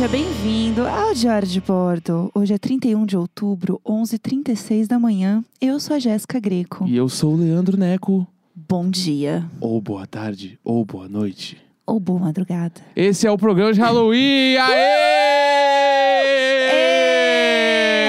Seja bem-vindo ao Diário de Bordo. Hoje é 31 de outubro, 11h36 da manhã. Eu sou a Jéssica Greco. E eu sou o Leandro Neco. Bom dia. Ou boa tarde, ou boa noite. Ou boa madrugada. Esse é o programa de Halloween! Aê!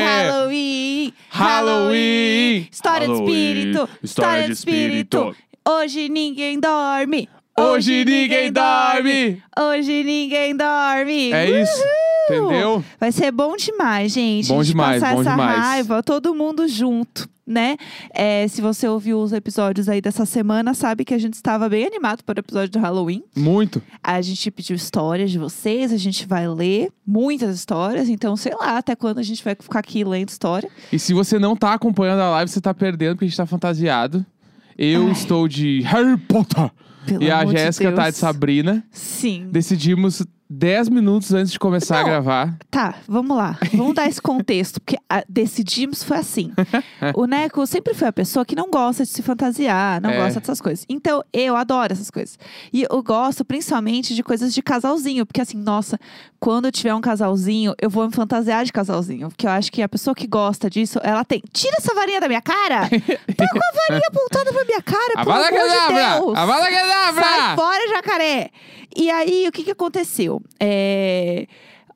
Halloween! Halloween! História de espírito! história de espírito. Hoje ninguém dorme! Hoje ninguém dorme! Hoje ninguém dorme! É isso, Uhul! entendeu? Vai ser bom demais, gente. Bom A gente demais, passar bom essa demais. raiva, todo mundo junto, né? É, se você ouviu os episódios aí dessa semana, sabe que a gente estava bem animado para o episódio do Halloween. Muito. A gente pediu histórias de vocês, a gente vai ler muitas histórias, então sei lá até quando a gente vai ficar aqui lendo história. E se você não tá acompanhando a live, você tá perdendo porque a gente tá fantasiado. Eu Ai. estou de Harry Potter. Pelo e a amor de Jéssica tá de Sabrina. Sim. Decidimos 10 minutos antes de começar a Não. gravar. Tá, vamos lá. Vamos dar esse contexto, porque ah, decidimos foi assim. O Neco sempre foi a pessoa que não gosta de se fantasiar, não É. gosta dessas coisas. Então, eu adoro essas coisas. E eu gosto principalmente de coisas de casalzinho, porque assim, nossa, quando eu tiver um casalzinho, eu vou me fantasiar de casalzinho. Porque eu acho que a pessoa que gosta disso, ela tem. Tira essa varinha da minha cara! Tá com a varinha apontada pra minha cara, pelo Avada amor de! Deus! Kedavra! Sai fora, jacaré! E aí, o que, que aconteceu? É,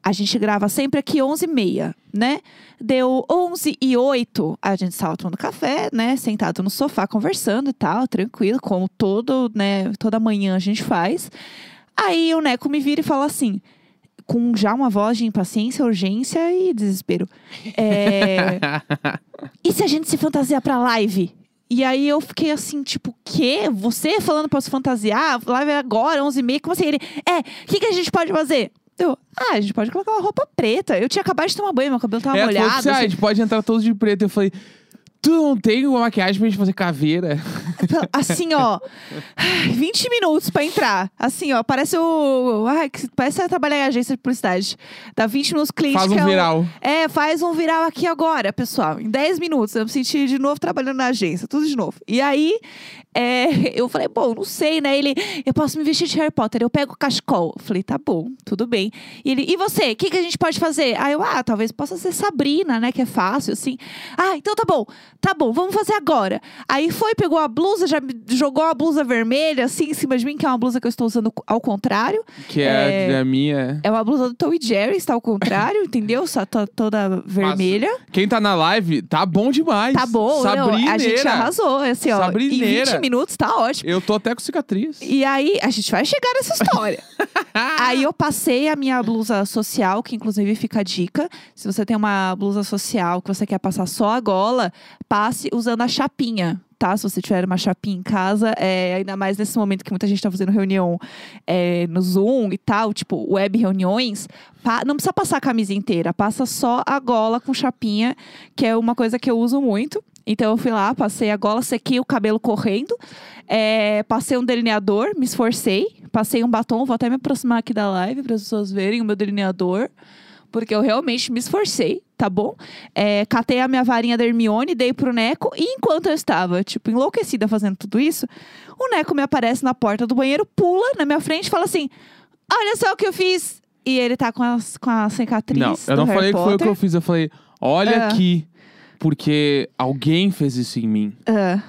A gente grava sempre aqui 11h30, né? Deu 11 e 8, a gente estava tomando café, né? Sentado no sofá, conversando e tal, tranquilo, como todo, né? Toda manhã a gente faz. Aí o Neco me vira e fala assim, com já uma voz de impaciência, urgência e desespero. É, e se a gente se fantasiar pra live? E aí eu fiquei assim, tipo, quê? Você falando pra se fantasiar? Live agora, 11h30, como assim? Ele, é, o que, que a gente pode fazer? Eu, ah, a gente pode colocar uma roupa preta. Eu tinha acabado de tomar banho, meu cabelo tava É, molhado. você, ah, a assim. gente pode entrar todos de preto. Eu falei, tu não tem uma maquiagem pra gente fazer caveira? Assim, ó, 20 minutos pra entrar. Assim, ó, parece o. Ai, que- parece que trabalhar em agência de publicidade. Dá 20 minutos cliente. Faz um é viral. É, faz um viral aqui agora, pessoal. Em 10 minutos. Eu me senti de novo trabalhando na agência, tudo de novo. E aí, é, eu falei, bom, não sei, né? Ele, eu posso me vestir de Harry Potter, eu pego o cachecol. Eu falei, tá bom, tudo bem. E ele, e você? O que, que a gente pode fazer? Aí eu, ah, talvez possa ser Sabrina, né? Que é fácil, assim. Ah, então tá bom, tá bom, vamos fazer agora. Aí foi, pegou a blusa, já jogou a blusa vermelha, assim, em cima de mim, que é uma blusa que eu estou usando ao contrário. Que é, É. a minha. É uma blusa do Tom e Jerry, está ao contrário, entendeu? Só to- toda vermelha. Quem tá na live, tá bom demais. Tá bom, não, Sabrineira. a gente arrasou, assim, ó. Em Sabrineira. 20 minutos tá ótimo. Eu tô até com cicatriz. E aí, a gente vai chegar nessa história. aí eu passei a minha blusa social, que inclusive fica a dica. Se você tem uma blusa social que você quer passar só a gola, passe usando a chapinha. Tá? Se você tiver uma chapinha em casa, é, ainda mais nesse momento que muita gente tá fazendo reunião é, no Zoom e tal, tipo, web reuniões, pa- não precisa passar a camisa inteira, passa só a gola com chapinha, que é uma coisa que eu uso muito. Então eu fui lá, passei a gola, sequei o cabelo correndo, é, passei um delineador, me esforcei, passei um batom, vou até me aproximar aqui da live para as pessoas verem o meu delineador, porque eu realmente me esforcei, tá bom? É, catei a minha varinha da Hermione, dei pro Neco, e enquanto eu estava, tipo, enlouquecida fazendo tudo isso, o Neco me aparece na porta do banheiro, pula na minha frente e fala assim: Olha só o que eu fiz! E ele tá com a, com a cicatriz. Não, eu não Harry falei que foi o que Potter. eu fiz. Eu falei, olha É. aqui. Porque alguém fez isso em mim. Ah.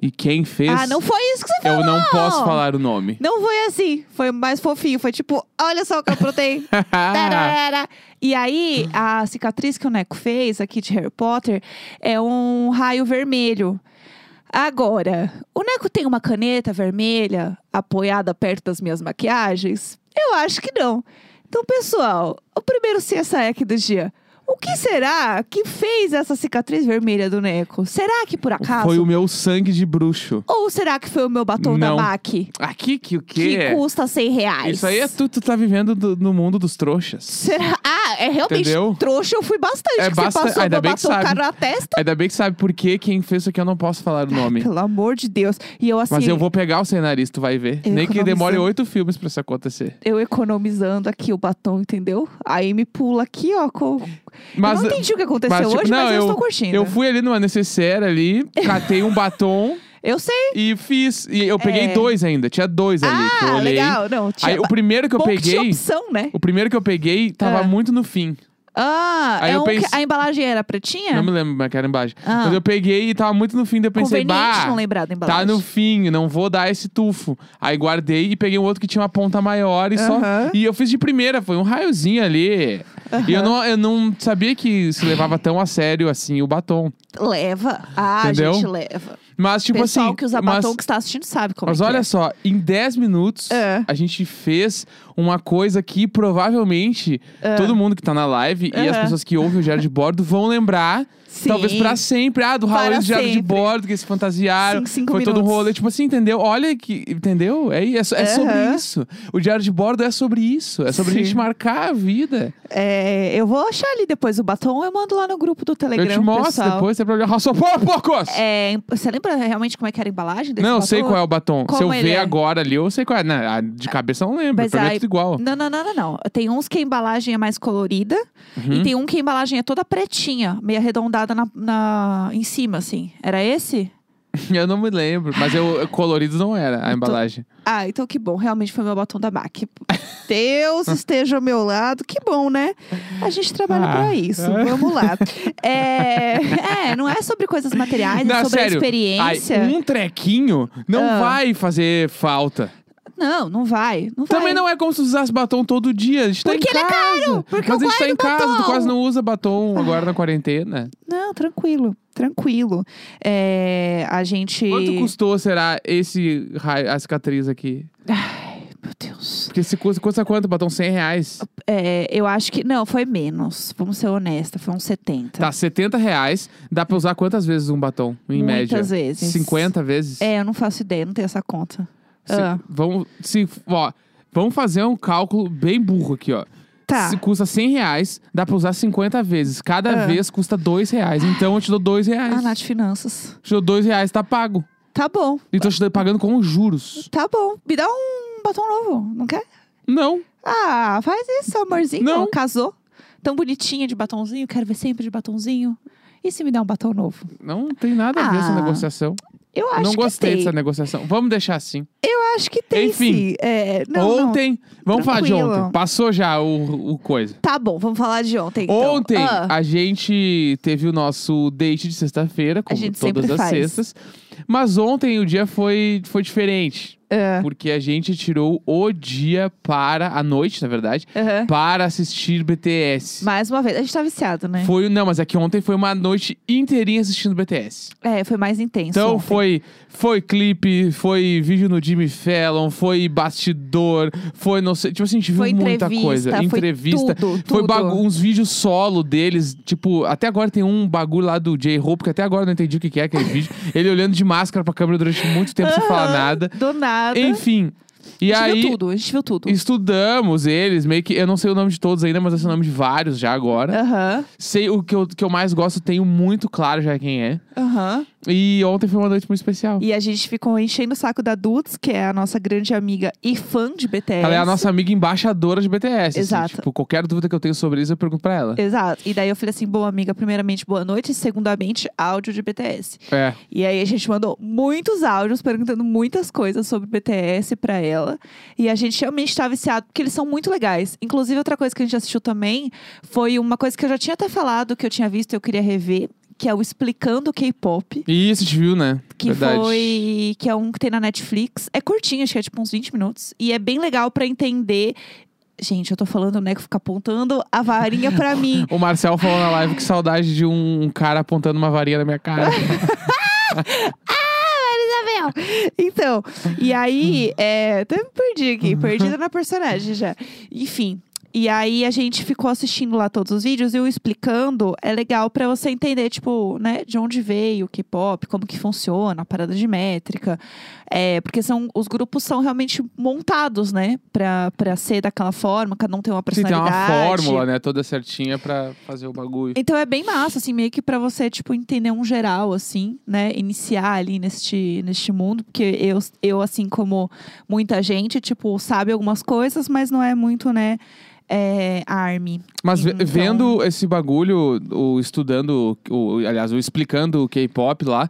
E quem fez, Ah, não foi isso que você falou! eu não posso falar o nome. Não foi assim, foi mais fofinho. Foi tipo, olha só o que eu. Tarara. e aí, a cicatriz que o Neco fez aqui de Harry Potter é um raio vermelho. Agora, o Neco tem uma caneta vermelha apoiada perto das minhas maquiagens? Eu acho que não. Então, pessoal, o primeiro CSI do dia. O que será que fez essa cicatriz vermelha do Neco? Será que por acaso? Foi o meu sangue de bruxo. Ou será que foi o meu batom da Não. MAC? Aqui que o Que quê? custa 100 reais. Isso aí é tu, tu tá vivendo do- no mundo dos trouxas. Será? Ah, é realmente Entendeu? trouxa, eu fui bastante. É que basta- Você passou ainda meu bem que batom sabe. cara na testa. Ainda bem que sabe por quê, quem fez isso aqui eu não posso falar o nome. Pelo amor de Deus. E eu assim, Mas eu vou pegar o cenário, tu vai ver. Eu Nem que demore oito filmes pra isso acontecer. eu economizando aqui o batom, entendeu? Aí me pula aqui, ó. Com... Mas, eu não entendi o que aconteceu mas, tipo, hoje, não, mas eu, eu- estou curtindo. Eu fui ali numa necessaire ali, catei um batom Eu sei. E fiz. E eu peguei É. dois ainda. Tinha dois ali. que eu Ah, olhei. legal. Não, tinha Aí o primeiro que eu bom que peguei. opção, né? O primeiro que eu peguei tava Ah. muito no fim. Ah, Aí é eu um que pense- a embalagem era pretinha? Não me lembro como é que era a embalagem. Ah. Mas eu peguei e tava muito no fim. Daí eu pensei, Conveniente bah. não lembrar da embalagem. Tá no fim, não vou dar esse tufo. Aí guardei e peguei um outro que tinha uma ponta maior e só. Aham. E eu fiz de primeira, foi um raiozinho ali. E eu não, eu não sabia que se levava tão a sério assim o batom. Leva. Ah, Entendeu? gente, leva. Mas, tipo Pessoal assim. que usa mas, batom que está assistindo sabe como mas é que olha é. só, em 10 minutos É. a gente fez uma coisa que provavelmente todo mundo que tá na live e as pessoas que ouvem o Diário de Bordo vão lembrar. Sim. Talvez pra sempre. Ah, do Raul e do Diário de. Bordo, que se fantasiaram. Cinco, cinco Foi todo um minutos. rolê. Tipo assim, entendeu? Olha que. Entendeu? É, é, é sobre isso. O Diário de Bordo é sobre isso. É sobre a Sim. gente marcar a vida. É, eu vou achar ali depois o batom, eu mando lá no grupo do Telegram. eu te mostro pessoal. depois, problema. Raça por poucos! É, você lembra realmente como é que era a embalagem desse Não, eu batom? sei qual é o batom. Se eu Como ver é? agora ali, eu sei qual é. Não, a de cabeça eu não lembro. Mas pra mim é tudo igual. Não, não, não, não, não. Tem uns que a embalagem é mais colorida Uhum. e tem um que a embalagem é toda pretinha, meio arredondada na, na- em cima, assim. Era esse? Eu não me lembro, mas eu, colorido não era a embalagem. Ah, então que bom. Realmente foi meu batom da MAC. Deus esteja ao meu lado. Que bom, né? A gente trabalha Ah. pra isso. Vamos lá. É, é, não é sobre coisas materiais, é Não, sobre sério. a experiência. Ai, um trequinho não Ah. vai fazer falta. Não, não vai. Não vai. Também não é como se usasse batom todo dia. A gente tá Porque em ele é casa. caro, porque Mas eu a gente tá em casa, tu batom. quase não usa batom agora na quarentena. Não, tranquilo, tranquilo. É, a gente. Quanto custou, será, esse raio, a cicatriz aqui? Ai, meu Deus. Porque se custa, custa quanto? Batom 100 reais. É, eu acho que. Não, foi menos. Vamos ser honesta, foi uns 70. Tá, 70 reais. Dá pra usar quantas vezes um batom, em média? Muitas vezes. 50 vezes? É, eu não faço ideia, não tenho essa conta. Se- Ah. vamos, se, ó, vamos fazer um cálculo bem burro aqui, ó. Tá. Se custa 100 reais, dá pra usar 50 vezes. Cada Ah. vez custa 2 reais. Então eu te dou 2 reais. Ah, Nath Finanças. Te dou 2 reais, tá pago. Tá bom, E tô te pagando com juros. tá bom. Me dá um batom novo, não quer? Não. Ah, faz isso, amorzinho. Não. Casou. Tão bonitinha de batonzinho, quero ver sempre de batonzinho. E se me der um batom novo? Não tem nada a ver essa Ah, negociação. Eu acho não que gostei tem. dessa negociação. Vamos deixar assim. Eu acho que tem Enfim. sim. É, não, não. ontem, vamos falar de Tranquilo. ontem. Passou já o, o coisa. Tá bom, vamos falar de ontem. então. Ontem Ah, a gente teve o nosso date de sexta-feira, como todas as faz. sextas. Mas ontem o dia foi, foi diferente. É, Porque a gente tirou o dia para, a noite, na verdade, aham. para assistir BTS. Mais uma vez, a gente tá viciado, né? Foi, não, mas é que ontem foi uma noite inteirinha assistindo BTS. É, foi mais intenso. Então ontem. foi, foi clipe, foi vídeo no Jimmy Fallon, foi bastidor, foi não sei, tipo assim, a gente viu Foi muita entrevista, coisa. foi entrevista. tudo, Foi tudo. bagu- uns vídeos solo deles, tipo, até agora tem um bagulho lá do J-Hope, que até agora eu não entendi o que que é aquele vídeo. Ele olhando de máscara pra câmera durante muito tempo sem falar nada. Do Enfim. E a gente aí, viu tudo, a gente viu tudo. estudamos eles, meio que. Eu não sei o nome de todos ainda, mas eu sei o nome de vários já agora. Aham, Sei o que eu, que eu mais gosto, tenho muito claro já quem é. aham. E ontem foi uma noite muito especial. E a gente ficou enchendo o saco da Dudes, que é a nossa grande amiga e fã de BTS. Ela é a nossa amiga embaixadora de BTS. assim, Exato. tipo, qualquer dúvida que eu tenho sobre isso, eu pergunto pra ela. Exato. E daí eu falei assim, boa amiga, primeiramente, boa noite. E segundamente, áudio de BTS. É. E aí a gente mandou muitos áudios perguntando muitas coisas sobre BTS pra ela. E a gente realmente tá viciado, porque eles são muito legais. Inclusive, outra coisa que a gente assistiu também foi uma coisa que eu já tinha até falado, que eu tinha visto e eu queria rever, que é o Explicando K-Pop. Isso, a gente viu, né? Que Verdade. foi. Que é um que tem na Netflix. É curtinho, acho que é tipo uns 20 minutos. E é bem legal pra entender. Gente, eu tô falando, né, que fica apontando a varinha pra mim. O Marcel falou na live que saudade de um cara apontando uma varinha na minha cara. Isabel! Então, e aí, é, até me perdi aqui, perdida na personagem já. Enfim. E aí a gente ficou assistindo lá todos os vídeos e eu explicando é legal pra você entender, tipo, né, de onde veio o K-pop, como que funciona, a parada de métrica. É, porque são, os grupos são realmente montados, né, pra, pra ser daquela forma, cada um tem uma Sim, tem personalidade. uma fórmula, né? Toda certinha pra fazer o bagulho. Então é bem massa, assim, meio que pra você, tipo, entender um geral, assim, né? Iniciar ali neste, neste mundo. Porque eu, eu, assim como muita gente, tipo, sabe algumas coisas, mas não é muito, né? É, ARMY. Mas Então- vendo esse bagulho, o estudando, o, aliás, o explicando o K-pop lá,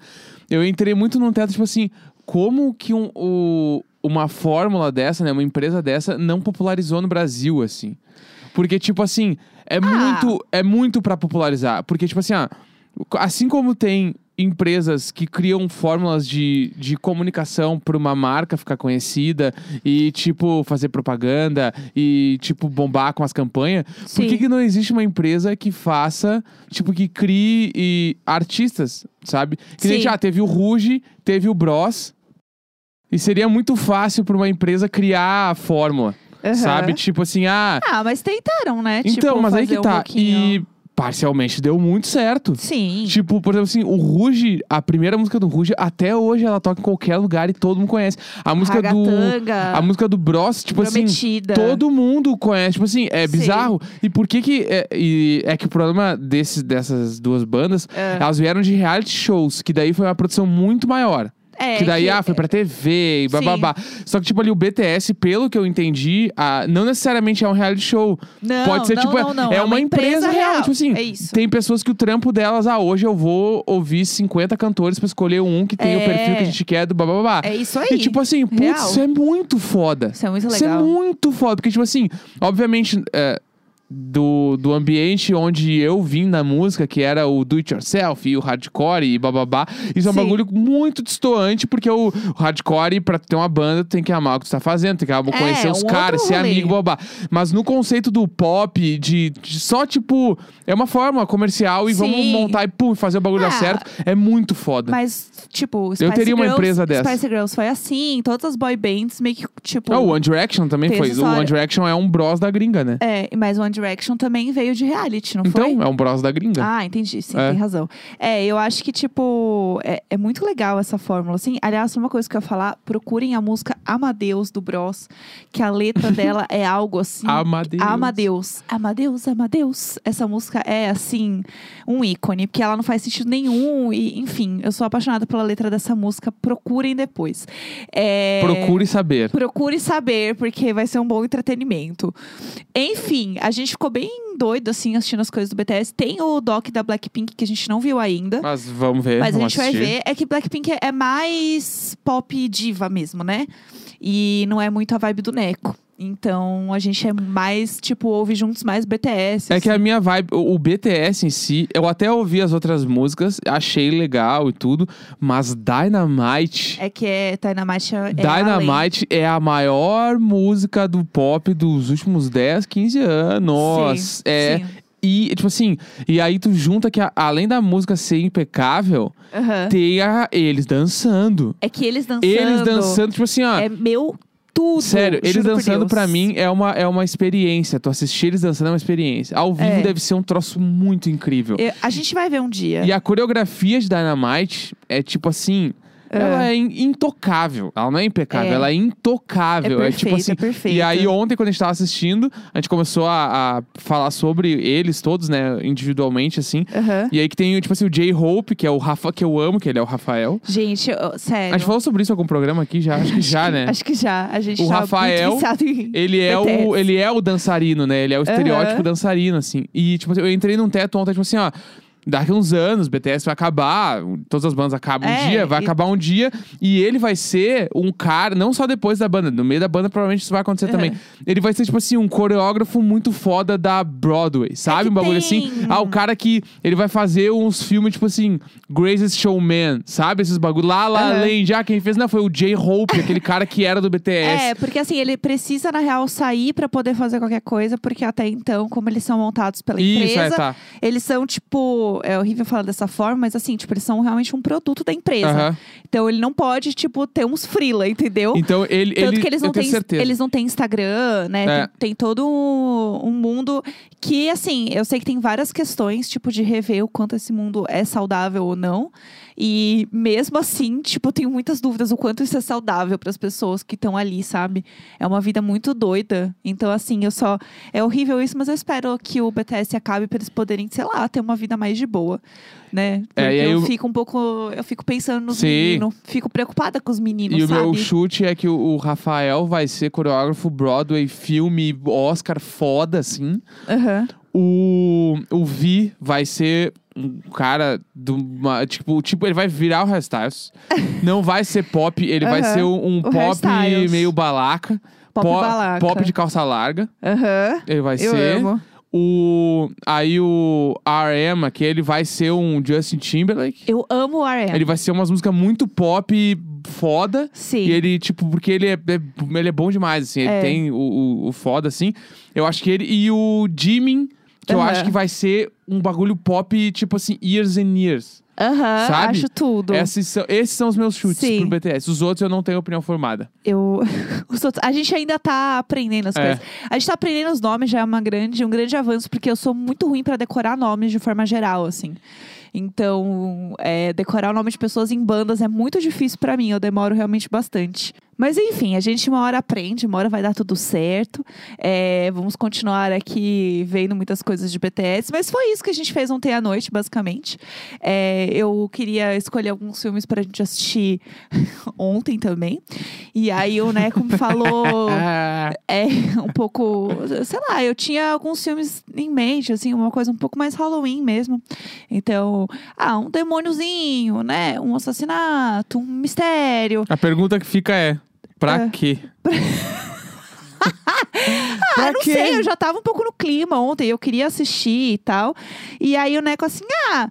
eu entrei muito num teto, tipo assim, como que um- o- uma fórmula dessa, né, uma empresa dessa, não popularizou no Brasil, assim. Porque, tipo assim, é muito, é muito pra popularizar. Porque, tipo assim, ah, assim como tem empresas que criam fórmulas de, de comunicação para uma marca ficar conhecida e, tipo, fazer propaganda e, tipo, bombar com as campanhas, por Sim. que, que não existe uma empresa que faça, tipo, que crie e, artistas, sabe? Que Sim. já teve o Ruge, teve o Bros. E seria muito fácil para uma empresa criar a fórmula, Aham. sabe? Tipo assim, ah, Ah, mas tentaram, né? então, tipo, mas aí que um tá. pouquinho- E parcialmente deu muito certo. Sim. Tipo, por exemplo, assim, o Ruge, a primeira música do Ruge, até hoje ela toca em qualquer lugar e todo mundo conhece. A música do. A música do Bros, tipo assim. Prometida. Todo mundo conhece, tipo assim, é Sim. bizarro. E por que que. É, e é que o problema desses, dessas duas bandas, É. elas vieram de reality shows, que daí foi uma produção muito maior. É, que daí, que- ah, foi pra TV e Sim. bababá. Só que, tipo, ali o BTS, pelo que eu entendi, ah, não necessariamente é um reality show. Não, Pode ser, não, tipo, é- não, não. é, uma empresa, real. Tipo assim, É isso. tem pessoas que o trampo delas, ah, hoje eu vou ouvir 50 cantores pra escolher um que tem o É. perfil que a gente quer do bababá. É isso aí. E tipo assim, putz, Real. isso é muito foda. Isso é muito Isso é legal. muito foda. Porque, tipo assim, obviamente, é, do, do ambiente onde eu vim na música, que era o do it yourself e o hardcore e bababá, isso é um Sim. bagulho muito distoante, porque o, o hardcore, pra ter uma banda, tem que amar o que tu tá fazendo, tem que amar- É, conhecer os um caras, ser amigo, babá. Mas no conceito do pop, de, de só tipo, é uma forma comercial e vamos Sim. montar e pum, fazer o bagulho dar Ah, certo, é muito foda. Mas, tipo, Spice teria uma Girls, empresa dessa. Spice Girls foi assim, todas as boy bands meio que, tipo... Ah, o One Direction também foi. essa O One história. Direction é um bros da gringa, né? É, mas One Direction também veio de reality, não Então, foi? é um bros da gringa. Ah, entendi. Sim, É. tem razão. É, eu acho que, tipo, é, é muito legal essa fórmula, assim. Aliás, uma coisa que eu ia falar, procurem a música Amadeus, do Bros, que a letra dela é algo assim... Amadeus. Amadeus. Amadeus, Amadeus. Essa música é, assim, um ícone, porque ela não faz sentido nenhum. E, enfim, eu sou apaixonada pela letra dessa música. Procurem depois. É... Procure saber. Procure saber, porque vai ser um bom entretenimento. Enfim, a gente ficou bem doido, assim, assistindo as coisas do BTS. Tem o doc da Blackpink, que a gente não viu ainda. Mas vamos ver. Mas a vamos gente vai assistir. ver. É que Blackpink é- é mais pop diva mesmo, né? E não é muito a vibe do Neco. Então a gente é mais, tipo, ouve juntos mais BTS. É que a assim. minha vibe, o o BTS em si, eu até ouvi as outras músicas, achei legal e tudo, mas Dynamite. É que é Dynamite é é. Dynamite é a maior música do pop dos últimos 10, 15 anos. Sim, é. sim. E, tipo assim, e aí tu junta que a- além da música ser impecável, Aham. tem a- eles dançando. É que eles dançando. Eles dançando, tipo assim, ó. É meu tudo. Sério, eles dançando pra mim é uma, é uma experiência. Tu assistir eles dançando é uma experiência. Ao vivo É. deve ser um troço muito incrível. Eu- a gente vai ver um dia. E a coreografia de Dynamite é tipo assim. Ela é in- intocável. Ela não é impecável, É. ela é intocável. É é tipo perfeita, assim. é perfeita. E aí, ontem, quando a gente tava assistindo, a gente começou a, a falar sobre eles todos, né? Individualmente, assim. Aham. E aí que tem, tipo assim, o J-Hope, que é o Rafa, que eu amo, que ele é o Rafael. Gente, eu- sério. A gente falou sobre isso em algum programa aqui já? Acho que já, né? Acho que já. A gente O tá Rafael, muito viciado em Ele é, o, BTS. ele é o dançarino, né? Ele é o estereótipo Aham. dançarino, assim. E, tipo, assim, eu entrei num teto ontem, tipo assim, ó. Daqui uns anos, BTS vai acabar, todas as bandas acabam É, um dia, vai e- acabar um dia, e ele vai ser um cara, não só depois da banda, no meio da banda provavelmente isso vai acontecer também. Ele vai ser, tipo assim, um coreógrafo muito foda da Broadway, sabe? que um bagulho tem- assim. Ah, o cara que ele vai fazer uns filmes, tipo assim, Greatest Showman, sabe? Esses bagulho lá, lá Aham. além. Já quem fez, não, foi o J-Hope, aquele cara que era do BTS. É, porque assim, ele precisa, na real, sair pra poder fazer qualquer coisa, porque até então, como eles são montados pela Isso, empresa, é, tá. eles são, tipo, é horrível falar dessa forma, mas assim, tipo, eles são realmente um produto da empresa. Aham. Então ele não pode, tipo, ter uns freela, entendeu? Então ele. Tanto ele que eles eu não, tenho têm, certeza. eles não têm Instagram, né? É. Tem, tem todo um, um mundo que, assim, eu sei que tem várias questões, tipo, de rever o quanto esse mundo é saudável ou não. E mesmo assim, tipo, eu tenho muitas dúvidas o quanto isso é saudável para as pessoas que estão ali, sabe? É uma vida muito doida. Então, assim, eu só. É horrível isso, mas eu espero que o BTS acabe para eles poderem, sei lá, ter uma vida mais de boa, né? Porque É, e aí eu o- fico um pouco. Eu fico pensando nos Sim. meninos. Fico preocupada com os meninos, E o sabe? meu chute é que o, o Rafael vai ser coreógrafo Broadway, filme, Oscar foda, assim. Aham. O, o Vi vai ser um cara do uma, tipo, tipo, ele vai virar o Harry Styles. Não vai ser pop, ele vai Aham. ser um, um pop meio balaca. Pop po- balaca. pop de calça larga. Aham. Ele vai Eu ser. amo. O aí o R.M., que ele vai ser um Justin Timberlake. Eu amo o R.M. Ele vai ser umas músicas muito pop foda. Sim. E ele, tipo, porque ele é, é- ele é bom demais, assim. Ele É. tem o, o, o foda, assim. Eu acho que ele... E o Jimin, que eu Aham. acho que vai ser um bagulho pop, tipo assim, years and years. Aham, Sabe? acho tudo. Esses são, esses são os meus chutes Sim. pro BTS. Os outros eu não tenho opinião formada. Eu, os outros- a gente ainda tá aprendendo as É. coisas. A gente tá aprendendo os nomes, já é uma grande, um grande avanço, porque eu sou muito ruim pra decorar nomes de forma geral, assim. Então, é, decorar o nome de pessoas em bandas é muito difícil pra mim, eu demoro realmente bastante. Mas enfim, a gente uma hora aprende, uma hora vai dar tudo certo. É, vamos continuar aqui vendo muitas coisas de BTS. Mas foi isso que a gente fez ontem à noite, basicamente. É, eu queria escolher alguns filmes pra gente assistir ontem também. E aí o Neco me falou é um pouco, sei lá, eu tinha alguns filmes em mente, assim, uma coisa um pouco mais Halloween mesmo. Então, ah, um demôniozinho, né? Um assassinato, um mistério. a pergunta que fica é: pra É. quê? Ah, não quê? sei, eu já tava um pouco no clima ontem, eu queria assistir e tal. E aí o Neco assim, ah,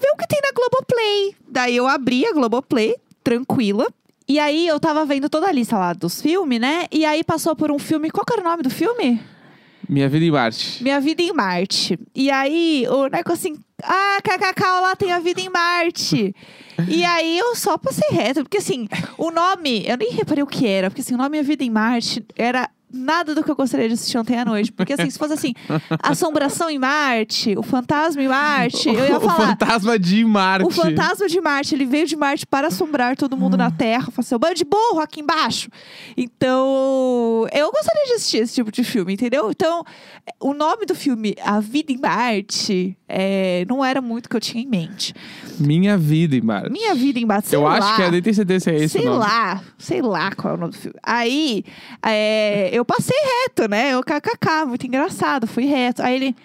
vê o que tem na Globoplay. Daí eu abri a Globoplay, tranquila. E aí eu tava vendo toda a lista lá dos filmes, né? E aí passou por um filme, qual que era o nome do filme? Minha vida em Marte. Minha Vida em Marte. E aí, o Neco assim, ah, kkk, lá tem a Vida em Marte. e aí, eu só passei reto, porque assim, o nome, eu nem reparei o que era, porque assim, o nome A Vida em Marte era nada do que eu gostaria de assistir ontem à noite. Porque assim, se fosse assim, Assombração em Marte, O Fantasma em Marte, eu ia o falar... fantasma de Marte. O fantasma de Marte, ele veio de Marte para assombrar todo mundo na Terra. Fazer seu bando de burro aqui embaixo. Então, eu gostaria de assistir esse tipo de filme, entendeu? Então, o nome do filme, A Vida em Marte, é, não era muito o que eu tinha em mente. Minha vida em Marte. Minha Vida em Marte, sei Eu acho lá. que é, nem tenho certeza se é esse Sei o lá, sei lá qual é o nome do filme. Aí, é, eu passei reto, né? Eu kkk, muito engraçado, fui reto. Aí ele,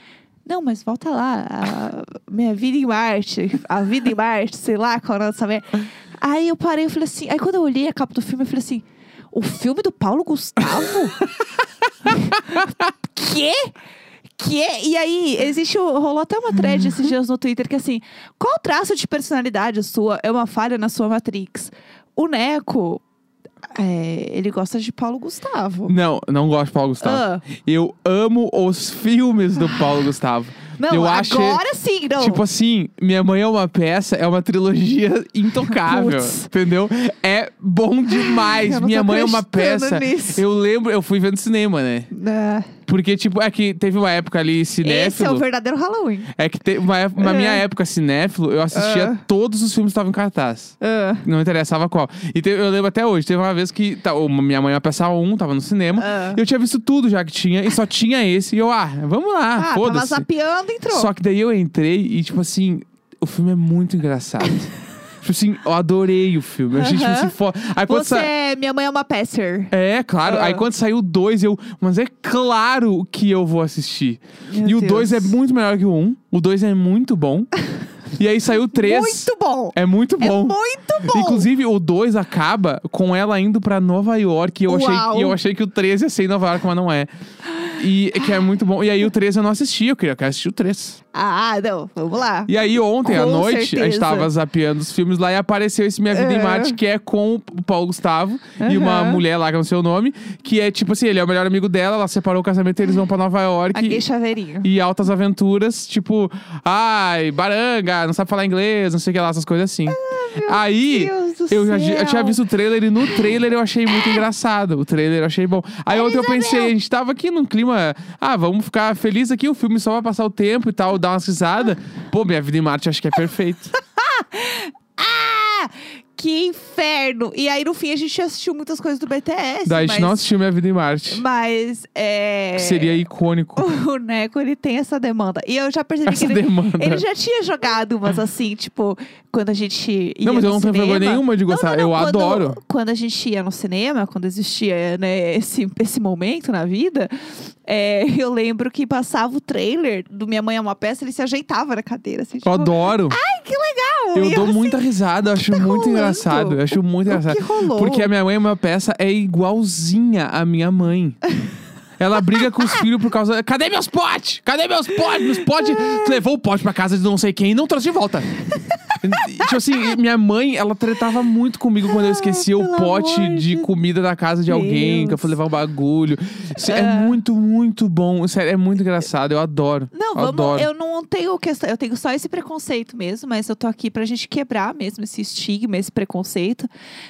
não, mas volta lá, a minha vida em Marte, a vida em Marte, sei lá qual é dessa merda. Aí eu parei e falei assim, aí quando eu olhei a capa do filme, eu falei assim, o filme do Paulo Gustavo? Quê? Que? E aí, existe. Rolou até uma thread esses dias no Twitter que assim: qual traço de personalidade sua é uma falha na sua Matrix? O Neco. É, ele gosta de Paulo Gustavo. Não, não gosto de Paulo Gustavo. Ah. Eu amo os filmes do Paulo Gustavo. Não, eu acho agora sim, não. Tipo assim, Minha Mãe é uma Peça é uma trilogia intocável, entendeu? É bom demais. Minha Mãe é uma peça. nisso. Eu lembro, eu fui vendo cinema, né? Ah, Porque, tipo, é que teve uma época ali esse é o cinéfilo. verdadeiro Halloween. É que teve uma, na É. minha época cinéfilo, eu assistia Ah. todos os filmes que estavam em cartaz. Ah, Não interessava qual. E teve- eu lembro até hoje, teve uma vez que tá, Minha Mãe é uma Peça 1, tava no cinema. Ah. Eu tinha visto tudo já que tinha, e só tinha esse. E eu, ah, vamos lá, ah tava zapeando, entrou. Só que daí eu entrei e, tipo assim, o filme é muito engraçado. tipo assim, eu adorei o filme. Eu achei, tipo assim, foda. Aí quando Você sa... é. Minha mãe é uma pecer. É, claro. Ah. Aí quando saiu o 2, eu. Mas é claro que eu vou assistir. Meu e o Deus. 2 é muito melhor que o 1. Um. O 2 é muito bom. e aí saiu o 3. Muito bom. É muito É bom. muito bom. Inclusive, o 2 acaba com ela indo pra Nova York. E eu, achei, e eu achei que o 13 ia ser em Nova York, mas não é. E que é muito bom. E aí o 13 eu não assisti, eu queria assistir o 3. Ah, não. Vamos lá. E aí ontem à noite, a gente certeza. tava zapeando os filmes lá e apareceu esse Minha Vida em É. Marte, que é com o Paulo Gustavo e uma mulher lá que eu não sei o nome, que é tipo assim, ele é o melhor amigo dela, ela separou o casamento e eles vão pra Nova York. Aqui, chaveirinho. E altas aventuras, tipo, ai, baranga, não sabe falar inglês, não sei o que lá, essas coisas assim. Aí, eu, já, eu tinha visto o trailer e no trailer eu achei muito engraçado. O trailer eu achei bom. Aí ontem eu pensei, a gente tava aqui num clima, ah, vamos ficar feliz aqui, o filme só vai passar o tempo e tal, dar umas risadas. Pô, minha vida em Marte acho que é perfeito. Ah! Que inferno! E aí, no fim, a gente assistiu muitas coisas do BTS. Daí a gente mas, não assistiu Minha Vida em Marte. Mas, é... Seria icônico. O Neco, ele tem essa demanda. E eu já percebi Essa que ele... demanda. Ele já tinha jogado umas assim, tipo, quando a gente ia Não, mas eu não tenho vergonha nenhuma de Não, gostar. não, não, Eu quando- adoro. Quando a gente ia no cinema, quando existia né, esse, esse momento na vida, é, eu lembro que passava o trailer do Minha Mãe é uma Peça, ele se ajeitava na cadeira. Assim, tipo, Eu adoro. Ai, que legal! Eu E dou muita risada, eu acho tá muito rolando? engraçado. Eu acho muito O engraçado. que rolou? Porque a minha mãe é uma peça é igualzinha à minha mãe. Ela briga com os filhos por causa. Cadê meus potes? Cadê meus potes? Meus potes. Levou o pote pra casa de não sei quem e não trouxe de volta. Tipo assim, minha mãe, ela tretava muito comigo quando eu esquecia o pote de comida da casa de alguém, que eu fui levar um bagulho. Isso é muito, muito bom. Sério, é muito engraçado. Eu adoro. Não, eu vamos. adoro. Eu não tenho questão. Eu tenho só esse preconceito mesmo, mas eu tô aqui pra gente quebrar mesmo esse estigma, esse preconceito.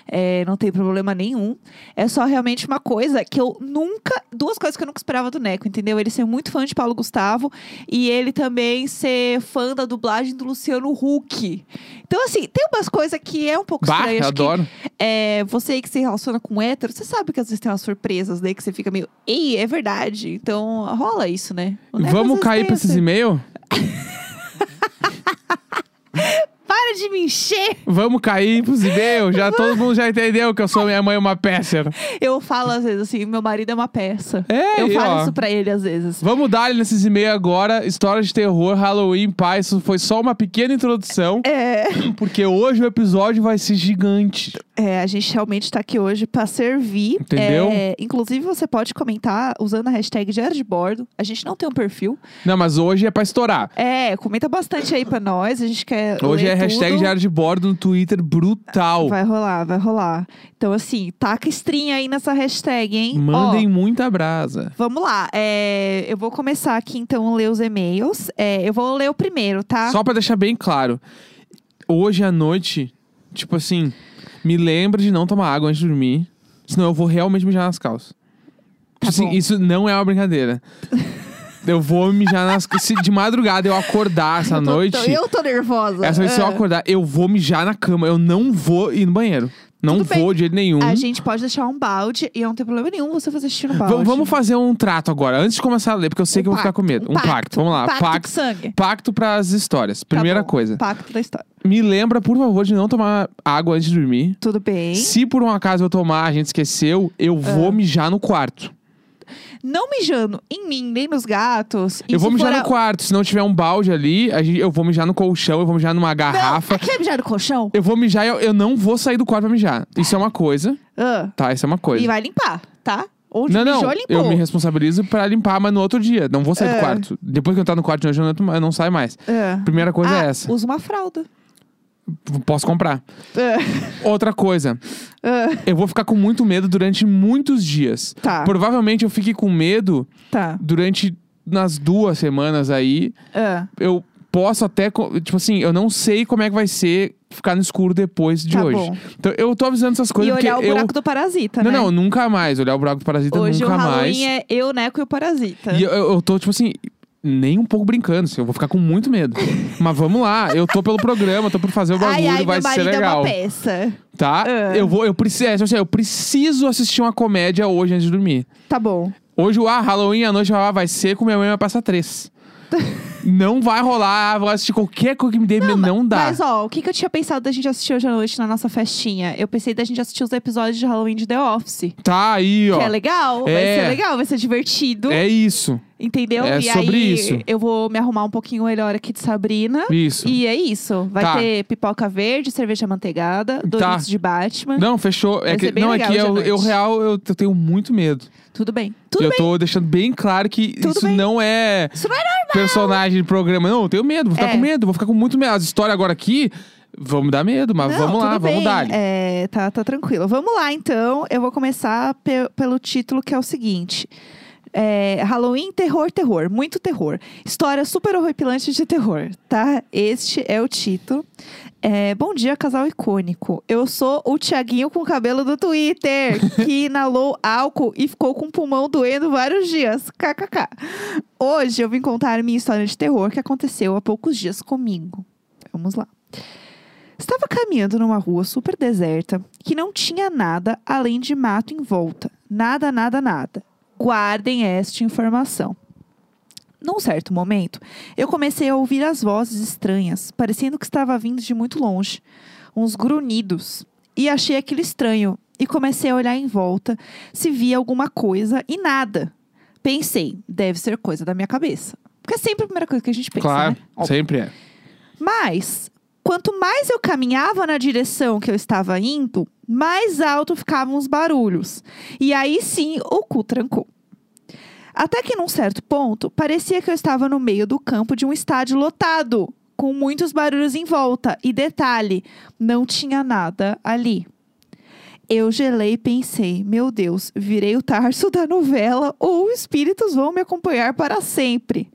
É, não tem problema nenhum. É só realmente uma coisa que eu nunca. Duas coisas que eu nunca esperava do Neco, entendeu? Ele ser muito fã de Paulo Gustavo e ele também ser fã da dublagem do Luciano Huck. Então, assim, tem umas coisas que é um pouco Bah, estranho. eu Acho que, adoro. é, você aí que se relaciona com hétero, você sabe que às vezes tem umas surpresas, né? Que você fica meio, ei, é verdade. Então rola isso, né? Vamos cair pra esses e-mails? Para de me encher! Vamos cair pros e-mails? Já todo mundo já entendeu que eu sou minha mãe uma peça. Eu falo às vezes assim, meu marido é uma peça. É, eu e falo ó. isso pra ele às vezes. Vamos dar ele nesses e-mails agora. História de terror, Halloween, pai. Isso foi só uma pequena introdução. É, Porque hoje o episódio vai ser gigante. é, a gente realmente tá aqui hoje pra servir. Entendeu? É, inclusive, você pode comentar usando a hashtag Diário de Bordo. A gente não tem um perfil. Não, mas hoje é pra estourar. É, comenta bastante aí pra nós. A gente quer. Hoje é hashtag diário de bordo no Twitter brutal. Vai rolar, vai rolar. Então, assim, taca estrinha aí nessa hashtag, hein? Mandem Ó, muita brasa. Vamos lá, é, eu vou começar aqui então a ler os e-mails. É, eu vou ler o primeiro, tá? Só pra deixar bem claro. Hoje à noite, tipo assim, me lembra de não tomar água antes de dormir. Senão eu vou realmente mijar nas calças. Tá Tipo assim, isso não é uma brincadeira. Eu vou mijar nas Se de madrugada eu acordar essa Eu tô- noite. tô- eu tô nervosa. Essa noite, se eu É. acordar, eu vou mijar na cama. Eu não vou ir no banheiro. Não Tudo bem. vou de jeito nenhum. A gente pode deixar um balde e não tem problema nenhum você fazer xixi no V- balde. vamos fazer um trato agora, antes de começar a ler, porque eu sei Um que eu vou ficar pacto, com medo. Um pacto, vamos lá. Um pacto, Pacto, sangue. pacto pras histórias. Tá Primeira bom. coisa. Pacto da história. Me lembra, por favor, de não tomar água antes de dormir. Tudo bem. Se por um acaso eu tomar, a gente esqueceu, eu vou Ah. mijar no quarto. Não mijando em mim, nem nos gatos. E eu vou se mijar for no a- quarto. Se não tiver um balde ali, a gente- eu vou mijar no colchão, eu vou mijar numa garrafa. Não, quer mijar no colchão? Eu vou mijar e eu, eu não vou sair do quarto pra mijar. Isso é uma coisa, Ah, tá? Isso é uma coisa. e vai limpar, tá? Onde Não, não, limpou. eu me responsabilizo pra limpar, mas no outro dia. Não vou sair do É. quarto. Depois que eu entrar no quarto de hoje, eu não, entro- eu não saio mais. Ah. Primeira coisa Ah, é essa. Usa uma fralda. Posso comprar. Ah, Outra coisa, ah, eu vou ficar com muito medo durante muitos dias. Tá. Provavelmente eu fique com medo tá. durante nas duas semanas aí. Ah, Eu posso até, tipo assim, eu não sei como é que vai ser ficar no escuro depois de Tá hoje. bom. Então eu tô avisando essas coisas e olhar o buraco eu do parasita, Não, né? não, nunca mais. Olhar o buraco do parasita Hoje nunca o Halloween mais. é eu, Neco e o parasita. E eu, eu tô, tipo assim, nem um pouco brincando, assim, eu vou ficar com muito medo. Mas vamos lá, eu tô pelo programa, tô por fazer o bagulho, ai, ai, vai meu ser marido é legal. uma peça. Tá? Ah. Eu vou, eu preciso, é, assim, eu preciso assistir uma comédia hoje antes de dormir. Tá bom. Hoje, ah, Halloween à noite ah, vai ser com minha mãe vai passar três. não vai rolar, ah, vou assistir qualquer coisa que me dê medo, não dá. Mas, ó, o que, que eu tinha pensado da gente assistir hoje à noite na nossa festinha? Eu pensei da gente assistir os episódios de Halloween de The Office. Tá aí, ó. Que é legal, vai É. ser legal, vai ser divertido. É isso. Entendeu? é e sobre aí isso. eu vou me arrumar um pouquinho melhor aqui de Sabrina. Isso. E é isso. Vai Tá. ter pipoca verde, cerveja manteigada, Doritos de Batman. Não, fechou. É que, não, é que eu, eu real, eu, tenho muito medo. Tudo bem. Tudo eu bem. tô deixando bem claro que Tudo isso bem. não é Isso não é normal. personagem de programa. Não, eu tenho medo, vou ficar É. com medo, vou ficar com muito medo. As histórias agora aqui, vamos dar medo, mas Não, vamos lá, vamos dar. É, tá, tá tranquilo. Vamos lá, então. Eu vou começar pe- pelo título que é o seguinte. É, Halloween, terror, terror. Muito terror. História super horripilante de terror, tá? Este é o título. É, bom dia, casal icônico. Eu sou o Tiaguinho com cabelo do Twitter, que inalou álcool e ficou com o pulmão doendo vários dias. KKK. Hoje eu vim contar minha história de terror que aconteceu há poucos dias comigo. Vamos lá. Estava caminhando numa rua super deserta que não tinha nada além de mato em volta. Nada, nada, nada. Guardem esta informação. Num certo momento, eu comecei a ouvir as vozes estranhas, parecendo que estava vindo de muito longe, uns grunhidos, e achei aquilo estranho e comecei a olhar em volta se via alguma coisa e nada. Pensei, deve ser coisa da minha cabeça. Porque é sempre a primeira coisa que a gente pensa, claro, né? Sempre é. Mas, quanto mais eu caminhava na direção que eu estava indo, mais alto ficavam os barulhos. E aí sim, o cu trancou. Até que num certo ponto, parecia que eu estava no meio do campo de um estádio lotado, com muitos barulhos em volta. E detalhe, não tinha nada ali. Eu gelei e pensei, meu Deus, virei o Tarso da novela ou espíritos vão me acompanhar para sempre.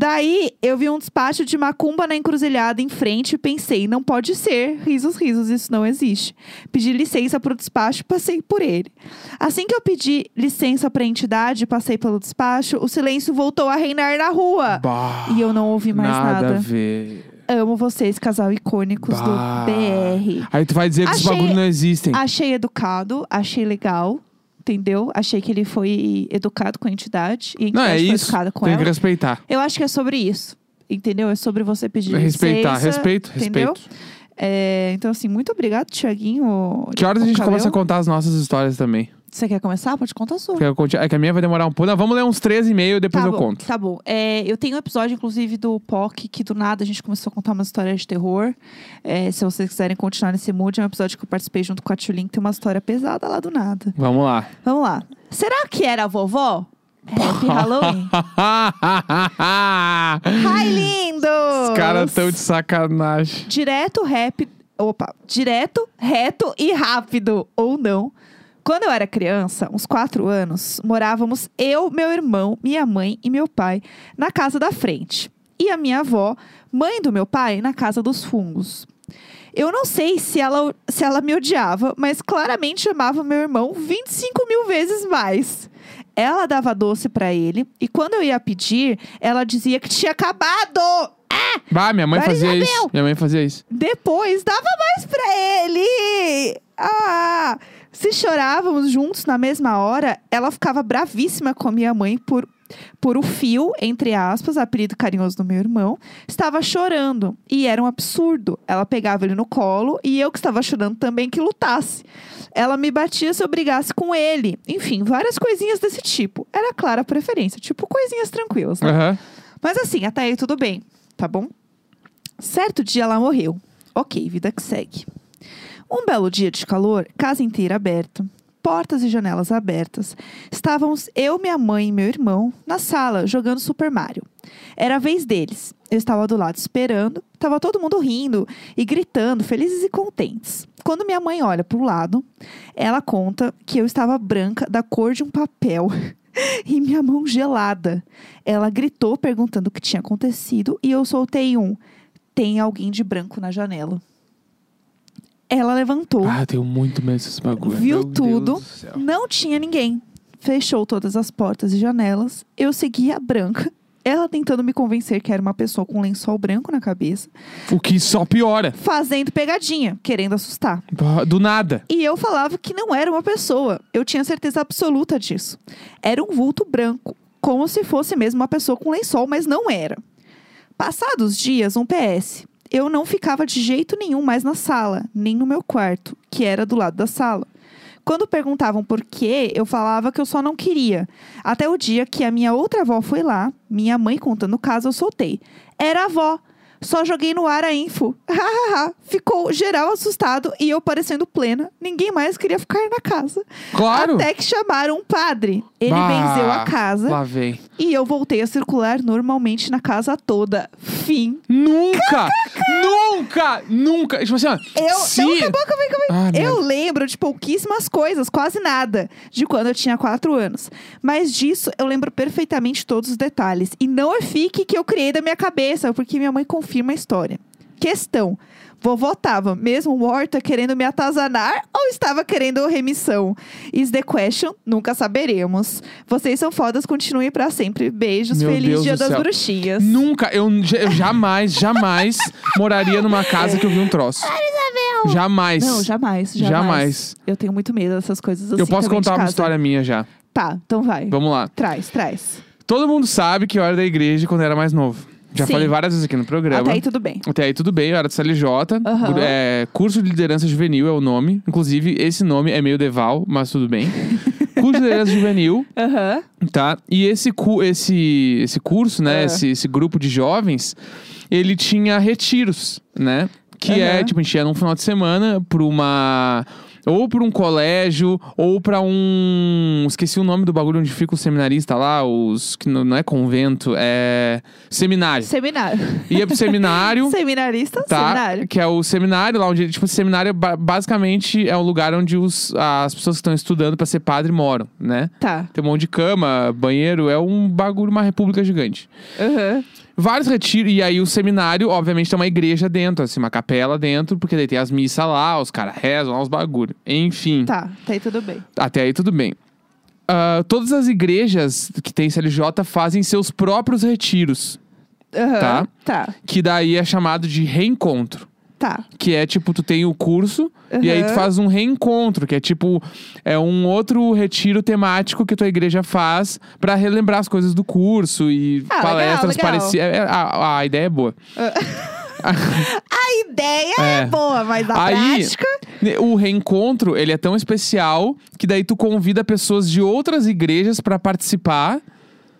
Daí eu vi um despacho de macumba na encruzilhada em frente e pensei, não pode ser. Risos, risos, isso não existe. Pedi licença para o despacho e passei por ele. Assim que eu pedi licença para a entidade e passei pelo despacho, o silêncio voltou a reinar na rua. Bah, E eu não ouvi mais nada. nada. a ver. Amo vocês, casal icônicos Bah. do BR. Aí tu vai dizer que esses Achei- bagulho não existem. Achei educado, achei legal, entendeu? Achei que ele foi educado com a entidade e a Não, entidade é foi isso. educada com Tem ela. que respeitar. Eu acho que é sobre isso. Entendeu? É sobre você pedir Respeitar, licença, respeito, entendeu? respeito. É, então, assim, muito obrigado, Tiaguinho. Que horas a gente Cabelo. começa a contar as nossas histórias também? Você quer começar? Pode contar a sua. Quer É que a minha vai demorar um pouco. Não, vamos ler uns 13 e meio, depois tá eu bom, conto. Tá bom. É, eu tenho um episódio, inclusive, do POC, que do nada a gente começou a contar uma história de terror. É, se vocês quiserem continuar nesse mood, é um episódio que eu participei junto com a Tchulin, que tem uma história pesada lá do nada. Vamos lá. Vamos lá. Será que era a vovó? Happy Halloween. Ai, lindos! Os caras tão de sacanagem. Direto, rap. Opa, direto, reto e rápido. Ou não. Quando eu era criança, uns quatro anos, morávamos eu, meu irmão, minha mãe e meu pai na casa da frente. E a minha avó, mãe do meu pai, na casa dos fungos. Eu não sei se ela, se ela me odiava, mas claramente amava meu irmão 25 mil vezes mais. Ela dava doce pra ele e quando eu ia pedir, ela dizia que tinha acabado. Bah, minha mãe Agora fazia já isso. Minha mãe fazia isso. Depois dava mais pra ele. Ah! Se chorávamos juntos na mesma hora, ela ficava bravíssima com a minha mãe por, por o fio, entre aspas, apelido carinhoso do meu irmão, estava chorando. E era um absurdo. Ela pegava ele no colo e eu que estava chorando também que lutasse. Ela me batia se eu brigasse com ele. Enfim, várias coisinhas desse tipo. Era clara a preferência, tipo coisinhas tranquilas, né? Aham. Mas assim, até aí tudo bem, tá bom? Certo dia ela morreu. Ok, vida que segue. Um belo dia de calor, casa inteira aberta, portas e janelas abertas. Estávamos eu, minha mãe e meu irmão na sala jogando Super Mario. Era a vez deles. Eu estava do lado esperando, estava todo mundo rindo e gritando, felizes e contentes. Quando minha mãe olha para o lado, ela conta que eu estava branca da cor de um papel e minha mão gelada. Ela gritou perguntando o que tinha acontecido e eu soltei um: tem alguém de branco na janela. Ela levantou, Ah, eu tenho muito medo desses bagulho. Viu Meu tudo. não tinha ninguém. Fechou todas as portas e janelas. Eu segui a branca. Ela tentando me convencer que era uma pessoa com um lençol branco na cabeça, O que só piora. fazendo pegadinha, querendo assustar. Do nada. E eu falava que não era uma pessoa. Eu tinha certeza absoluta disso. Era um vulto branco, como se fosse mesmo uma pessoa com lençol, mas não era. Passados dias, um PS. Eu não ficava de jeito nenhum mais na sala, nem no meu quarto, que era do lado da sala. Quando perguntavam por quê, eu falava que eu só não queria. Até o dia que a minha outra avó foi lá, minha mãe contando o caso, eu soltei. Era a avó. Só joguei no ar a info. Ficou geral assustado e eu parecendo plena. Ninguém mais queria ficar na casa. Claro. Até que chamaram um padre. Ele Bah, benzeu a casa Lá vem. e eu voltei a circular normalmente na casa toda. Fim. Nunca! nunca! Nunca! Tipo assim, ó. Eu. se... Não, acabou, acabou, acabou. Ah. Eu lembro de pouquíssimas coisas, quase nada, de quando eu tinha quatro anos. Mas disso eu lembro perfeitamente todos os detalhes. E não é fique que eu criei da minha cabeça, porque minha mãe confirma a história. Questão: Vou votava, mesmo o Horta querendo me atazanar ou estava querendo remissão? Is the question, nunca saberemos. Vocês são fodas, continuem pra sempre. Beijos, Meu feliz Deus dia das céu. bruxinhas. Nunca, eu, eu jamais, jamais moraria numa casa que eu vi um troço. Jamais. Não, jamais, jamais. Jamais. Eu tenho muito medo dessas coisas assim Eu posso contar uma história minha já. Tá, então vai. Vamos lá. Traz, traz. Todo mundo sabe que eu era da igreja quando eu era mais novo. Já Sim. falei várias vezes aqui no programa. Até aí tudo bem. Até aí tudo bem, eu era do CLJ. Aham. É, curso de liderança juvenil é o nome. Inclusive, esse nome é meio deval, mas tudo bem. curso de liderança juvenil, Aham. tá? E esse, cu esse, esse curso, né? Ah. Esse, esse grupo de jovens, ele tinha retiros, né? Que é, tipo, a gente ia num final de semana pra uma. Ou pra um colégio, ou pra um. Esqueci o nome do bagulho onde fica o seminarista lá, os. Que não é convento, é. Seminário. Seminário. Ia pro seminário. Seminarista, Tá, seminário. que é o seminário lá onde, tipo, seminário ba- basicamente é o lugar onde os, as pessoas que estão estudando pra ser padre moram, né? Tá. Tem um monte de cama, banheiro, é um bagulho, uma república gigante. Aham. Vários retiros, e aí o seminário, obviamente, tem uma igreja dentro, assim, uma capela dentro, porque daí tem as missas lá, os caras rezam lá, os bagulho. Enfim, Tá, tá aí tudo bem. até aí tudo bem. Ah, todas as igrejas que tem CLJ fazem seus próprios retiros, Aham. Tá. Tá. que daí é chamado de reencontro. Tá. Que é tipo, tu tem o curso e aí tu faz um reencontro, que é tipo, é um outro retiro temático que tua igreja faz pra relembrar as coisas do curso e Ah, palestras parecidas. é, A, a ideia é boa. A ideia é, É. boa, mas a Aí- prática. O reencontro, ele é tão especial que daí tu convida pessoas de outras igrejas pra participar.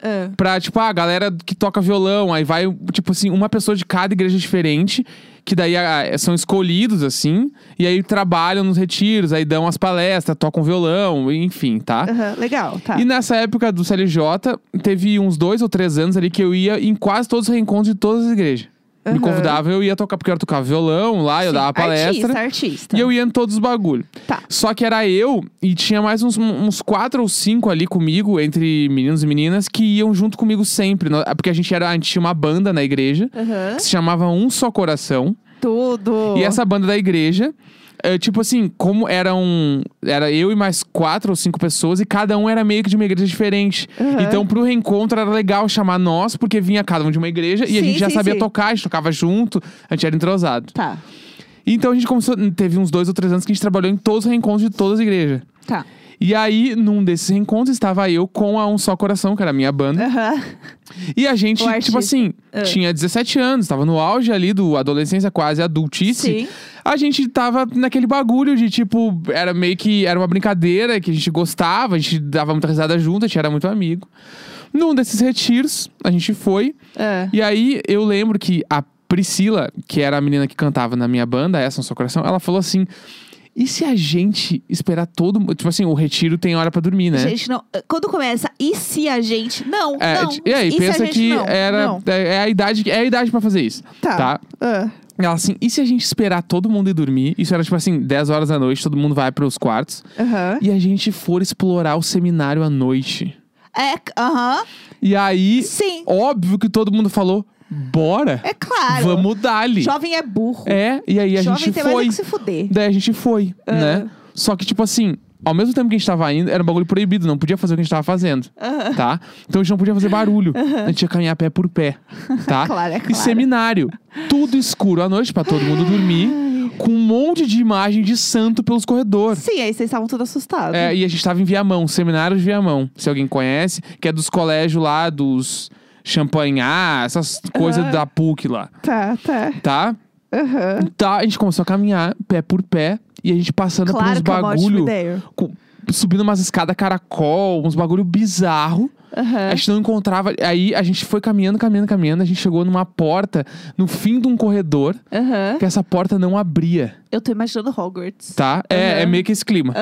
Ah, Pra, tipo, a galera que toca violão, aí vai, tipo assim, uma pessoa de cada igreja diferente, que daí ah, são escolhidos, assim, e aí trabalham nos retiros, aí dão as palestras, tocam violão, enfim, tá? aham, legal, tá. E nessa época do CLJ, teve uns dois ou três anos ali que eu ia em quase todos os reencontros de todas as igrejas. Me Aham. convidavam, eu ia tocar, porque eu tocava violão lá, eu Sim, dava palestra. Artista, artista. E eu ia em todos os bagulho. Tá. Só que era eu e tinha mais uns, uns quatro ou cinco ali comigo, entre meninos e meninas, que iam junto comigo sempre. Nó- Porque a gente, era, a gente tinha uma banda na igreja Aham. que se chamava Um Só Coração. Tudo. E essa banda da igreja, é, tipo assim, como eram. Era eu e mais quatro ou cinco pessoas, e cada um era meio que de uma igreja diferente. Aham. Então, pro reencontro era legal chamar nós, porque vinha cada um de uma igreja e a Sim, gente já sim, sabia sim. tocar, a gente tocava junto, a gente era entrosado. Tá, Então a gente começou. Teve uns dois ou três anos que a gente trabalhou em todos os reencontros de todas as igrejas. tá. E aí, num desses reencontros, estava eu com a Um Só Coração, que era a minha banda. Aham. E a gente, O artista. tipo assim, Ah. tinha 17 anos, tava no auge ali do adolescência, quase adultice. Sim. A gente tava naquele bagulho de tipo, era meio que era uma brincadeira que a gente gostava, a gente dava muita risada junto, a gente era muito amigo. Num desses retiros, a gente foi. Ah, E aí eu lembro que a Priscila, que era a menina que cantava na minha banda, essa no seu coração, ela falou assim: e se a gente esperar todo mundo. Tipo assim, o retiro tem hora pra dormir, né? Gente, não. Quando começa, e se a gente. Não, É, não. e aí, a pensa que não? era Não. é, é a idade, é a idade para fazer isso. Tá. tá? Ah, Ela assim, e se a gente esperar todo mundo ir dormir? Isso era tipo assim, 10 horas da noite, todo mundo vai pros quartos. Aham. E a gente for explorar o seminário à noite. É, aham. E aí, Sim. óbvio que todo mundo falou: bora, É claro. vamos dar-lhe. Jovem é burro. É, e aí a Jovem gente tem mais é foi. que se fuder. Daí a gente foi, Ah. né? Só que, tipo assim, ao mesmo tempo que a gente tava indo, era um bagulho proibido, não podia fazer o que a gente tava fazendo, tá? Então a gente não podia fazer barulho. A gente ia caminhar pé por pé, tá? Claro, é E claro. seminário, tudo escuro à noite pra todo mundo dormir, com um monte de imagem de santo pelos corredores. Sim, aí vocês estavam todos assustados. É, e a gente tava em Viamão, seminário de Viamão, se alguém conhece, que é dos colégios lá, dos champanhar, essas coisas Aham. da PUC lá, Tá, tá. tá? Aham. Tá, a gente começou a caminhar pé por pé e a gente passando por uns Claro que é uma ótima bagulho, ideia. com- subindo umas escadas caracol, uns bagulho bizarro. Aham. A gente não encontrava. Aí a gente foi caminhando, caminhando, caminhando. A gente chegou numa porta no fim de um corredor Aham. que essa porta não abria, Eu tô imaginando Hogwarts. tá? É, é meio que esse clima.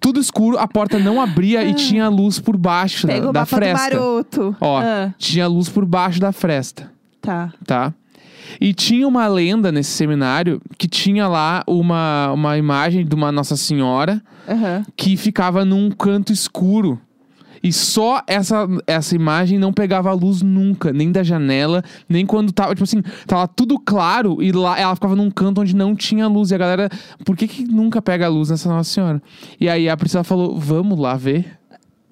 Tudo escuro, a porta não abria e tinha luz por baixo da, Pega o da fresta. do Maroto. Ó, Ah, tinha luz por baixo da fresta. tá. tá? E tinha uma lenda nesse seminário que tinha lá uma, uma imagem de uma Nossa Senhora Aham. que ficava num canto escuro. E só essa, essa imagem não pegava a luz nunca, nem da janela, nem quando tava, tipo assim, tava tudo claro e lá ela ficava num canto onde não tinha luz. E a galera, por que, que nunca pega a luz nessa Nossa Senhora? E aí a Priscila falou: vamos lá ver.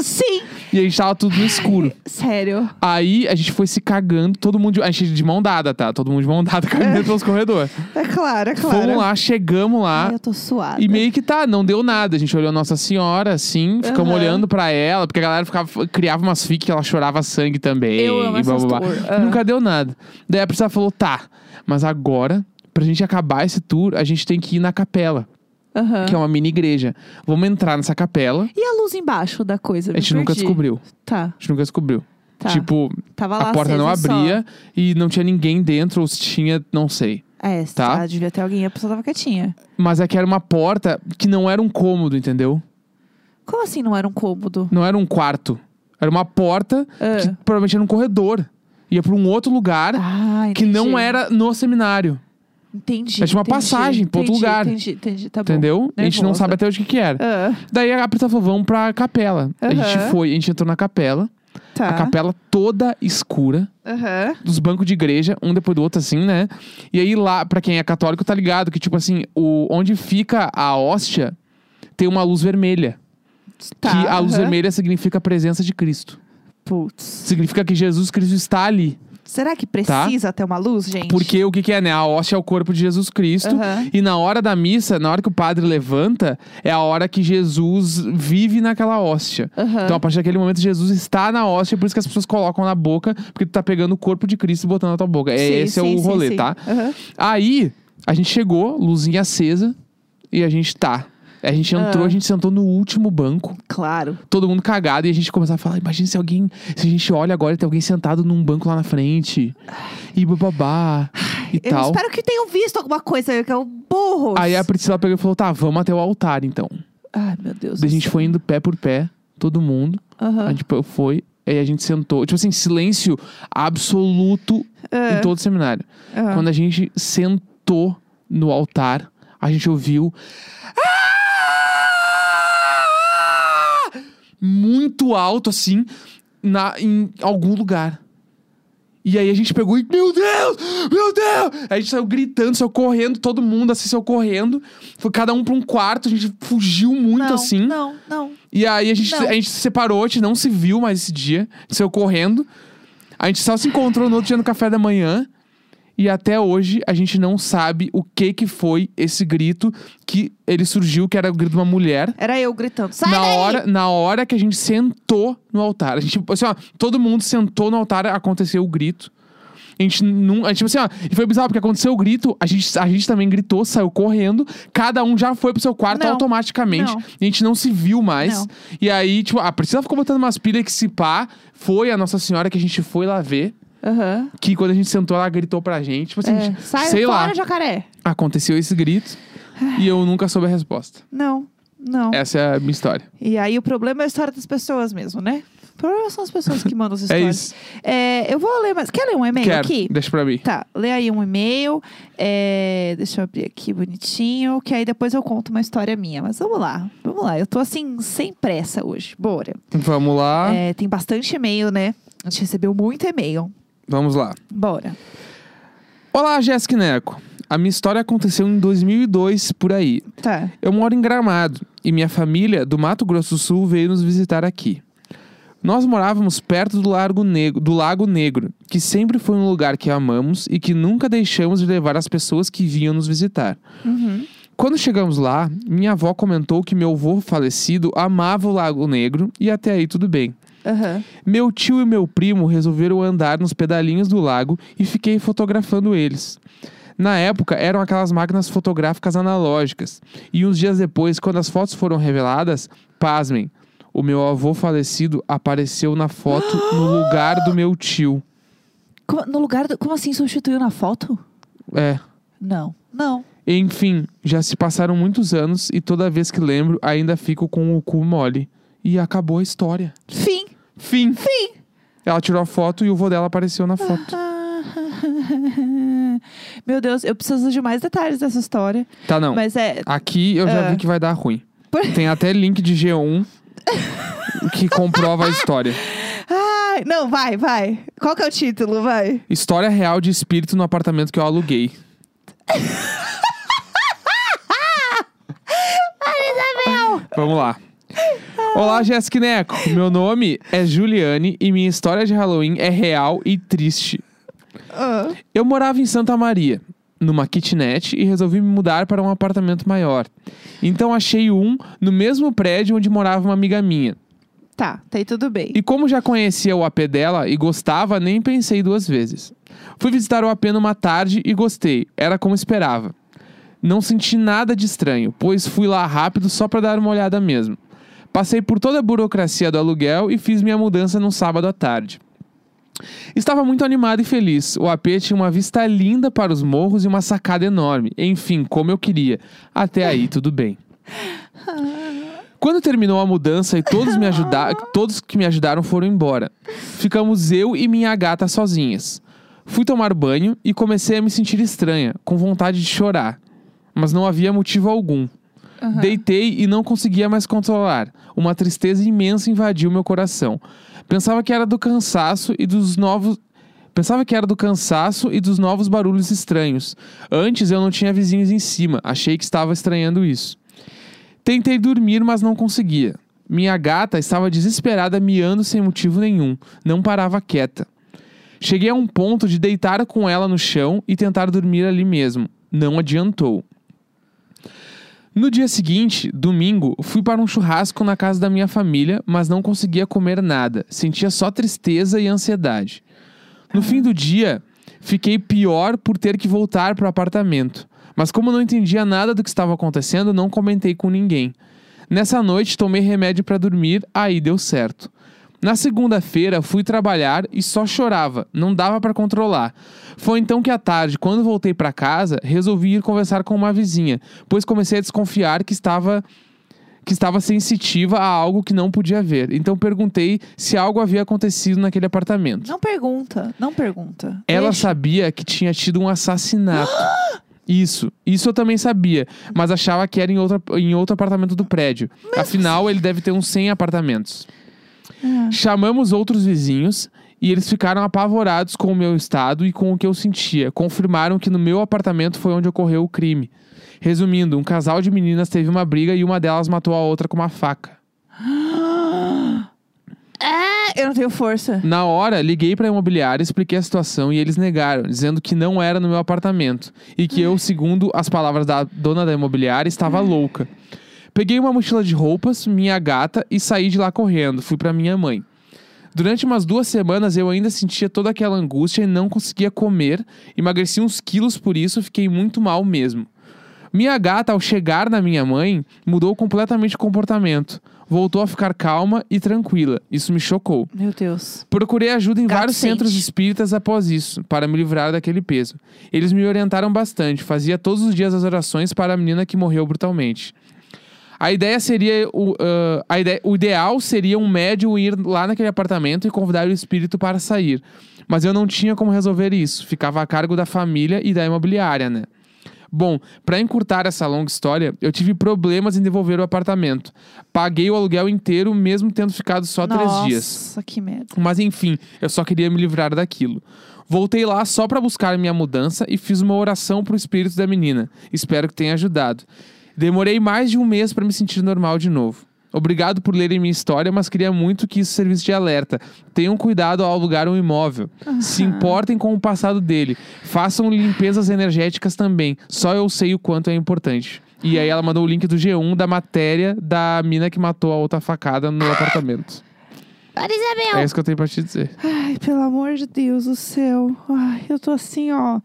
Sim! E a gente tava tudo no escuro. Sério. Aí a gente foi se cagando, todo mundo. de- A gente de mão dada, tá? Todo mundo de mão dada, cagando pelos corredores. É claro, é claro. Fomos lá, chegamos lá. Ai, eu tô suada. E meio que tá, não deu nada. A gente olhou Nossa Senhora, assim, ficamos Aham. olhando pra ela, porque a galera ficava, criava umas fic que ela chorava sangue também. Eu amo e blá, blá, blá. Ah. Nunca deu nada. Daí a Priscila falou: tá, mas agora, pra gente acabar esse tour, a gente tem que ir na capela, Aham. que é uma mini igreja. Vamos entrar nessa capela. E a luz embaixo da coisa? A me gente nunca perdi. descobriu. Tá, A gente nunca descobriu. tá. Tipo, Tava lá a porta não acesa só. abria e não tinha ninguém dentro, ou se tinha, não sei. É, Tá. tá. devia ter alguém, a pessoa tava quietinha. Mas é que era uma porta que não era um cômodo, entendeu? Como assim não era um cômodo? Não era um quarto. Era uma porta Ah. que provavelmente era um corredor. Ia pra um outro lugar Ah, que não era no seminário. Entendi. É tipo uma entendi, passagem pra outro entendi, lugar. Entendi, entendi, tá bom. entendeu? A gente não Nervosa. sabe até hoje o que, que era. Ah, Daí a Priscila falou: vamos pra capela. A gente foi, a gente entrou na capela. tá. A capela toda escura. Aham. Dos bancos de igreja, um depois do outro, assim, né? E aí lá, pra quem é católico, tá ligado que, tipo assim, o, onde fica a hóstia tem uma luz vermelha. Tá, que a luz vermelha significa a presença de Cristo. Putz. Significa que Jesus Cristo está ali. Será que precisa ter uma luz, gente? Porque o que, que é, né? A hóstia é o corpo de Jesus Cristo. Aham. E na hora da missa, na hora que o padre levanta, é a hora que Jesus vive naquela hóstia. Aham. Então, a partir daquele momento, Jesus está na hóstia, por isso que as pessoas colocam na boca, porque tu tá pegando o corpo de Cristo e botando na tua boca. É, Sim, esse é sim, o sim, rolê, sim. tá? Aham. Aí, a gente chegou, luzinha acesa, e a gente tá. A gente entrou, Ah. a gente sentou no último banco, Claro. todo mundo cagado, e a gente começava a falar: imagina se alguém. Se a gente olha agora e tem alguém sentado num banco lá na frente. E bababá. E Eu tal. espero que tenham visto alguma coisa, que é o burro. Aí a Priscila pegou e falou: tá, vamos até o altar então. Ai, meu Deus. Daí a gente céu. foi indo pé por pé, todo mundo. Aham. A gente foi, aí a gente sentou. Tipo assim, silêncio absoluto em todo o seminário. Aham. Quando a gente sentou no altar, a gente ouviu. "Ah!" Muito alto, assim, na, em algum lugar. E aí a gente pegou e, meu Deus, meu Deus! Aí a gente saiu gritando, saiu correndo, todo mundo assim saiu correndo. Foi cada um pra um quarto, a gente fugiu muito não, assim. Não, não. E aí a gente, Não. a gente se separou, a gente não se viu mais esse dia. A gente saiu correndo. A gente só se encontrou no outro dia no café da manhã. E até hoje a gente não sabe o que que foi esse grito que ele surgiu, que era o grito de uma mulher. Era eu gritando. Sai na daí! hora, na hora que a gente sentou no altar. A gente, assim, ó, todo mundo sentou no altar, aconteceu o grito. A gente não. A gente, tipo assim, ó, e foi bizarro, porque aconteceu o grito, a gente, a gente também gritou, saiu correndo, cada um já foi pro seu quarto Não. automaticamente. Não. E a gente não se viu mais. Não. E aí, tipo, a Priscila ficou botando umas pilhas que se pá, foi a Nossa Senhora que a gente foi lá ver. Aham. Que quando a gente sentou, ela gritou pra gente. Tipo assim, É. Sai sei fora, lá. jacaré. Aconteceu esse grito e eu nunca soube a resposta. Não, não. Essa é a minha história. E aí o problema é a história das pessoas mesmo, né? O problema são as pessoas que mandam as É histórias. isso. É, eu vou ler mais. Quer ler um e-mail Quero. aqui? Deixa pra mim. Tá, lê aí um e-mail. É, deixa eu abrir aqui bonitinho, que aí depois eu conto uma história minha. Mas vamos lá, vamos lá. Eu tô assim, sem pressa hoje. Bora. Vamos lá. É, tem bastante e-mail, né? A gente recebeu muito e-mail. Vamos lá. Bora. Olá, Jéssica Neco. A minha história aconteceu em 2002, por aí. Tá. Eu moro em Gramado e minha família, do Mato Grosso do Sul, veio nos visitar aqui. Nós morávamos perto do Lago, Negro, do Lago Negro, que sempre foi um lugar que amamos e que nunca deixamos de levar as pessoas que vinham nos visitar. Uhum. Quando chegamos lá, minha avó comentou que meu avô falecido amava o Lago Negro e até aí tudo bem. Aham. Meu tio e meu primo resolveram andar nos pedalinhos do lago e fiquei fotografando eles. Na época, eram aquelas máquinas fotográficas analógicas. E uns dias depois, quando as fotos foram reveladas, pasmem, o meu avô falecido apareceu na foto no lugar do meu tio. Como, no lugar do, Como assim substituiu na foto? É. Não. Não. Enfim, já se passaram muitos anos e toda vez que lembro, ainda fico com o cu mole. E acabou a história. Fim. Fim. Fim. Ela tirou a foto e o vô dela apareceu na foto. Meu Deus, eu preciso de mais detalhes dessa história. Tá, não. Mas é. Aqui eu já Ah. vi que vai dar ruim. Por- Tem até link de G1 que comprova a história. Ai, não, vai, vai. Qual que é o título, vai? História real de espírito no apartamento que eu aluguei. Vamos lá. Olá, Jéssica Neco. Meu nome é Juliane e minha história de Halloween é real e triste. Ah, Eu morava em Santa Maria, numa kitnet, e resolvi me mudar para um apartamento maior. Então achei um no mesmo prédio onde morava uma amiga minha. tá, tá aí tudo bem. E como já conhecia o AP dela e gostava, nem pensei duas vezes. Fui visitar o AP numa tarde e gostei. Era como esperava. Não senti nada de estranho, pois fui lá rápido só para dar uma olhada mesmo. Passei por toda a burocracia do aluguel e fiz minha mudança num sábado à tarde. Estava muito animado e feliz. O AP tinha uma vista linda para os morros e uma sacada enorme. Enfim, como eu queria. Até aí, tudo bem. Quando terminou a mudança e todos, me ajuda todos que me ajudaram foram embora, ficamos eu e minha gata sozinhas. Fui tomar banho e comecei a me sentir estranha, com vontade de chorar. Mas não havia motivo algum. Aham. Deitei e não conseguia mais controlar. Uma tristeza imensa invadiu meu coração. Pensava que era do cansaço e dos novos. Pensava que era do cansaço e dos novos barulhos estranhos. Antes eu não tinha vizinhos em cima, achei que estava estranhando isso. Tentei dormir, mas não conseguia. Minha gata estava desesperada, miando sem motivo nenhum. Não parava quieta. Cheguei a um ponto de deitar com ela no chão e tentar dormir ali mesmo. Não adiantou. No dia seguinte, domingo, fui para um churrasco na casa da minha família, mas não conseguia comer nada. Sentia só tristeza e ansiedade. No fim do dia, fiquei pior por ter que voltar para o apartamento. Mas como não entendia nada do que estava acontecendo, não comentei com ninguém. Nessa noite, tomei remédio para dormir, aí deu certo. Na segunda-feira, fui trabalhar e só chorava, não dava para controlar. Foi então que à tarde, quando voltei para casa, resolvi ir conversar com uma vizinha, pois comecei a desconfiar que estava que estava sensitiva a algo que não podia ver. Então perguntei se algo havia acontecido naquele apartamento. Não pergunta, não pergunta. Ela Deixa. sabia que tinha tido um assassinato. Isso, isso eu também sabia, mas achava que era em outro, em outro apartamento do prédio. Afinal, ele deve ter uns 100 apartamentos. Ah. Chamamos outros vizinhos e eles ficaram apavorados com o meu estado e com o que eu sentia. Confirmaram que no meu apartamento foi onde ocorreu o crime. Resumindo, um casal de meninas teve uma briga e uma delas matou a outra com uma faca. É, eu não tenho força. Na hora, liguei pra imobiliária, expliquei a situação e eles negaram, dizendo que não era no meu apartamento e que eu, segundo as palavras da dona da imobiliária, estava louca. Peguei uma mochila de roupas, minha gata e saí de lá correndo. Fui pra minha mãe. Durante umas duas semanas eu ainda sentia toda aquela angústia e não conseguia comer. Emagreci uns quilos por isso, fiquei muito mal mesmo. Minha gata, ao chegar na minha mãe, mudou completamente o comportamento. Voltou a ficar calma e tranquila. Isso me chocou. Meu Deus. Procurei ajuda em Gato vários sente. centros espíritas após isso, para me livrar daquele peso. Eles me orientaram bastante, fazia todos os dias as orações para a menina que morreu brutalmente. A ideia seria. O, ah, a ideia, o ideal seria um médium ir lá naquele apartamento e convidar o espírito para sair. Mas eu não tinha como resolver isso. Ficava a cargo da família e da imobiliária, né? Bom, para encurtar essa longa história, eu tive problemas em devolver o apartamento. Paguei o aluguel inteiro, mesmo tendo ficado só três dias. Nossa, que merda. Mas enfim, eu só queria me livrar daquilo. Voltei lá só pra buscar minha mudança e fiz uma oração pro espírito da menina. Espero que tenha ajudado. Demorei mais de um mês pra me sentir normal de novo. Obrigado por lerem minha história, mas queria muito que isso servisse de alerta. Tenham cuidado ao alugar um imóvel. Se importem com o passado dele. Façam limpezas energéticas também. Só eu sei o quanto é importante. E aí ela mandou o link do G1 da matéria da mina que matou a outra facada no apartamento. Para Isabel! É isso que eu tenho pra te dizer. Ai, pelo amor de Deus do céu. Ai, eu tô assim, ó.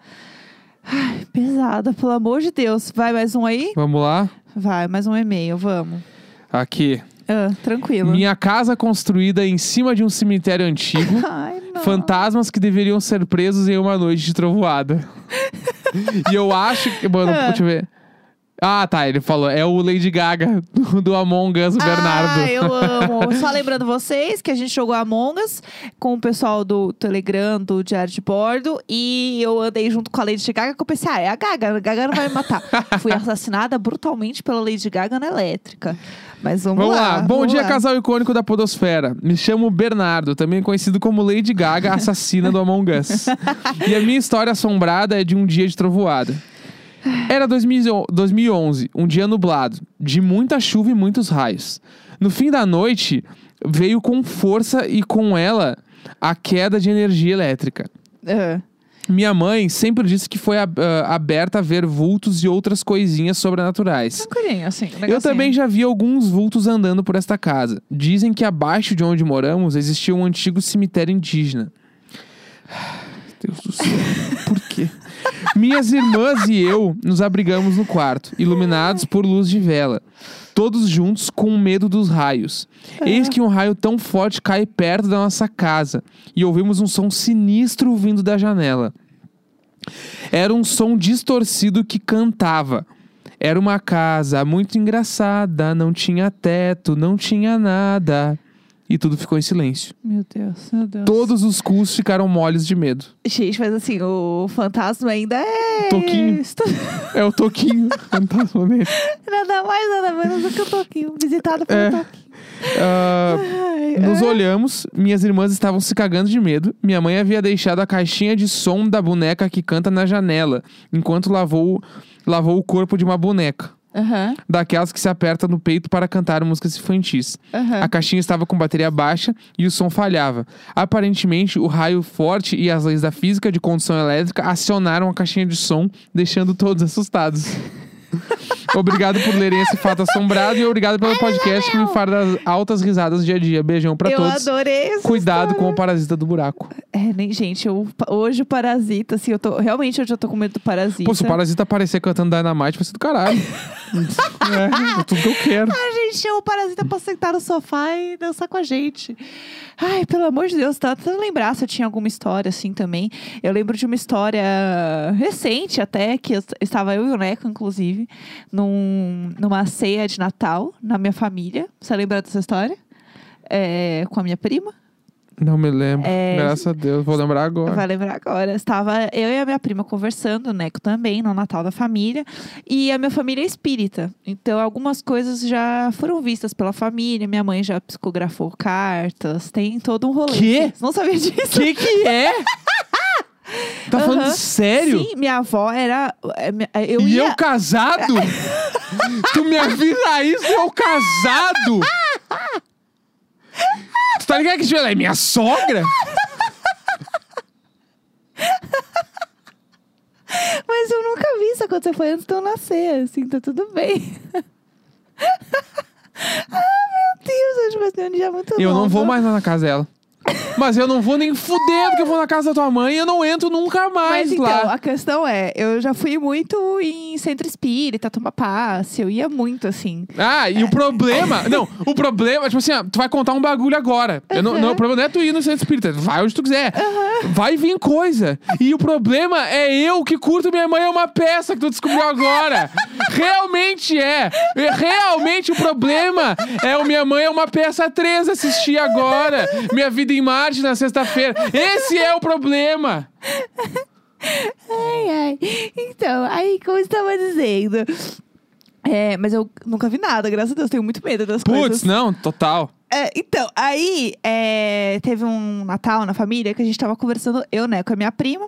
Ai, pesada, pelo amor de Deus. Vai mais um aí? Vamos lá? Vai, mais um e-mail, vamos. Aqui. Ah, tranquilo. Minha casa construída em cima de um cemitério antigo. Ai, não. Fantasmas que deveriam ser presos em uma noite de trovoada. e eu acho que. Mano, Ah. deixa eu ver. Ah, tá. Ele falou. É o Lady Gaga do, do Among Us, o Bernardo. Ah, eu amo. Só lembrando vocês que a gente jogou Among Us com o pessoal do Telegram, do Diário de Bordo. E eu andei junto com a Lady Gaga, que eu pensei, ah, é a Gaga. A Gaga não vai me matar. Fui assassinada brutalmente pela Lady Gaga na elétrica. Mas vamos, Vamos lá. Bom vamos dia, lá. casal icônico da Podosfera. Me chamo Bernardo, também conhecido como Lady Gaga, assassina do Among Us. e a minha história assombrada é de um dia de trovoada. Era 2000 2011, um dia nublado, de muita chuva e muitos raios. No fim da noite, veio com força e com ela a queda de energia elétrica. Minha mãe sempre disse que foi ah, aberta a ver vultos e outras coisinhas sobrenaturais. tranquilinho, assim. Eu também já vi alguns vultos andando por esta casa. Dizem que abaixo de onde moramos existia um antigo cemitério indígena. Deus do céu, por quê? Minhas irmãs e eu nos abrigamos no quarto, iluminados por luz de vela. Todos juntos com medo dos raios. Eis que um raio tão forte cai perto da nossa casa e ouvimos um som sinistro vindo da janela. Era um som distorcido que cantava. Era uma casa muito engraçada, não tinha teto, não tinha nada. E tudo ficou em silêncio. Meu Deus, meu Deus. Todos os cus ficaram moles de medo. Gente, mas assim, o fantasma ainda é. Toquinho. Estu- É o Toquinho, fantasma dele. Nada mais, nada menos do que o Toquinho. Visitado pelo É. Toquinho. Ai, nos é. olhamos, minhas irmãs estavam se cagando de medo. Minha mãe havia deixado a caixinha de som da boneca que canta na janela, enquanto lavou, lavou o corpo de uma boneca. Aham, Daquelas que se aperta no peito para cantar músicas infantis. aham. A caixinha estava com bateria baixa e o som falhava. Aparentemente, o raio forte e as leis da física de condução elétrica acionaram a caixinha de som, deixando todos assustados. obrigado por lerem esse fato assombrado e obrigado pelo podcast que me faz altas risadas dia a dia. Beijão pra eu todos. adorei essa Cuidado com história. o parasita do buraco. É, nem, gente, eu, hoje o Parasita, assim, eu tô. Realmente hoje eu tô com medo do Parasita. Pô, se o parasita aparecer cantando Dynamite, vai ser do caralho. é, é tudo que eu quero. A gente chama o Parasita pra sentar no sofá e dançar com a gente. Ai, pelo amor de Deus, tá tentando lembrar se eu tinha alguma história assim também. Eu lembro de uma história recente até, que eu, estava eu e o Neco, inclusive, num, numa ceia de Natal na minha família. Você lembra dessa história? É, com a minha prima. Não me lembro. É. Graças a Deus. Vou lembrar agora. Vai lembrar agora. Estava eu e a minha prima conversando, o Neco também, no Natal da família. E a minha família é espírita. Então, algumas coisas já foram vistas pela família. Minha mãe já psicografou cartas. Tem todo um rolê. Quê? Você não sabia disso? Que que é? Tá falando Aham. sério? Sim, minha avó era. é, minha- Eu e ia. eu casado? tu me avisa isso, eu casado? tu tá ligado que ela é minha sogra? Mas eu nunca vi isso acontecer. Foi antes de eu nascer, assim, tá tudo bem. ah, meu Deus, ser um dia muito Eu não vou mais lá na casa dela. Mas eu não vou nem fudendo que eu vou na casa da tua mãe e eu não entro nunca mais Mas então, lá. a questão é, eu já fui muito em centro espírita, tomar passe, eu ia muito, assim. Ah, e o problema. Não, o problema, tipo assim, ó, tu vai contar um bagulho agora. Eu não, não, o problema não é tu ir no centro espírita. Vai onde tu quiser. Vai vir coisa. E o problema é eu que curto Minha Mãe é uma peça que tu descobriu agora. Realmente é. Realmente o problema é o Minha Mãe é uma peça 3 assistir agora. Minha Vida em Marte na sexta-feira. Esse é o problema. Ai, ai. Então, aí, como eu estava dizendo. É, mas eu nunca vi nada, graças a Deus, tenho muito medo das Putz, coisas. não, total. É, então, aí é, teve um Natal na família que a gente tava conversando, eu, né, com a minha prima.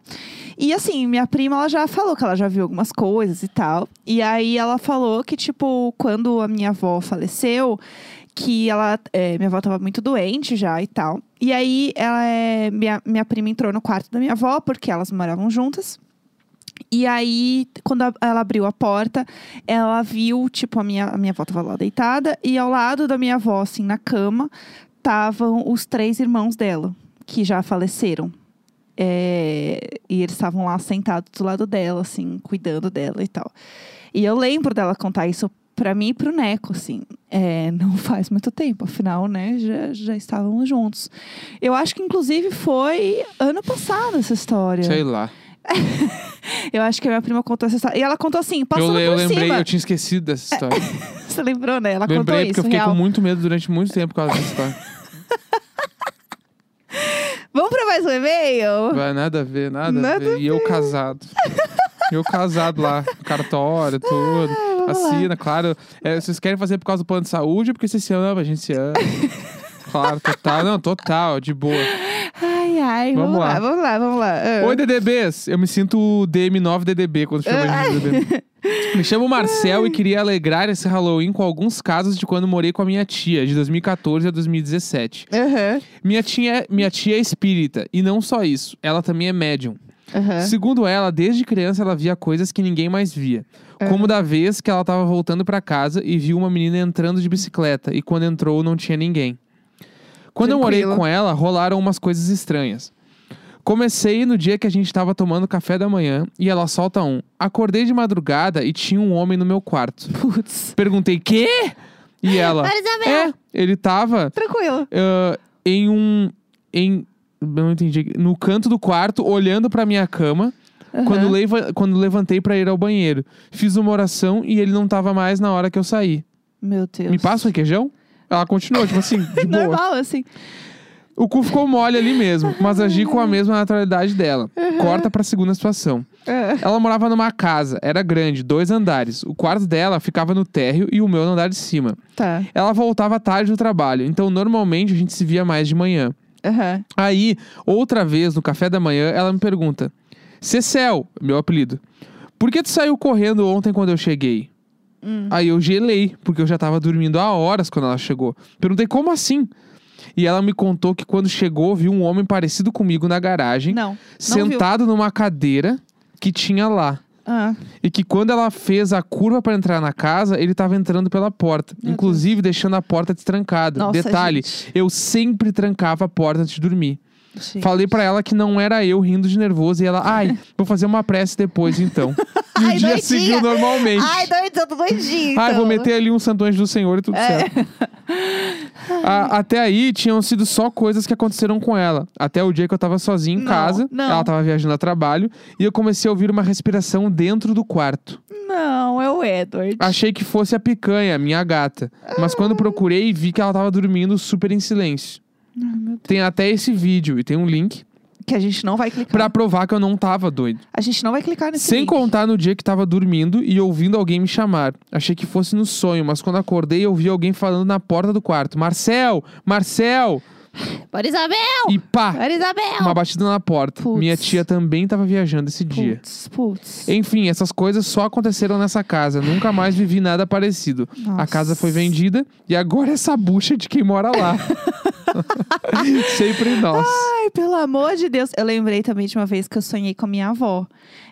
E assim, minha prima, ela já falou que ela já viu algumas coisas e tal. E aí ela falou que, tipo, quando a minha avó faleceu, que ela. é, minha avó tava muito doente já e tal. E aí ela é, minha, minha prima entrou no quarto da minha avó, porque elas moravam juntas. E aí, quando a- ela abriu a porta, ela viu, tipo, a minha, a minha avó tava lá deitada, e ao lado da minha avó, assim, na cama, estavam os três irmãos dela, que já faleceram. É, e eles estavam lá sentados do lado dela, assim, cuidando dela e tal. E eu lembro dela contar isso pra mim e pro Neco, assim. É, não faz muito tempo, afinal, né, já, já estávamos juntos. Eu acho que, inclusive, foi ano passado essa história. Sei lá. Eu acho que a minha prima contou essa história. E ela contou assim, Eu, passando le- eu por lembrei, cima. eu tinha esquecido dessa história. Você lembrou, né? Ela contou lembrei porque isso, eu fiquei real. com muito medo durante muito tempo por causa dessa história. Vamos pra mais um e-mail? Vai, nada a ver, nada, Nada a ver. E eu casado. eu casado lá, cartório, tudo. Lá. Assina, claro. É, vocês querem fazer por causa do plano de saúde ou porque vocês se amam, a gente se ama. claro, total. Não, total, de boa. Ai, ai, vamos, Vamos lá. lá. vamos lá, vamos lá. Ah. Oi, DDBs. Eu me sinto o DM9DDB quando chama de DDB. Me chamo Marcel e queria alegrar esse Halloween com alguns casos de quando morei com a minha tia, de 2014 a 2017. Aham, Minha tia, minha tia é espírita, e não só isso, ela também é médium. Aham. Segundo ela, desde criança ela via coisas que ninguém mais via. Como da vez que ela estava voltando para casa e viu uma menina entrando de bicicleta, e quando entrou não tinha ninguém. Quando eu morei Tranquilo. com ela, rolaram umas coisas estranhas. Comecei no dia que a gente estava tomando café da manhã e ela solta um. Acordei de madrugada e tinha um homem no meu quarto. Putz. Perguntei, quê? E ela, Marisabel. é, ele tava Tranquilo. ah, em um. Em, não entendi. No canto do quarto, olhando pra minha cama. Quando, Aham. leva, quando levantei pra ir ao banheiro. Fiz uma oração e ele não tava mais na hora que eu saí. Meu Deus. Me passa um requeijão? Ela continuou, tipo assim, de boa. Normal, assim. O cu ficou mole ali mesmo, mas agi com a mesma naturalidade dela. Corta pra segunda situação. Ah, Ela morava numa casa, era grande, dois andares. O quarto dela ficava no térreo e o meu no andar de cima. tá. Ela voltava tarde do trabalho, então normalmente a gente se via mais de manhã. Aham. Aí, outra vez, no café da manhã, ela me pergunta: Cecel, meu apelido, por que tu saiu correndo ontem quando eu cheguei? Hum. Aí eu gelei, porque eu já tava dormindo há horas quando ela chegou. Perguntei como assim? E ela me contou que quando chegou, viu um homem parecido comigo na garagem, Não. Não sentado numa cadeira que tinha lá. Ah, E que quando ela fez a curva para entrar na casa, ele tava entrando pela porta. Meu inclusive deixando a porta destrancada. Nossa, Detalhe, gente. eu sempre trancava a porta antes de dormir. Gente. Falei pra ela que não era eu rindo de nervoso e ela, ai, vou fazer uma prece depois então. E o Ai, dia doidinha. seguiu normalmente. Ai, doido, tô doidinho. Ai, então. vou meter ali um santo anjo do Senhor e tudo É. certo. A- até aí tinham sido só coisas que aconteceram com ela. Até o dia que eu tava sozinho em Não, casa, não. ela tava viajando a trabalho, e eu comecei a ouvir uma respiração dentro do quarto. Não, é o Edward. Achei que fosse a picanha, minha gata. Mas quando procurei, vi que ela tava dormindo super em silêncio. Ai. Tem até esse vídeo e tem um link Que a gente não vai clicar. pra provar que eu não tava doido. A gente não vai clicar nesse Sem link. contar no dia que tava dormindo e ouvindo alguém me chamar. Achei que fosse no sonho, mas quando acordei eu ouvi alguém falando na porta do quarto: Marcel! Marcel! Bora, Isabel! E pá! Bora, Isabel! Uma batida na porta. Putz. Minha tia também tava viajando esse dia. Putz. Enfim, essas coisas só aconteceram nessa casa. Nunca mais vivi nada parecido. A Nossa. casa foi vendida e agora essa bucha de quem mora lá. Sempre nós. Ai, pelo amor de Deus. Eu lembrei também de uma vez que eu sonhei com a minha avó.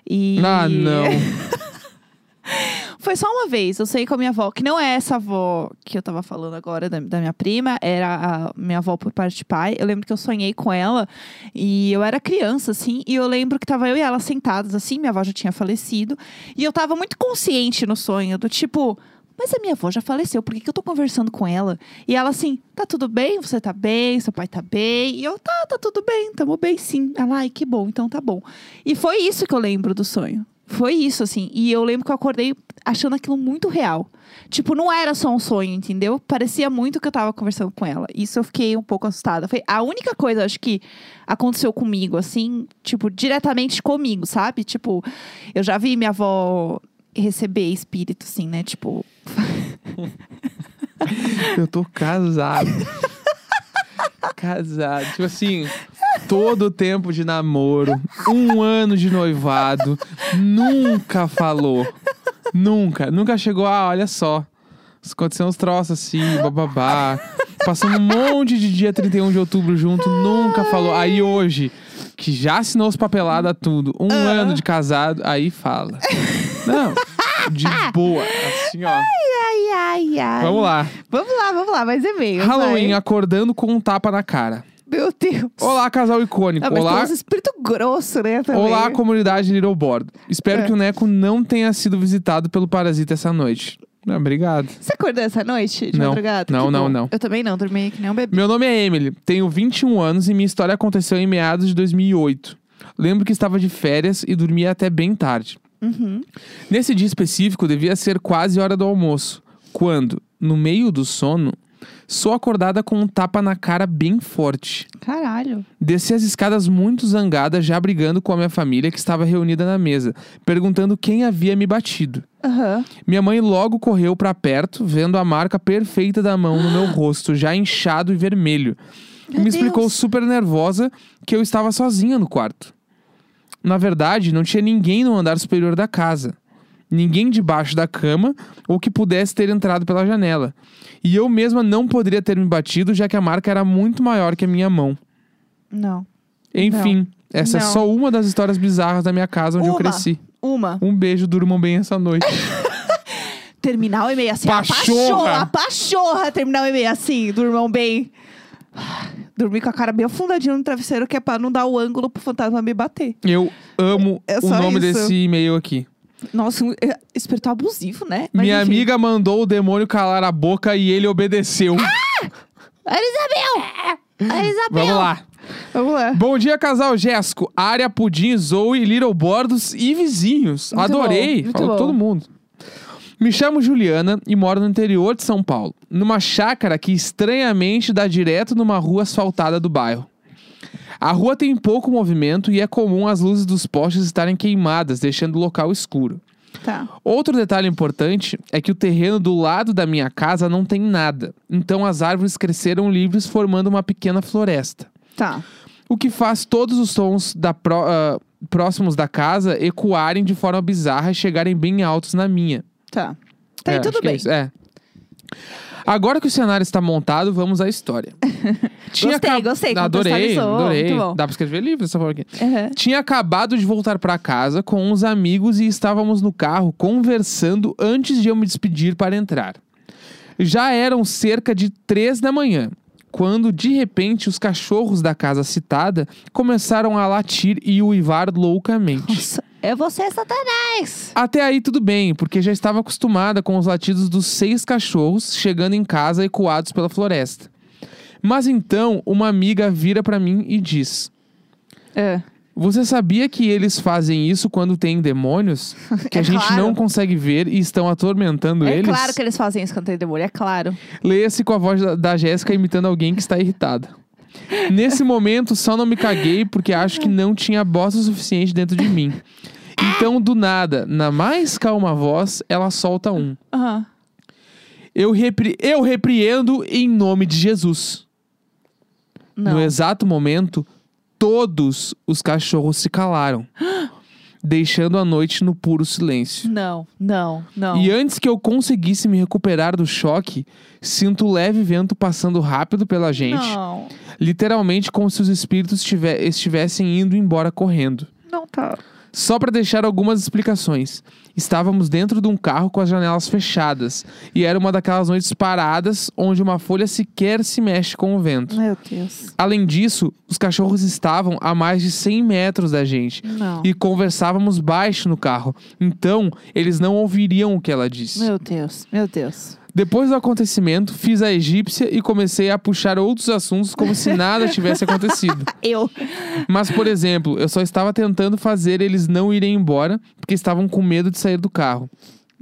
E... Ah, não. Foi só uma vez. Eu sonhei com a minha avó, que não é essa avó que eu tava falando agora, da, da minha prima. Era a minha avó por parte de pai. Eu lembro que eu sonhei com ela. E eu era criança, assim. E eu lembro que tava eu e ela sentadas, assim. Minha avó já tinha falecido. E eu tava muito consciente no sonho. Do tipo... Mas a minha avó já faleceu, por que, que eu tô conversando com ela? E ela assim, tá tudo bem? Você tá bem? Seu pai tá bem? E eu, tá, tá tudo bem, tamo bem sim. Ela, ai, que bom, então tá bom. E foi isso que eu lembro do sonho. Foi isso, assim. E eu lembro que eu acordei achando aquilo muito real. Tipo, não era só um sonho, entendeu? Parecia muito que eu tava conversando com ela. Isso eu fiquei um pouco assustada. Foi a única coisa, acho que aconteceu comigo, assim, tipo, diretamente comigo, sabe? Tipo, eu já vi minha avó receber espírito, assim, né? Tipo, Eu tô casado. casado. Tipo assim, todo o tempo de namoro, um ano de noivado, nunca falou. Nunca. Nunca chegou, ah, olha só. Aconteceu uns troços assim, bababá. Passando um monte de dia 31 de outubro junto, nunca falou. Aí hoje, que já assinou os papeladas tudo, um ano de casado, aí fala. Não, de boa. Assim, ó. ai, ai, ai. Vamos lá. Vamos lá, vamos lá, mais e-mail. Halloween, vai. acordando com um tapa na cara. Meu Deus. Olá, casal icônico. Ah, mas Olá, tem espírito grosso, né? Também. olá, comunidade Little Board. Espero É. que o Neco não tenha sido visitado pelo parasita essa noite. Ah, obrigado. Você acordou essa noite de Não. madrugada? Não, Que não, bom. não. Eu também não, dormi que nem um bebê. Meu nome é Emily, tenho 21 anos e minha história aconteceu em meados de 2008. Lembro que estava de férias e dormia até bem tarde. Uhum. Nesse dia específico, devia ser quase hora do almoço, quando, no meio do sono, sou acordada com um tapa na cara bem forte. Caralho. Desci as escadas muito zangada, já brigando com a minha família que estava reunida na mesa, perguntando quem havia me batido. Aham. Minha mãe logo correu pra perto, vendo a marca perfeita da mão no meu rosto, já inchado e vermelho. E Meu me explicou Deus. super nervosa que eu estava sozinha no quarto. Na verdade, não tinha ninguém no andar superior da casa. Ninguém debaixo da cama ou que pudesse ter entrado pela janela. E eu mesma não poderia ter me batido, já que a marca era muito maior que a minha mão. Não. Enfim, essa é Não. só uma das histórias bizarras da minha casa onde eu Uma. cresci. Uma. Um beijo, durmam bem essa noite. Terminal e meio assim. A Pachorra. A pachorra. Terminal e meio assim. Durmam bem. Dormir com a cara bem afundadinha no travesseiro, que é pra não dar o ângulo pro fantasma me bater. Eu amo É o nome isso. desse e-mail aqui. Nossa, um é, espiritual abusivo, né? Mas Minha enfim. amiga mandou o demônio calar a boca e ele obedeceu. Elisabel! Elisabel! Vamos lá. Vamos lá. Bom dia, casal Jéssico, Área, Pudim, Zoe, Little Bordos e vizinhos. Muito Adorei. bom, muito Falou todo mundo. Me chamo Juliana e moro no interior de São Paulo, numa chácara que estranhamente dá direto numa rua asfaltada do bairro. A rua tem pouco movimento e é comum as luzes dos postes estarem queimadas, deixando o local escuro. Tá. Outro detalhe importante é que o terreno do lado da minha casa não tem nada, então as árvores cresceram livres, formando uma pequena floresta. Tá. O que faz todos os sons da pró- ah, próximos da casa ecoarem de forma bizarra e chegarem bem altos na minha. Tá. Tá É, aí tudo é bem. isso, É. Agora que o cenário está montado, vamos à história. Gostei, acab- gostei, Adorei, adorei. Dá pra escrever livro dessa forma aqui. Aham. Tinha acabado de voltar para casa com uns amigos e estávamos no carro conversando antes de eu me despedir para entrar. Já eram cerca de três da manhã, quando de repente os cachorros da casa citada começaram a latir e uivar loucamente. Nossa, é você, Satanás! Até aí tudo bem, porque já estava acostumada com os latidos dos seis cachorros chegando em casa ecoados pela floresta. Mas então uma amiga vira para mim e diz: É. Você sabia que eles fazem isso quando tem demônios? Que a É gente claro. não consegue ver e estão atormentando É eles? claro que eles fazem isso quando tem demônio, é claro. Leia-se com a voz da, da Jéssica imitando alguém que está irritada. Nesse momento, só não me caguei porque acho que não tinha bosta suficiente dentro de mim. Então, do nada, na mais calma voz, ela solta um. Aham. Eu, eu repreendo em nome de Jesus. Não. No exato momento, todos os cachorros se calaram, deixando a noite no puro silêncio. Não, não, não. E antes que eu conseguisse me recuperar do choque, sinto leve vento passando rápido pela gente, Não, literalmente como se os espíritos estive- estivessem indo embora correndo. não tá. Só para deixar algumas explicações. Estávamos dentro de um carro com as janelas fechadas, e era uma daquelas noites paradas onde uma folha sequer se mexe com o vento. Meu Deus. Além disso, os cachorros estavam a mais de 100 metros da gente. Não. E conversávamos baixo no carro. Então, eles não ouviriam o que ela disse. Meu Deus, meu Deus. Depois do acontecimento, fiz a egípcia e comecei a puxar outros assuntos como se nada tivesse acontecido. Eu. Mas, por exemplo, eu só estava tentando fazer eles não irem embora porque estavam com medo de sair do carro.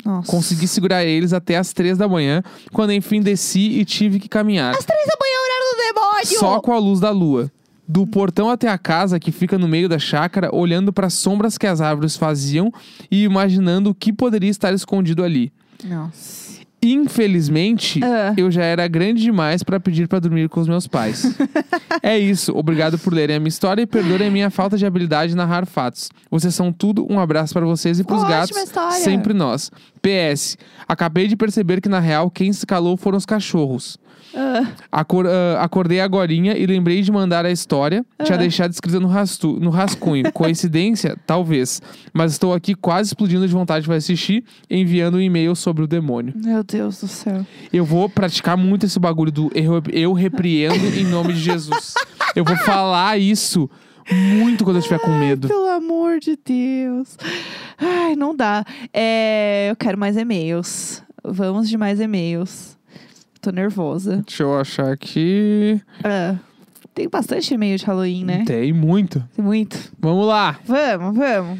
Nossa. Consegui segurar eles até as três da manhã, quando enfim desci e tive que caminhar. Às três da manhã, horário do demônio! Só com a luz da lua. Do portão até a casa, que fica no meio da chácara, olhando para as sombras que as árvores faziam e imaginando o que poderia estar escondido ali. Nossa. Infelizmente, Ah. eu já era grande demais para pedir para dormir com os meus pais. é isso. Obrigado por lerem a minha história e perdoem a minha falta de habilidade em narrar fatos. Vocês são tudo. Um abraço para vocês e pros Ótima gatos. história. Sempre nós. PS. Acabei de perceber que na real quem se calou foram os cachorros. Ah, Acor- ah, acordei agorinha e lembrei de mandar a história. Tinha deixado escrita no, rastu- no rascunho. Coincidência? Talvez. Mas estou aqui quase explodindo de vontade de assistir, enviando um e-mail sobre o demônio. meu Deus do céu. Eu vou praticar muito esse bagulho do eu, eu repreendo em nome de Jesus. Eu vou falar isso muito quando eu estiver com medo. Pelo amor de Deus. Ai, não dá. É, eu quero mais e-mails. Vamos de mais e-mails. Tô nervosa. Deixa eu achar aqui. Ah, Tem bastante e-mail de Halloween, né? Tem muito. Tem muito. Vamos lá. Vamos, vamos.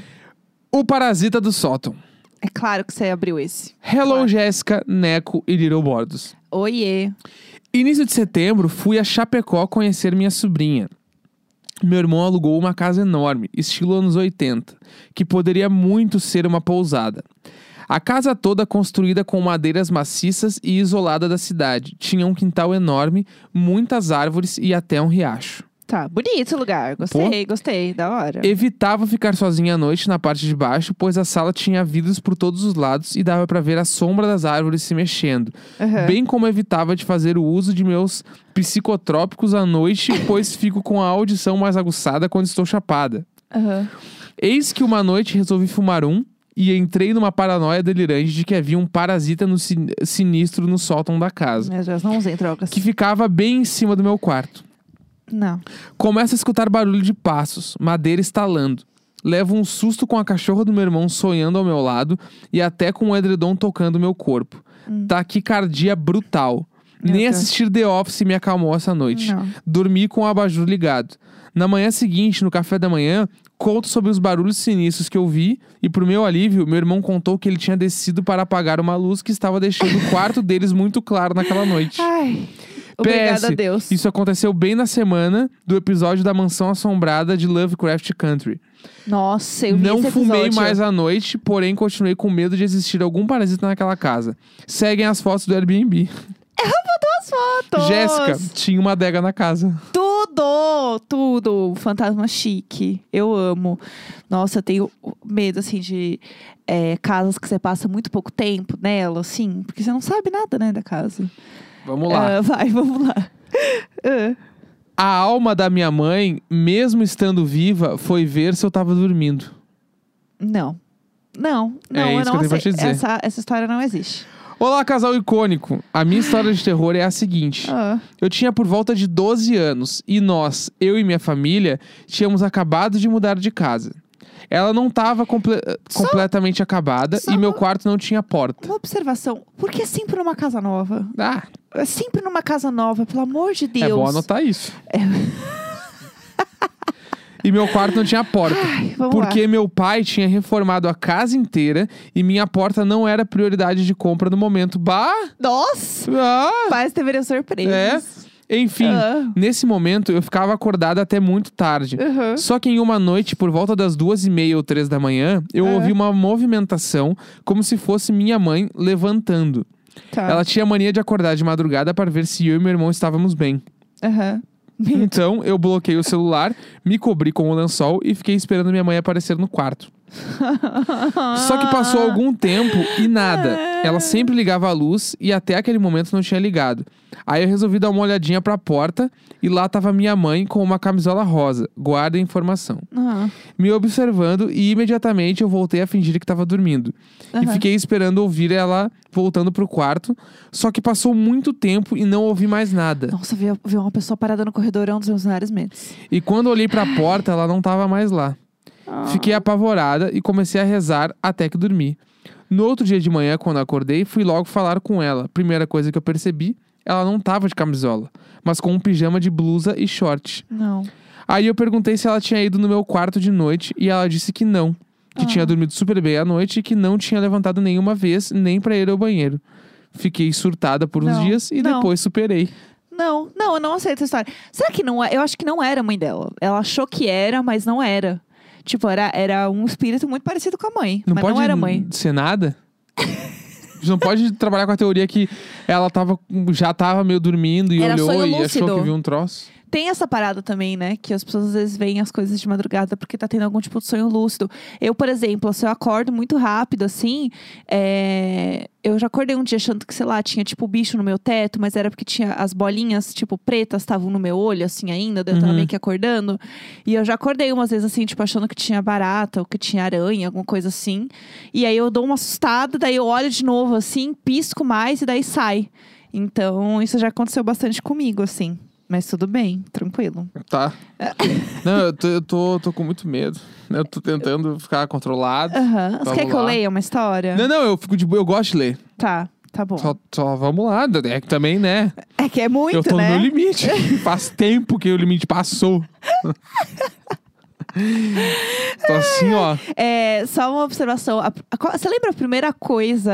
O Parasita do Sótão. É claro que você abriu esse. Hello, Claro. Jéssica, Neco e Little Bordos. Oiê. Início de setembro, fui a Chapecó conhecer minha sobrinha. Meu irmão alugou uma casa enorme, estilo anos 80, que poderia muito ser uma pousada. A casa toda construída com madeiras maciças e isolada da cidade. Tinha um quintal enorme, muitas árvores e até um riacho. Tá, bonito o lugar. Gostei, gostei. Da hora. Evitava ficar sozinha à noite na parte de baixo, pois a sala tinha vidros por todos os lados e dava para ver a sombra das árvores se mexendo. Aham. Bem como evitava de fazer o uso de meus psicotrópicos à noite, pois fico com a audição mais aguçada quando estou chapada. Aham. Eis que uma noite resolvi fumar um e entrei numa paranoia delirante de que havia um parasita no sin- sinistro no sótão da casa, Meu Deus, não usem drogas. que ficava bem em cima do meu quarto. Não. Começo a escutar barulho de passos, madeira estalando. Levo um susto com a cachorra do meu irmão sonhando ao meu lado e até com o edredom tocando meu corpo. Taquicardia brutal. Meu Nem Deus. assistir The Office me acalmou essa noite. Não. Dormi com o abajur ligado. Na manhã seguinte, no café da manhã, conto sobre os barulhos sinistros que eu vi e, pro meu alívio, meu irmão contou que ele tinha descido para apagar uma luz que estava deixando o quarto deles muito claro naquela noite. Ai. Obrigada PS, a Deus. Isso aconteceu bem na semana do episódio da Mansão Assombrada de Lovecraft Country. Nossa, eu vi Não esse fumei episódio. mais à noite, porém continuei com medo de existir algum parasita naquela casa. Seguem as fotos do Airbnb. Duas fotos. Jéssica, tinha uma adega na casa. Tudo, tudo. Fantasma chique. Eu amo. Nossa, eu tenho medo, assim, de é, casas que você passa muito pouco tempo nela, assim. Porque você não sabe nada, né, da casa. Vamos lá. Ah, vai, vamos lá. Ah. A alma da minha mãe, mesmo estando viva, foi ver se eu tava dormindo. não. Não, não, É eu não que eu tenho pra aceito. te dizer. Essa, essa história não existe. Olá, casal icônico. A minha história de terror é a seguinte. Ah, Eu tinha por volta de 12 anos e nós, eu e minha família, tínhamos acabado de mudar de casa. Ela não estava Só- completamente acabada e meu quarto não tinha porta. uma observação. Por que sempre numa casa nova? Ah, É sempre numa casa nova, pelo amor de Deus. é bom anotar isso. e meu quarto não tinha porta. Ai, Porque lá. meu pai tinha reformado a casa inteira e minha porta não era prioridade de compra no momento. Bah! Nossa! Ah! Pais deveriam ser presos. É. Enfim, Ah. nesse momento eu ficava acordada até muito tarde. Uhum. Só que em uma noite, por volta das duas e meia ou três da manhã, eu Ah. ouvi uma movimentação como se fosse minha mãe levantando. Tá. Ela tinha mania de acordar de madrugada para ver se eu e meu irmão estávamos bem. Aham. Então eu bloqueei o celular, me cobri com o lençol e fiquei esperando minha mãe aparecer no quarto. Só que passou algum tempo e nada. Ela sempre ligava a luz e até aquele momento não tinha ligado. Aí eu resolvi dar uma olhadinha pra porta e lá tava minha mãe com uma camisola rosa. Guarda a informação. Ah, Me observando e imediatamente eu voltei a fingir que tava dormindo. E Aham. fiquei esperando ouvir ela voltando pro quarto. Só que passou muito tempo e não ouvi mais nada. Nossa, ver uma pessoa parada no corredor é um dos meus maiores medos. E quando olhei pra porta, ela não tava mais lá. Ah. Fiquei apavorada e comecei a rezar até que dormi. No outro dia de manhã, quando acordei, fui logo falar com ela. Primeira coisa que eu percebi, ela não tava de camisola, mas com um pijama de blusa e short. Não. Aí eu perguntei se ela tinha ido no meu quarto de noite e ela disse que não, que Ah. tinha dormido super bem à noite e que não tinha levantado nenhuma vez, nem pra ir ao banheiro. Fiquei surtada por uns Não, dias e não. depois superei. Não, não, eu não aceito essa história. Será que não é? Eu acho que não era a mãe dela. Ela achou que era, mas não era. Tipo, era, era um espírito muito parecido com a mãe. Não mas pode não era mãe. ser nada? Não pode trabalhar com a teoria que ela tava, já tava meio dormindo e Era olhou e achou que viu um troço. Tem essa parada também, né? Que as pessoas às vezes veem as coisas de madrugada porque tá tendo algum tipo de sonho lúcido. Eu, por exemplo, se eu acordo muito rápido, assim, é, eu já acordei um dia achando que, sei lá, tinha tipo bicho no meu teto, mas era porque tinha as bolinhas, tipo, pretas estavam no meu olho, assim, ainda, daí eu tava Uhum. meio que acordando. E eu já acordei umas vezes, assim, tipo, achando que tinha barata ou que tinha aranha, alguma coisa assim. E aí eu dou uma assustada, daí eu olho de novo, assim, pisco mais e daí sai. Então, isso já aconteceu bastante comigo, assim. Mas tudo bem, tranquilo. Tá. Não, eu tô, eu tô, tô com muito medo. Eu tô tentando ficar controlado. Aham. Você quer que eu leia uma história? Não, não, eu fico de eu gosto de ler. Tá, tá bom. Só, só vamos lá. É que também, né? É que é muito, eu tô né? no meu limite. Faz tempo que o limite passou. tô assim, ó. É, só uma observação. A- a- qual- você lembra a primeira coisa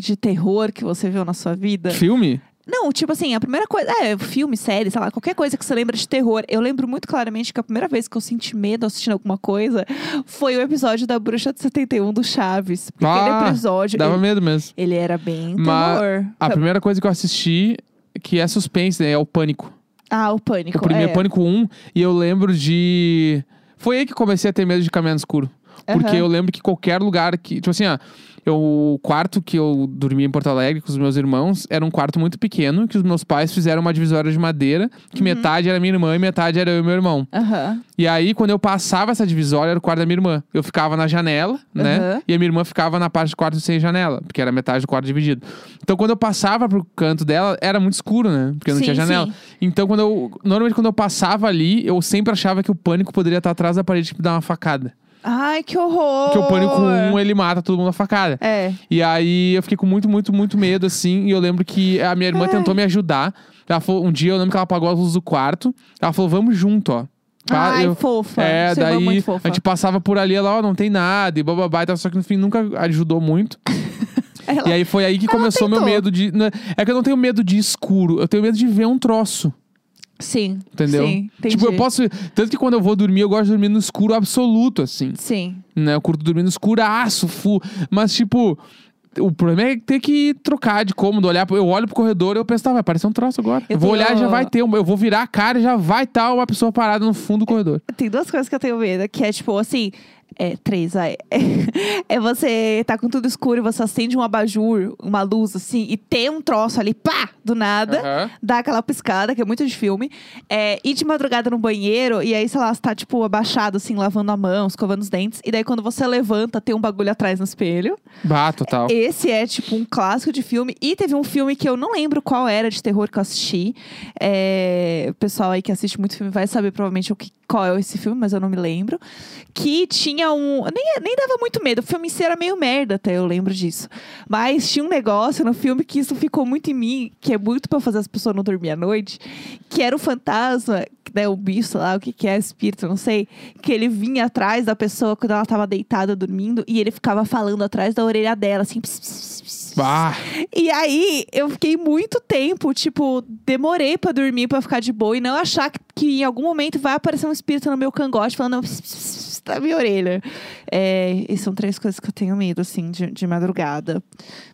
de terror que você viu na sua vida? Filme? Não, tipo assim, a primeira coisa. É, filme, série, sei lá, qualquer coisa que você lembra de terror. Eu lembro muito claramente que a primeira vez que eu senti medo assistindo alguma coisa foi o episódio da Bruxa de 71 do Chaves. Porque Ah, aquele episódio. Dava ele, medo mesmo. ele era bem Mas terror. A primeira coisa que eu assisti, que é suspense, né? É o Pânico. Ah, o pânico. O primeiro é. Pânico 1. E eu lembro de. Foi aí que comecei a ter medo de caminhar no escuro. Porque Aham. eu lembro que qualquer lugar que. Tipo assim, ó. Eu, o quarto que eu dormia em Porto Alegre com os meus irmãos era um quarto muito pequeno, que os meus pais fizeram uma divisória de madeira, que Uhum. metade era minha irmã e metade era eu e meu irmão. Aham. E aí, quando eu passava essa divisória, era o quarto da minha irmã. Eu ficava na janela, né? E a minha irmã ficava na parte do quarto sem janela, porque era metade do quarto dividido. Então, quando eu passava pro canto dela, era muito escuro, né? Porque não Sim, tinha janela. sim. Então, quando eu. Normalmente, quando eu passava ali, eu sempre achava que o pânico poderia estar atrás da parede e me dar uma facada. Ai, que horror! Porque o pânico 1, ele mata todo mundo a facada. É. E aí eu fiquei com muito, muito, muito medo, assim. E eu lembro que a minha irmã Ai. tentou me ajudar. Ela falou, um dia eu lembro que ela apagou as luzes do quarto. Ela falou, vamos junto, ó. Pa- Ai, eu- fofa. é, irmã daí muito fofa. a gente passava por ali, ela, ó, não tem nada, e bababá e tal, só que no fim nunca ajudou muito. Ela- E aí foi aí que começou meu tentou. medo de. né, É que eu não tenho medo de escuro, eu tenho medo de ver um troço, Sim. entendeu? Sim, entendi. tipo, eu posso. Tanto que quando eu vou dormir, eu gosto de dormir no escuro absoluto, assim. Sim. Né? Eu curto dormir no escuraço, full. Mas, tipo. O problema é ter que trocar de cômodo, olhar. Eu olho pro corredor e eu penso, tá, vai aparecer um troço agora. Eu Eu vou tenho- olhar e já vai ter. Eu vou virar a cara e já vai estar uma pessoa parada no fundo do corredor. Tem duas coisas que eu tenho medo, que é tipo assim. É, três, vai. É você tá com tudo escuro e você acende um abajur, uma luz assim, e tem um troço ali, pá, do nada. Aham. Dá aquela piscada, que é muito de filme. É, ir de madrugada no banheiro, e aí, sei lá, você tá, tipo, abaixado, assim, lavando a mão, escovando os dentes. E daí, quando você levanta, tem um bagulho atrás no espelho. Bah, total. Esse é, tipo, um clássico de filme. E teve um filme que eu não lembro qual era de terror que eu assisti. É, O pessoal aí que assiste muito filme vai saber provavelmente o que, qual é esse filme, mas eu não me lembro. Que tinha um. Nem, nem dava muito medo. O filme em si era meio merda, até eu lembro disso. Mas tinha um negócio no filme que isso ficou muito em mim, que é muito pra fazer as pessoas não dormir à noite, que era o fantasma, né, o bicho, lá, o que, que é, espírito, não sei, que ele vinha atrás da pessoa quando ela tava deitada dormindo e ele ficava falando atrás da orelha dela, assim. Pss, pss, pss. E aí, eu fiquei muito tempo, tipo, demorei pra dormir, pra ficar de boa e não achar que, que em algum momento vai aparecer um espírito no meu cangote falando "Pss, pss", na minha orelha. É, e são três coisas que eu tenho medo, assim, de, de madrugada.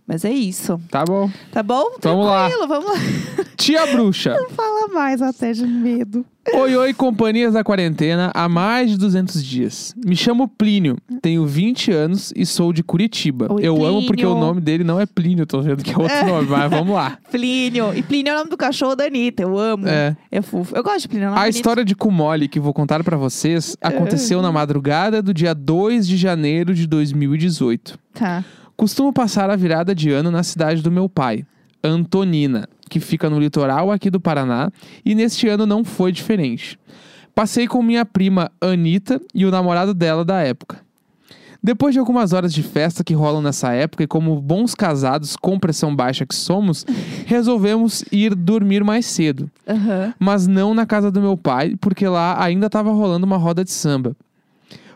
Mas é isso. Tá bom. Tá bom? Vamos lá. Tranquilo, vamos lá. Tia Bruxa. Fala mais até de medo. Oi, oi, companhias da quarentena há mais de 200 dias. Me chamo Plínio, tenho 20 anos e sou de Curitiba. Oi, eu amo porque Plínio. o nome dele não é Plínio, tô vendo que é outro nome, mas vamos lá. Plínio. E Plínio é o nome do cachorro da Anitta. Eu amo. É. É fofo. Eu gosto de Plínio. é A bonito. história de Kumoli que vou contar pra vocês aconteceu na madrugada do dia 2 de janeiro de 2018. Tá. Costumo passar a virada de ano na cidade do meu pai, Antonina, que fica no litoral aqui do Paraná, e neste ano não foi diferente. Passei com minha prima Anita e o namorado dela da época. Depois de algumas horas de festa que rolam nessa época, e como bons casados com pressão baixa que somos, resolvemos ir dormir mais cedo Aham. mas não na casa do meu pai, porque lá ainda estava rolando uma roda de samba.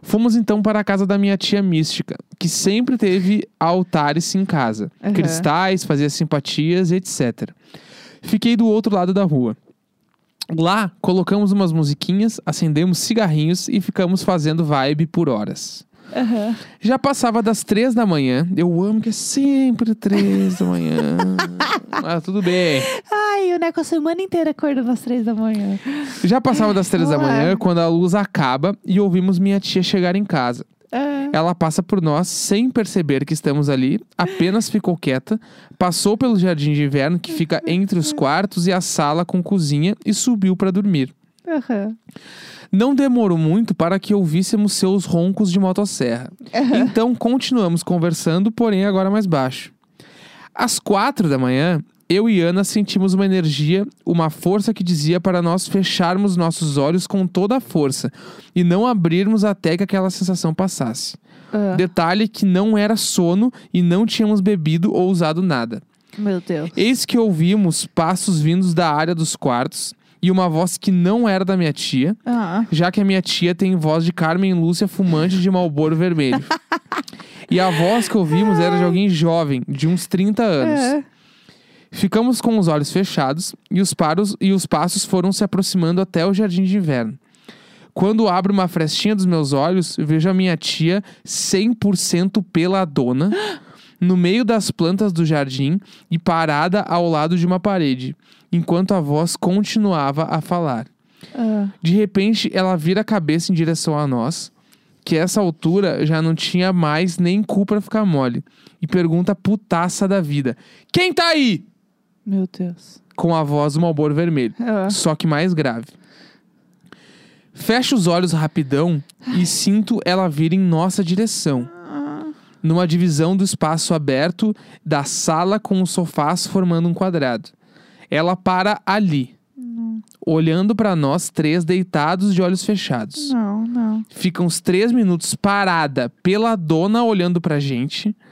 Fomos então para a casa da minha tia mística, que sempre teve altares em casa, Aham. cristais, fazia simpatias, etc. Fiquei do outro lado da rua. Lá, colocamos umas musiquinhas, acendemos cigarrinhos e ficamos fazendo vibe por horas. Aham. Já passava das três da manhã. Eu amo que é sempre três da manhã. ah, tudo bem. Ai, o Neco a semana inteira acordando às três da manhã. Já passava das três da Ué. manhã quando a luz acaba e ouvimos minha tia chegar em casa. Ah, Ela passa por nós sem perceber que estamos ali, apenas ficou quieta, passou pelo jardim de inverno que fica entre os quartos e a sala com cozinha e subiu para dormir. aham. Não demorou muito para que ouvíssemos seus roncos de motosserra. Então continuamos conversando, porém agora mais baixo. Às quatro da manhã, eu e Ana sentimos uma energia, uma força que dizia para nós fecharmos nossos olhos com toda a força e não abrirmos até que aquela sensação passasse. Ah. Detalhe que não era sono e não tínhamos bebido ou usado nada. Meu Deus. Eis que ouvimos passos vindos da área dos quartos e uma voz que não era da minha tia, Ah. já que a minha tia tem voz de Carmen Lúcia fumante de Malboro Vermelho. e a voz que ouvimos era de alguém jovem, de uns 30 anos. É. Ficamos com os olhos fechados e os, paros, e os passos foram se aproximando até o jardim de inverno. Quando abro uma frestinha dos meus olhos, vejo a minha tia 100% peladona, no meio das plantas do jardim e parada ao lado de uma parede, enquanto a voz continuava a falar. Ah. De repente, ela vira a cabeça em direção a nós, que a essa altura já não tinha mais nem cu pra ficar mole, e pergunta putaça da vida: Quem tá aí? Meu Deus. Com a voz do Malboro Vermelho, Ah. só que mais grave. Fecho os olhos rapidão e sinto ela vir em nossa direção. Numa divisão do espaço aberto da sala com os sofás formando um quadrado. Ela para ali, olhando pra nós três deitados de olhos fechados. Não, não. Fica uns três minutos parada pela dona olhando pra gente, É.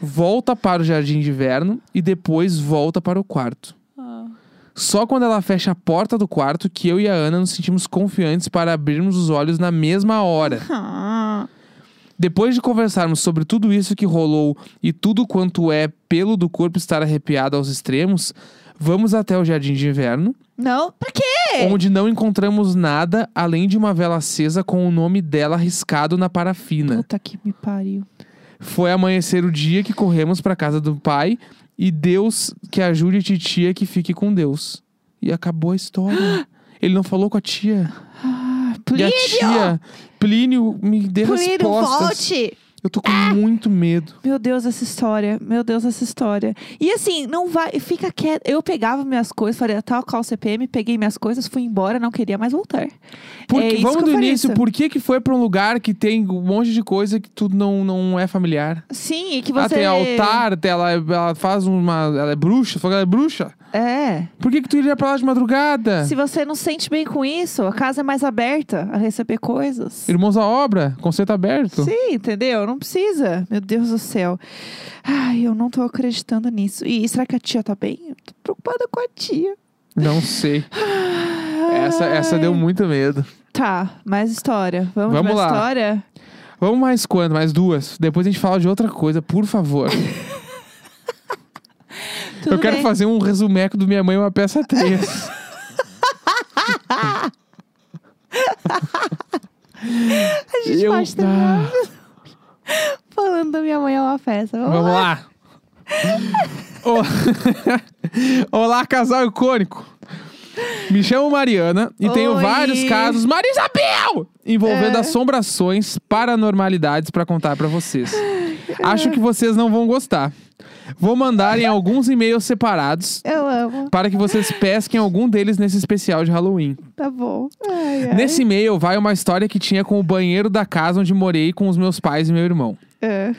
volta para o jardim de inverno e depois volta para o quarto. Ah. Só quando ela fecha a porta do quarto que eu e a Ana nos sentimos confiantes para abrirmos os olhos na mesma hora. Ah. Depois de conversarmos sobre tudo isso que rolou e tudo quanto é pelo do corpo estar arrepiado aos extremos, vamos até o jardim de inverno, Não, pra quê? onde não encontramos nada além de uma vela acesa com o nome dela riscado na parafina. Puta que me pariu. Foi amanhecer o dia que corremos para casa do pai e Deus que ajude a titia que fique com Deus. E acabou a história. Ele não falou com a tia. Ah, E a Plínio! tia, Plínio, me dê Plínio, respostas. volte! Eu tô com muito medo. Meu Deus, essa história. Meu Deus, essa história. E assim, não vai. Fica quieto. Eu pegava minhas coisas, faria tal qual CPM, peguei minhas coisas, fui embora, não queria mais voltar. Porque, É isso vamos do início. Sam. Por que, que foi pra um lugar que tem um monte de coisa que tudo não, não é familiar? Sim, e que Ah, você. tem altar, ela, ela faz uma. Ela é bruxa, falou que ela é bruxa. É. Por que, que tu iria pra lá de madrugada? Se você não se sente bem com isso, a casa é mais aberta a receber coisas. Irmãos à obra, conceito aberto. Sim, entendeu? Não precisa. Meu Deus do céu. Ai, eu não tô acreditando nisso. E será que a tia tá bem? Eu tô preocupada com a tia. Não sei. Essa, essa deu muito medo. Tá, mais história. Vamos, Vamos lá. história? Vamos mais quanto? Mais duas? Depois a gente fala de outra coisa, por favor. Eu quero bem. fazer um resumeco do Minha Mãe Uma Peça 3. A gente Eu- pode terminar Ah, falando da minha mãe é uma festa. Vamos, vamos lá. Olá, casal icônico. Me chamo Mariana e tenho Oi. vários casos Marisabel envolvendo É. assombrações, paranormalidades pra contar pra vocês. Acho que vocês não vão gostar. Vou mandar em alguns e-mails separados. Para que vocês pesquem algum deles nesse especial de Halloween. Tá bom. Ai, ai. Nesse e-mail vai uma história que tinha com o banheiro da casa onde morei com os meus pais e meu irmão. É.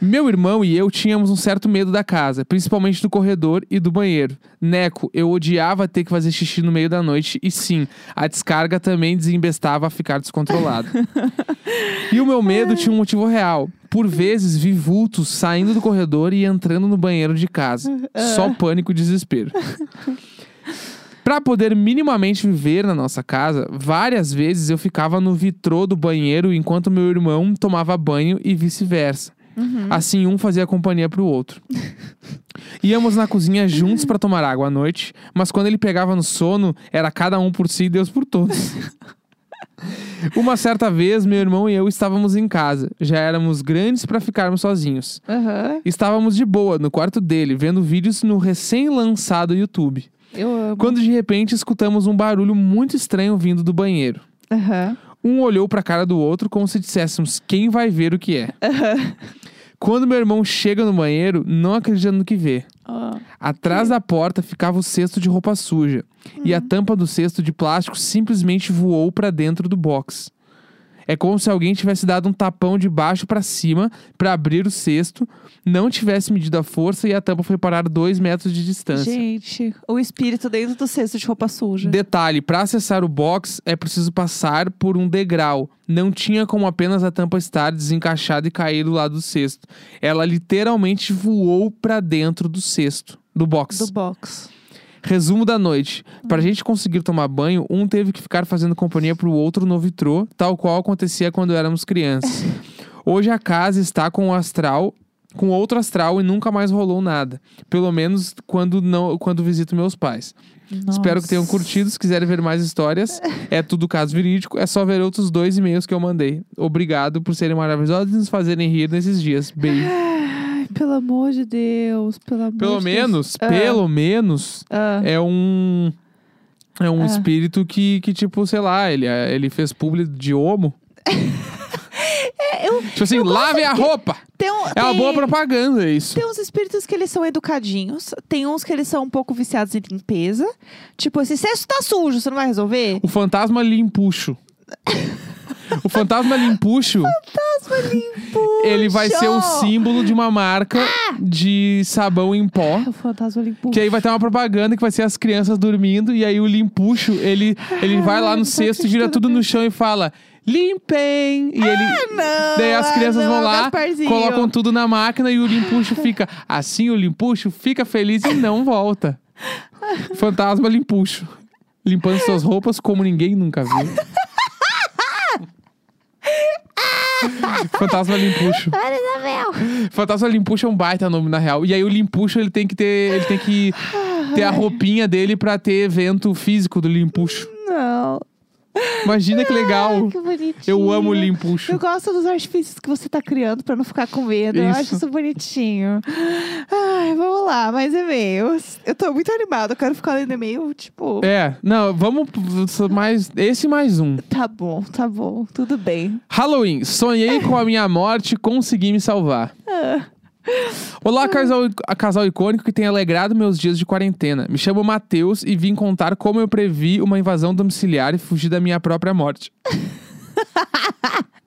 Meu irmão e eu tínhamos um certo medo da casa, principalmente do corredor e do banheiro. Neco, eu odiava ter que fazer xixi no meio da noite e sim, a descarga também desembestava a ficar descontrolado. e o meu medo tinha um motivo real. Por vezes vi vultos saindo do corredor e entrando no banheiro de casa. Só pânico e desespero. Pra poder minimamente viver na nossa casa, várias vezes eu ficava no vitrô do banheiro enquanto meu irmão tomava banho e vice-versa. Assim, um fazia companhia pro outro. Íamos na cozinha juntos pra tomar água à noite, mas quando ele pegava no sono, era cada um por si e Deus por todos. Uma certa vez, meu irmão e eu estávamos em casa. Já éramos grandes pra ficarmos sozinhos. Aham. Estávamos de boa no quarto dele, vendo vídeos no recém-lançado YouTube. Eu amo. Quando de repente escutamos um barulho muito estranho vindo do banheiro. Aham. Um olhou pra cara do outro como se disséssemos quem vai ver o que é. Quando meu irmão chega no banheiro, não acreditando no que vê. Ó. Atrás da porta ficava o cesto de roupa suja. E a tampa do cesto de plástico simplesmente voou pra dentro do box. É como se alguém tivesse dado um tapão de baixo pra cima pra abrir o cesto, não tivesse medido a força e a tampa foi parar dois metros de distância. Gente, o espírito dentro do cesto de roupa suja. Detalhe, para acessar o box é preciso passar por um degrau. Não tinha como apenas a tampa estar desencaixada e cair do lado do cesto. Ela literalmente voou para dentro do cesto, do box. Do box. Resumo da noite. Pra gente conseguir tomar banho, um teve que ficar fazendo companhia pro outro no vitrô, tal qual acontecia quando éramos crianças. Hoje a casa está com o astral, com outro astral e nunca mais rolou nada. Pelo menos quando não, quando visito meus pais. Espero que tenham Nossa. curtido. Se quiserem ver mais histórias, é tudo caso verídico. É só ver outros dois e-mails que eu mandei. Obrigado por serem maravilhosos e nos fazerem rir nesses dias. Beijo. Pelo amor de Deus, pelo amor Pelo de menos, Deus. Ah, pelo menos, ah. é um. É um Ah. espírito que, que, tipo, sei lá, ele, ele fez publi de homo. É, eu, Tipo assim, lave a roupa! tem, um- É uma tem- boa propaganda isso. Tem uns espíritos que eles são educadinhos, tem uns que eles são um pouco viciados em limpeza. Tipo, esse cesto tá sujo, você não vai resolver? O fantasma limpuxo. o fantasma limpuxo, Fantasma limpo. ele vai ser o símbolo de uma marca de sabão em pó. O fantasma limpo. Que aí vai ter uma propaganda que vai ser as crianças dormindo. E aí o limpuxo, ele, ele vai lá no não cesto no tudo no chão e fala: limpem! E ele. Não, Daí as ah, crianças não, vão lá, Gasparzinho. colocam tudo na máquina e o limpuxo fica. Assim o limpuxo fica feliz e não volta. Fantasma limpuxo. Limpando suas roupas como ninguém nunca viu. Fantasma limpuxo. Ana Isabel. Fantasma limpuxo é um baita nome na real. E aí o limpuxo ele tem que ter, ele tem que ter a roupinha dele pra ter evento físico do limpuxo. Não. Imagina que legal. Que bonitinho. Eu amo o limpuxo. Eu gosto dos artifícios que você tá criando pra não ficar com medo. Eu Isso. acho isso bonitinho. Ai, vamos lá, mais e-mails. Eu tô muito animada, eu quero ficar lendo e-mail, tipo. É, não, vamos mais esse mais um. Tá bom, tá bom, tudo bem. Halloween, sonhei com a minha morte, consegui me salvar. Ah, Olá, casal, casal icônico que tem alegrado meus dias de quarentena. Me chamo Matheus e vim contar como eu previ uma invasão domiciliar e fugi da minha própria morte.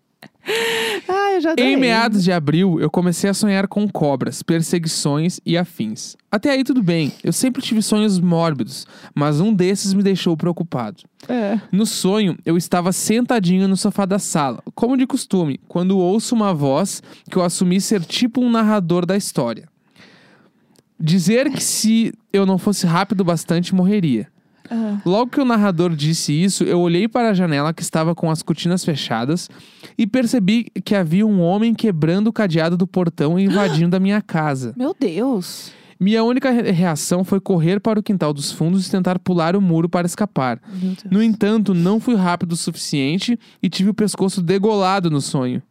Ai, eu já adorei. Em meados de abril, eu comecei a sonhar com cobras, perseguições e afins. Até aí tudo bem, eu sempre tive sonhos mórbidos, mas um desses me deixou preocupado. É. No sonho, eu estava sentadinho no sofá da sala, como de costume, quando ouço uma voz que eu assumi ser tipo um narrador da história. Dizer que se eu não fosse rápido bastante, morreria. Logo que o narrador disse isso, eu olhei para a janela que estava com as cortinas fechadas e percebi que havia um homem quebrando o cadeado do portão e invadindo a minha casa. meu Deus. Minha única re- reação foi correr para o quintal dos fundos e tentar pular o muro para escapar. No entanto, não fui rápido o suficiente e tive o pescoço degolado no sonho.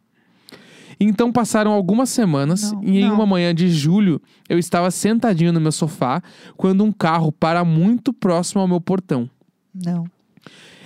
Então passaram algumas semanas Não, e em não. uma manhã de julho eu estava sentadinho no meu sofá quando um carro para muito próximo ao meu portão. Não.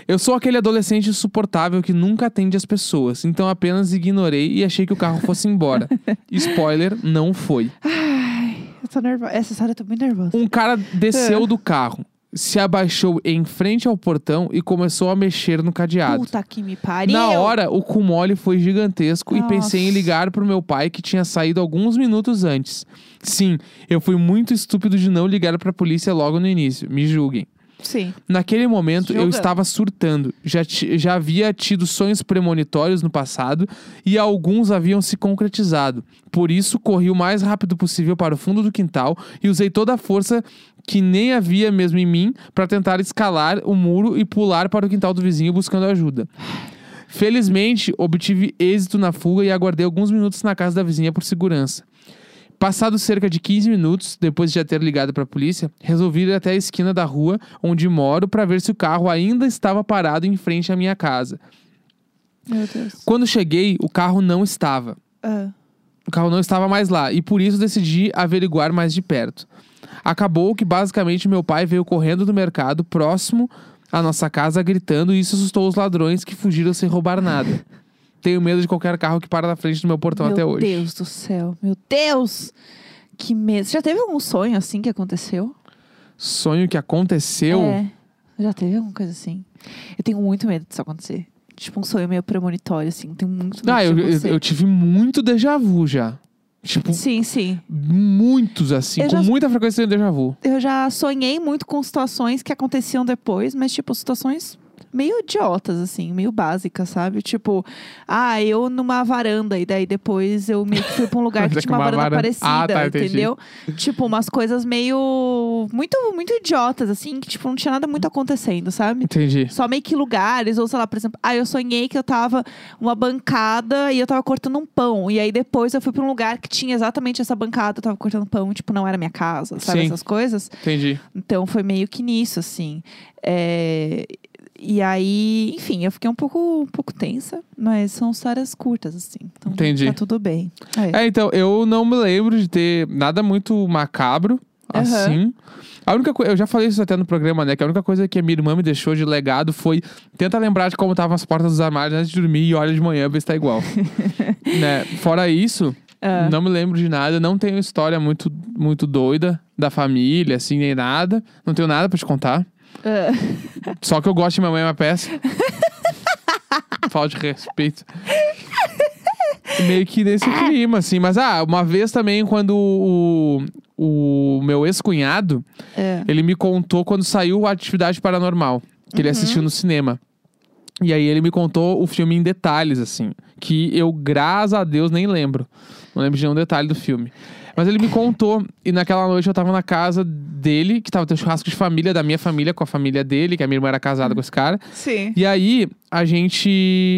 Eu sou aquele adolescente insuportável que nunca atende as pessoas, então apenas ignorei e achei que o carro fosse embora. Spoiler, não foi. Ai, eu tô nervosa. Essa história eu tô muito nervosa. Um cara desceu É. do carro, se abaixou em frente ao portão e começou a mexer no cadeado. Puta que me pariu. Na hora, o cu mole foi gigantesco e pensei em Nossa. ligar pro meu pai que tinha saído alguns minutos antes. Sim, eu fui muito estúpido de não ligar pra polícia logo no início. Me julguem. Sim. Naquele momento, eu estava surtando. Já, já havia tido sonhos premonitórios no passado e alguns haviam se concretizado. Por isso, corri o mais rápido possível para o fundo do quintal e usei toda a força que nem havia mesmo em mim para tentar escalar o muro e pular para o quintal do vizinho buscando ajuda. Felizmente, obtive êxito na fuga e aguardei alguns minutos na casa da vizinha por segurança. Passados cerca de 15 minutos, depois de já ter ligado para a polícia, resolvi ir até a esquina da rua onde moro para ver se o carro ainda estava parado em frente à minha casa. Meu Deus. Quando cheguei, o carro não estava. Ah, O carro não estava mais lá e por isso decidi averiguar mais de perto. Acabou que basicamente meu pai veio correndo do mercado próximo à nossa casa gritando e isso assustou os ladrões que fugiram sem roubar nada. Tenho medo de qualquer carro que para na frente do meu portão meu até hoje. Deus do céu. Meu Deus. Que medo. Você já teve algum sonho assim que aconteceu? Sonho que aconteceu. É. Já teve alguma coisa assim? Eu tenho muito medo disso acontecer. Tipo um sonho meio premonitório, assim. Tenho muito medo Ah, eu, de eu, acontecer. eu tive muito déjà vu já. Tipo, Sim, sim. muitos assim, Eu com já- muita frequência tenho déjà vu. Eu já sonhei muito com situações que aconteciam depois, mas tipo, situações meio idiotas, assim, meio básicas, sabe? Tipo, ah, eu numa varanda, e daí depois eu meio que fui pra um lugar que tinha uma varanda varanda- parecida, Ah, tá, entendeu? Tipo, umas coisas meio. Muito, muito idiotas, assim, que, tipo, não tinha nada muito acontecendo, sabe? Entendi. Só meio que lugares, ou sei lá, por exemplo, ah, eu sonhei que eu tava uma bancada e eu tava cortando um pão. E aí depois eu fui pra um lugar que tinha exatamente essa bancada, eu tava cortando pão, tipo, não era minha casa, sabe? Sim. Essas coisas. Entendi. Então foi meio que nisso, assim. É, E aí, enfim, eu fiquei um pouco, um pouco tensa, mas são histórias curtas, assim. Então Entendi. tá tudo bem. É. É, então, eu não me lembro de ter nada muito macabro, Aham. assim. A única coisa, eu já falei isso até no programa, né? Que a única coisa que a minha irmã me deixou de legado foi tenta lembrar de como estavam as portas dos armários antes de dormir e olha de manhã ver se tá igual. né? Fora isso, Ah. não me lembro de nada. Não tenho história muito, muito doida da família, assim, nem nada. Não tenho nada pra te contar. Só que eu gosto de Mamãe é uma peça. Falta de respeito. Meio que nesse clima, assim. Mas, ah, uma vez também, quando o, o meu ex-cunhado, é. ele me contou quando saiu a Atividade Paranormal, que ele assistiu no cinema. E aí ele me contou o filme em detalhes, assim. Que eu, graças a Deus, nem lembro. Não lembro de nenhum detalhe do filme. Mas ele me contou, e naquela noite eu tava na casa dele, que tava tendo churrasco de família, da minha família, com a família dele, que a minha irmã era casada com esse cara. Sim. E aí, a gente.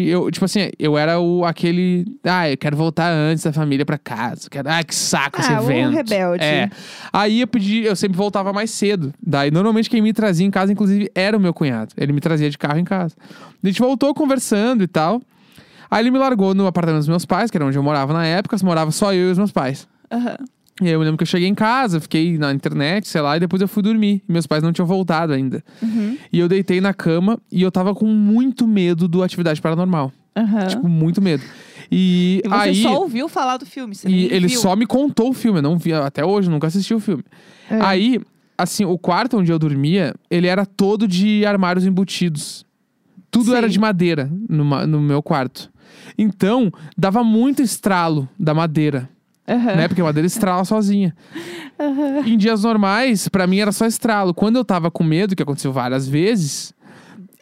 Eu, tipo assim, eu era o aquele. Ah, eu quero voltar antes da família pra casa. Quero, ah, que saco esse Ah, evento. rebelde. É. Aí eu pedi, eu sempre voltava mais cedo. Daí, normalmente, quem me trazia em casa, inclusive, era o meu cunhado. Ele me trazia de carro em casa. A gente voltou conversando e tal. Aí ele me largou no apartamento dos meus pais, que era onde eu morava na época, morava só eu e os meus pais. Aham. E aí eu lembro que eu cheguei em casa, fiquei na internet, sei lá, e depois eu fui dormir. Meus pais não tinham voltado ainda. Uhum. E eu deitei na cama e eu tava com muito medo do Atividade Paranormal. Aham. Tipo, muito medo. E, E você aí. só ouviu falar do filme, você e ele viu. só me contou o filme, eu não vi até hoje, nunca assisti o filme. É. Aí, assim, o quarto onde eu dormia, ele era todo de armários embutidos. Tudo Sim. era de madeira numa- no meu quarto. Então, dava muito estralo da madeira, Aham. né? Porque a madeira estrala sozinha. Aham. Em dias normais, pra mim era só estralo. Quando eu tava com medo, que aconteceu várias vezes,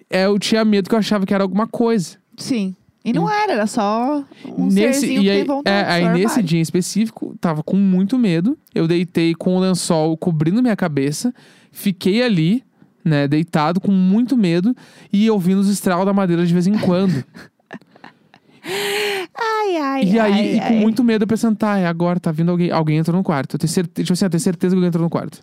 é, eu tinha medo que eu achava que era alguma coisa. Sim. E não era, era só um nesse, e aí, é, aí nesse dia em específico, tava com muito medo. Eu deitei com o lençol cobrindo minha cabeça, fiquei ali, né, deitado com muito medo e ouvindo os estralos da madeira de vez em quando. Ai, ai, e aí, ai, e com ai. muito medo, eu pensando, tá, é agora, tá vindo alguém, alguém entrou no quarto. Eu tenho certeza, tipo assim, eu tenho certeza que alguém entrou no quarto.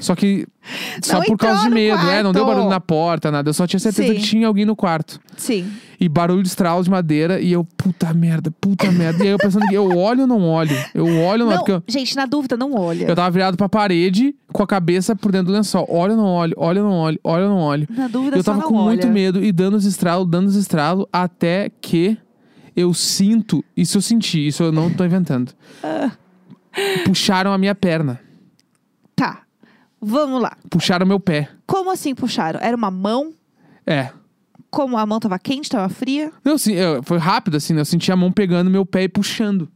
Só que só Não por causa de medo, é, não deu quarto. barulho na porta, nada. Eu só tinha certeza Sim. que tinha alguém no quarto. Sim. E barulho de estralo de madeira. E eu, puta merda, puta merda. E aí eu pensando, que eu olho ou não olho? Eu olho ou não, Não, olho? Porque eu, gente, na dúvida, não olha. eu tava virado pra parede com a cabeça por dentro do lençol. Olha ou não olho? Olha ou não olho? Olha ou não olho? Na dúvida, Eu tava não com olha. muito medo e dando os estralos, dando os estralos, até que eu sinto. Isso eu senti, isso eu não tô inventando. Ah. Puxaram a minha perna. Tá. Vamos lá. Puxaram meu pé. Como assim puxaram? Era uma mão? É. Como a mão tava quente, tava fria? Eu, assim, eu- foi rápido, assim, né? Eu senti a mão pegando meu pé e puxando.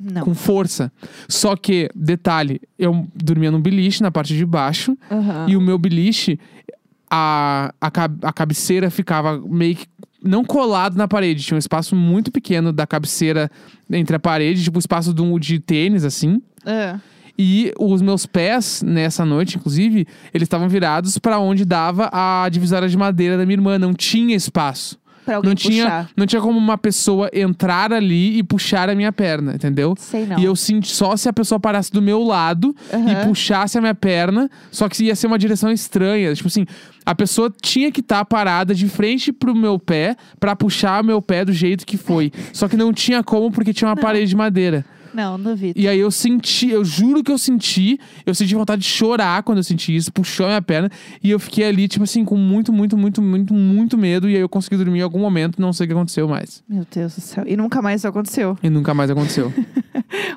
Não. Com força. Só que, detalhe, eu dormia num beliche na parte de baixo. Aham. E o meu beliche, a, a, cab- a cabeceira ficava meio que. Não colado na parede. Tinha um espaço muito pequeno da cabeceira entre a parede, tipo o espaço de, um- de tênis, assim. Ah. E os meus pés, nessa noite, inclusive, eles estavam virados pra onde dava a divisória de madeira da minha irmã. Não tinha espaço. Pra alguém Não tinha, puxar. não tinha como uma pessoa entrar ali e puxar a minha perna, entendeu? Sei não. E eu senti só se a pessoa parasse do meu lado Aham. e puxasse a minha perna, só que ia ser uma direção estranha. Tipo assim, a pessoa tinha que estar parada de frente pro meu pé pra puxar o meu pé do jeito que foi. Só que não tinha como porque tinha uma Não. parede de madeira. Não, duvido. E aí eu senti, eu juro que eu senti, eu senti vontade de chorar quando eu senti isso, puxou a minha perna, e eu fiquei ali, tipo assim, com muito, muito, muito, muito, muito medo, e aí eu consegui dormir em algum momento, não sei o que aconteceu mais. Meu Deus do céu. E nunca mais isso aconteceu. E nunca mais aconteceu.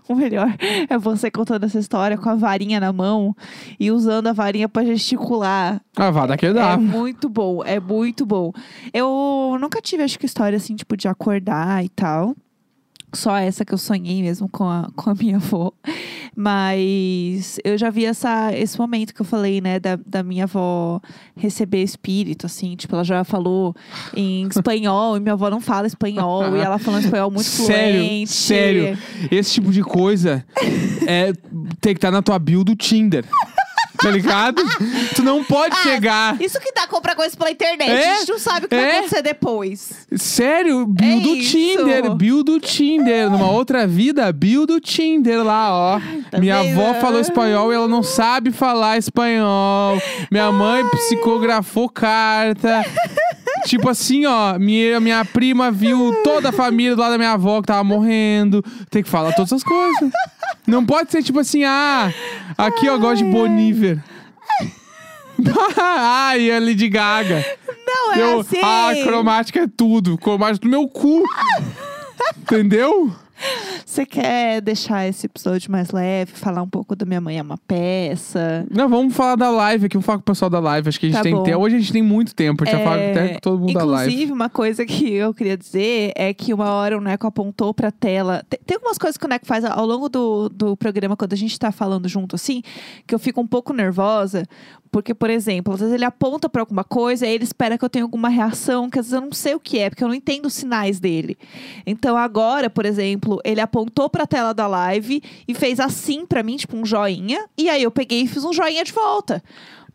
O melhor é você contando essa história com a varinha na mão e usando a varinha pra gesticular. ah, vá, daqui É dá. muito bom, é muito bom. Eu nunca tive, acho que, história assim, tipo, de acordar e tal. Só essa que eu sonhei mesmo com a, com a minha avó. Mas eu já vi essa, esse momento que eu falei, né, da, da minha avó receber espírito, assim. Tipo, ela já falou em espanhol e minha avó não fala espanhol. e ela falando espanhol muito Sério, fluente. sério. Esse tipo de coisa é, tem que estar na tua bio do Tinder. Tá ligado? tu não pode chegar. Isso que dá comprar coisas pela internet. É? A gente não sabe o que vai É? acontecer depois. Sério, bio É do isso. Tinder, bio do Tinder. Numa outra vida, bio do Tinder lá, ó. tá Minha vendo? avó falou espanhol e ela não sabe falar espanhol. Minha mãe psicografou carta. Tipo assim, ó, minha, minha prima viu toda a família do lado da minha avó que tava morrendo. Tem que falar todas essas coisas. Não pode ser tipo assim, ah, aqui eu gosto de Boniver. Ai, a Lady Gaga. Não, é Eu, assim. ah, cromática é tudo. Cromática do meu cu. Entendeu? Você quer deixar esse episódio mais leve? Falar um pouco do Minha Mãe é uma Peça? Não, vamos falar da live aqui. Vamos falar com o pessoal da live. Acho que a gente Tá tem. Hoje a gente tem muito tempo. A gente já fala É, até com todo mundo da live. Inclusive, uma coisa que eu queria dizer é que uma hora o Neco apontou pra tela. Tem, tem algumas coisas que o Neco faz ao longo do, do programa, quando a gente tá falando junto assim, que eu fico um pouco nervosa. Porque, por exemplo, às vezes ele aponta pra alguma coisa e ele espera que eu tenha alguma reação, que às vezes eu não sei o que é, porque eu não entendo os sinais dele. Então, agora, por exemplo, ele apontou pra tela da live e fez assim pra mim, tipo um joinha. E aí eu peguei e fiz um joinha de volta.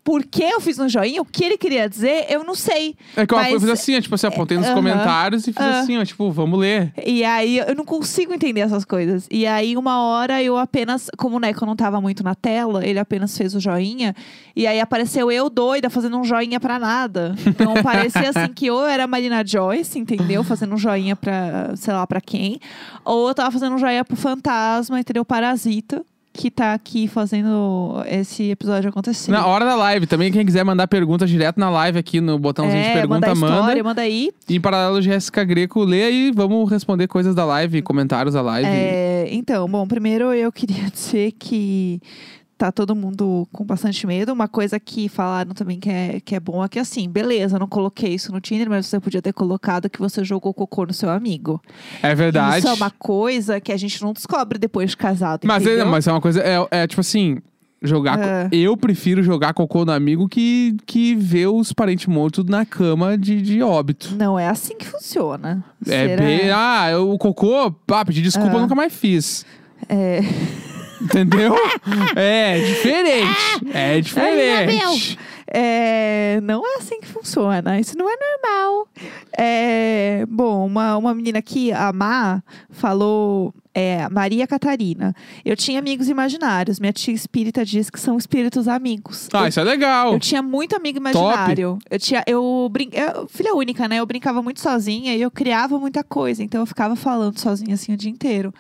Por que eu fiz um joinha? O que ele queria dizer, eu não sei. É que eu, Mas- eu fiz assim, ó, tipo assim, apontei nos Aham. comentários e fiz Ah. assim, ó, tipo, vamos ler. E aí eu não consigo entender essas coisas. E aí, uma hora eu apenas, como o Neco não tava muito na tela, ele apenas fez o joinha. E aí apareceu eu doida fazendo um joinha pra nada. Então parecia assim que ou era Marina Joyce, entendeu? Fazendo um joinha pra, sei lá, pra quem. Ou eu tava fazendo um joinha pro fantasma, entendeu? Parasita. Que tá aqui fazendo esse episódio acontecer. Na hora da live também, quem quiser mandar pergunta direto na live aqui no botãozinho de é, pergunta, manda a manda. história, manda aí. E em paralelo, Jéssica Greco, lê aí, vamos responder coisas da live, comentários da live. É, então, bom, primeiro eu queria dizer que tá todo mundo com bastante medo. Uma coisa que falaram também que é, que é bom é que assim, beleza, não coloquei isso no Tinder, mas você podia ter colocado que você jogou cocô no seu amigo. É verdade. Isso é uma coisa que a gente não descobre depois de casado. Mas é, mas é uma coisa, é, é tipo assim, jogar. co- É. Eu prefiro jogar cocô no amigo que, que ver os parentes mortos na cama de, de óbito. Não é assim que funciona. É Será? bem. Ah, o cocô, ah, pedir desculpa, eu Ah. nunca mais fiz. É. Entendeu? é diferente. É diferente. É, não é assim que funciona. Isso não é normal. É, bom, uma, uma menina aqui, a Má, falou. É, Maria Catarina. Eu tinha amigos imaginários. Minha tia espírita diz que são espíritos amigos. Ah, eu, isso é legal. eu tinha muito amigo imaginário. Eu tinha, eu, brin... eu filha única, né? Eu brincava muito sozinha e eu criava muita coisa. Então eu ficava falando sozinha assim o dia inteiro.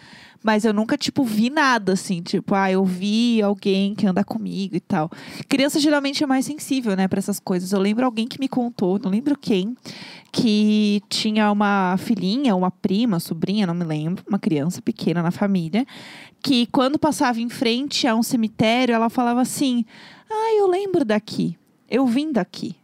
Mas eu nunca, tipo, vi nada, assim. Tipo, ah, eu vi alguém que anda comigo e tal. Criança geralmente é mais sensível, né, pra essas coisas. Eu lembro alguém que me contou, não lembro quem, que tinha uma filhinha, uma prima, sobrinha, não me lembro, uma criança pequena na família, que quando passava em frente a um cemitério, ela falava assim: Ah, eu lembro daqui. Eu vim daqui.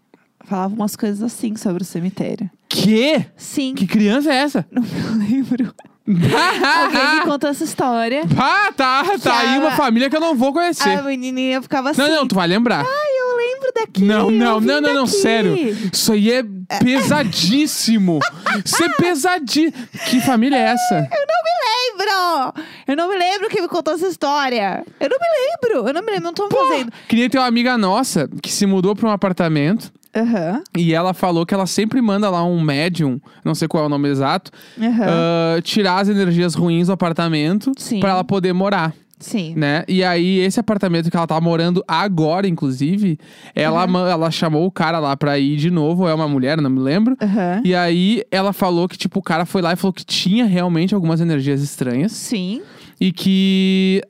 Falava umas coisas assim sobre o cemitério. Que? Sim, Que criança é essa? não me lembro. Alguém me contou essa história. Ah, tá, tá aí uma família que eu não vou conhecer. A menininha ficava assim. Não, não, tu vai lembrar. Ai, eu lembro daqui. Não, não, eu vim não, não, não, daqui." sério. Isso aí é pesadíssimo. Isso é pesadíssimo. Que família é essa? Eu não me lembro! Eu não me lembro quem me contou essa história. Eu não me lembro. Eu não me lembro, não tô fazendo. Que nem tem uma amiga nossa que se mudou pra um apartamento Aham, e ela falou que ela sempre manda lá um médium, não sei qual é o nome exato, aham. ah, tirar as energias ruins do apartamento pra ela poder morar. Sim. né? E aí, esse apartamento que ela tá morando agora, inclusive, ela, Uhum. ela chamou o cara lá pra ir de novo, é uma mulher, não me lembro. Aham. E aí, ela falou que, tipo, o cara foi lá e falou que tinha realmente algumas energias estranhas. Sim. E que,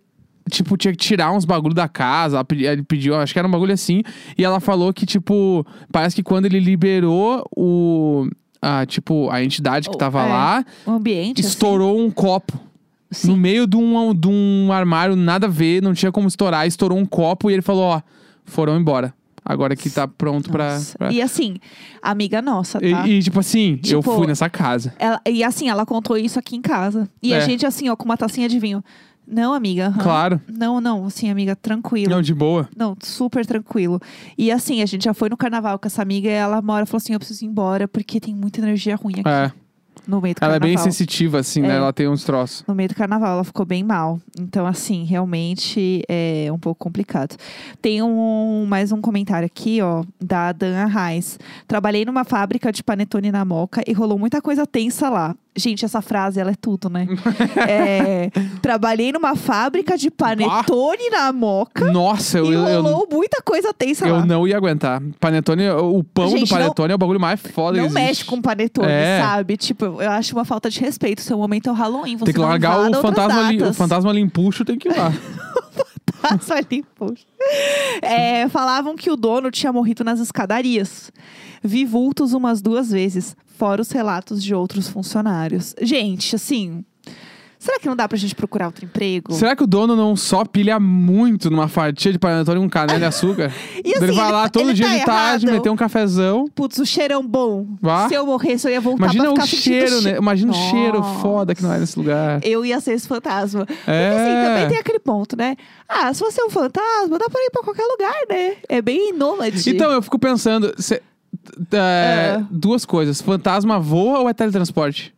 tipo, tinha que tirar uns bagulho da casa. Ele pediu, acho que era um bagulho assim. E ela falou que, tipo, parece que quando ele liberou o... A, tipo, a entidade que tava é. lá, O ambiente. estourou um copo. Assim. No Sim. meio de um, de um armário, nada a ver, não tinha como estourar, estourou um copo e ele falou: Ó, foram embora. Agora que tá pronto pra. Pra- E assim, amiga nossa, E, tá? e, tipo assim, eu Tipo, fui nessa casa. Ela- e assim, ela contou isso aqui em casa. E a É. gente, assim, ó, com uma tacinha de vinho. Não, amiga. aham. Claro. Não, não, assim, amiga, tranquilo. Não, de boa. Não, super tranquilo. E assim, a gente já foi no carnaval com essa amiga e ela mora falou assim: eu preciso ir embora porque tem muita energia ruim aqui É. no meio do Ela é carnaval. bem sensitiva, assim, né? É. Ela tem uns troços. No meio do carnaval, ela ficou bem mal. Então, assim, realmente é um pouco complicado. Tem um, mais um comentário aqui, ó, da Dan Reis. Trabalhei numa fábrica de panetone na Moca e rolou muita coisa tensa lá. Gente, essa frase, ela é tudo, né? É, trabalhei numa fábrica de panetone na Moca Nossa, eu, e eu, rolou muita coisa tensa eu lá. não ia aguentar. Panetone, o pão Gente, do panetone é o bagulho mais foda Não mexe com panetone, É. sabe? Tipo, eu acho uma falta de respeito. Seu momento é o Halloween. Você Tem que não largar o fantasma, li, o fantasma limpuxo, tem que ir lá. Passa ali, poxa. É, falavam que o dono tinha morrido nas escadarias. Vi vultos umas duas vezes, fora os relatos de outros funcionários. Gente, assim. Será que não dá pra gente procurar outro emprego? Será que o dono não só pilha muito numa fatia de panetone com canela e açúcar? E assim, ele vai lá ele- todo dia tá de tarde, errado. meter um cafezão. Putz, o cheirão bom. Vá. Se eu morresse, eu ia voltar Imagina pra o ficar sentindo cheiro, che- né? Imagina o cheiro Nossa. foda que não é nesse lugar. Eu ia ser esse fantasma. Porque É. assim, também tem aquele ponto, né? Ah, se você é um fantasma, dá pra ir pra qualquer lugar, né? É bem nômade. Então, eu fico pensando, cê- é, Ah. duas coisas. Fantasma voa ou é teletransporte?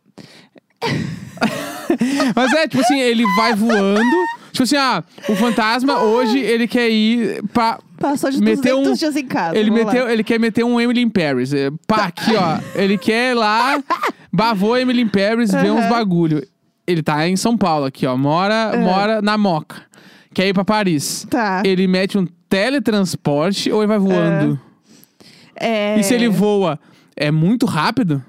Mas é, tipo assim, ele vai voando. Tipo assim, ah, o fantasma hoje ele quer ir pra. Passou de meteu 200 um- dias em casa. Ele, vamos lá. meteu, ele quer meter um Emily in Paris. É, Pá, aqui, ó. Ele quer ir lá, bavou Emily in Paris, ver uns bagulho. Ele tá em São Paulo aqui, ó. Mora, mora na Moca. Quer ir pra Paris. Tá. Ele mete um teletransporte ou ele vai voando? É... E se ele voa, é muito rápido?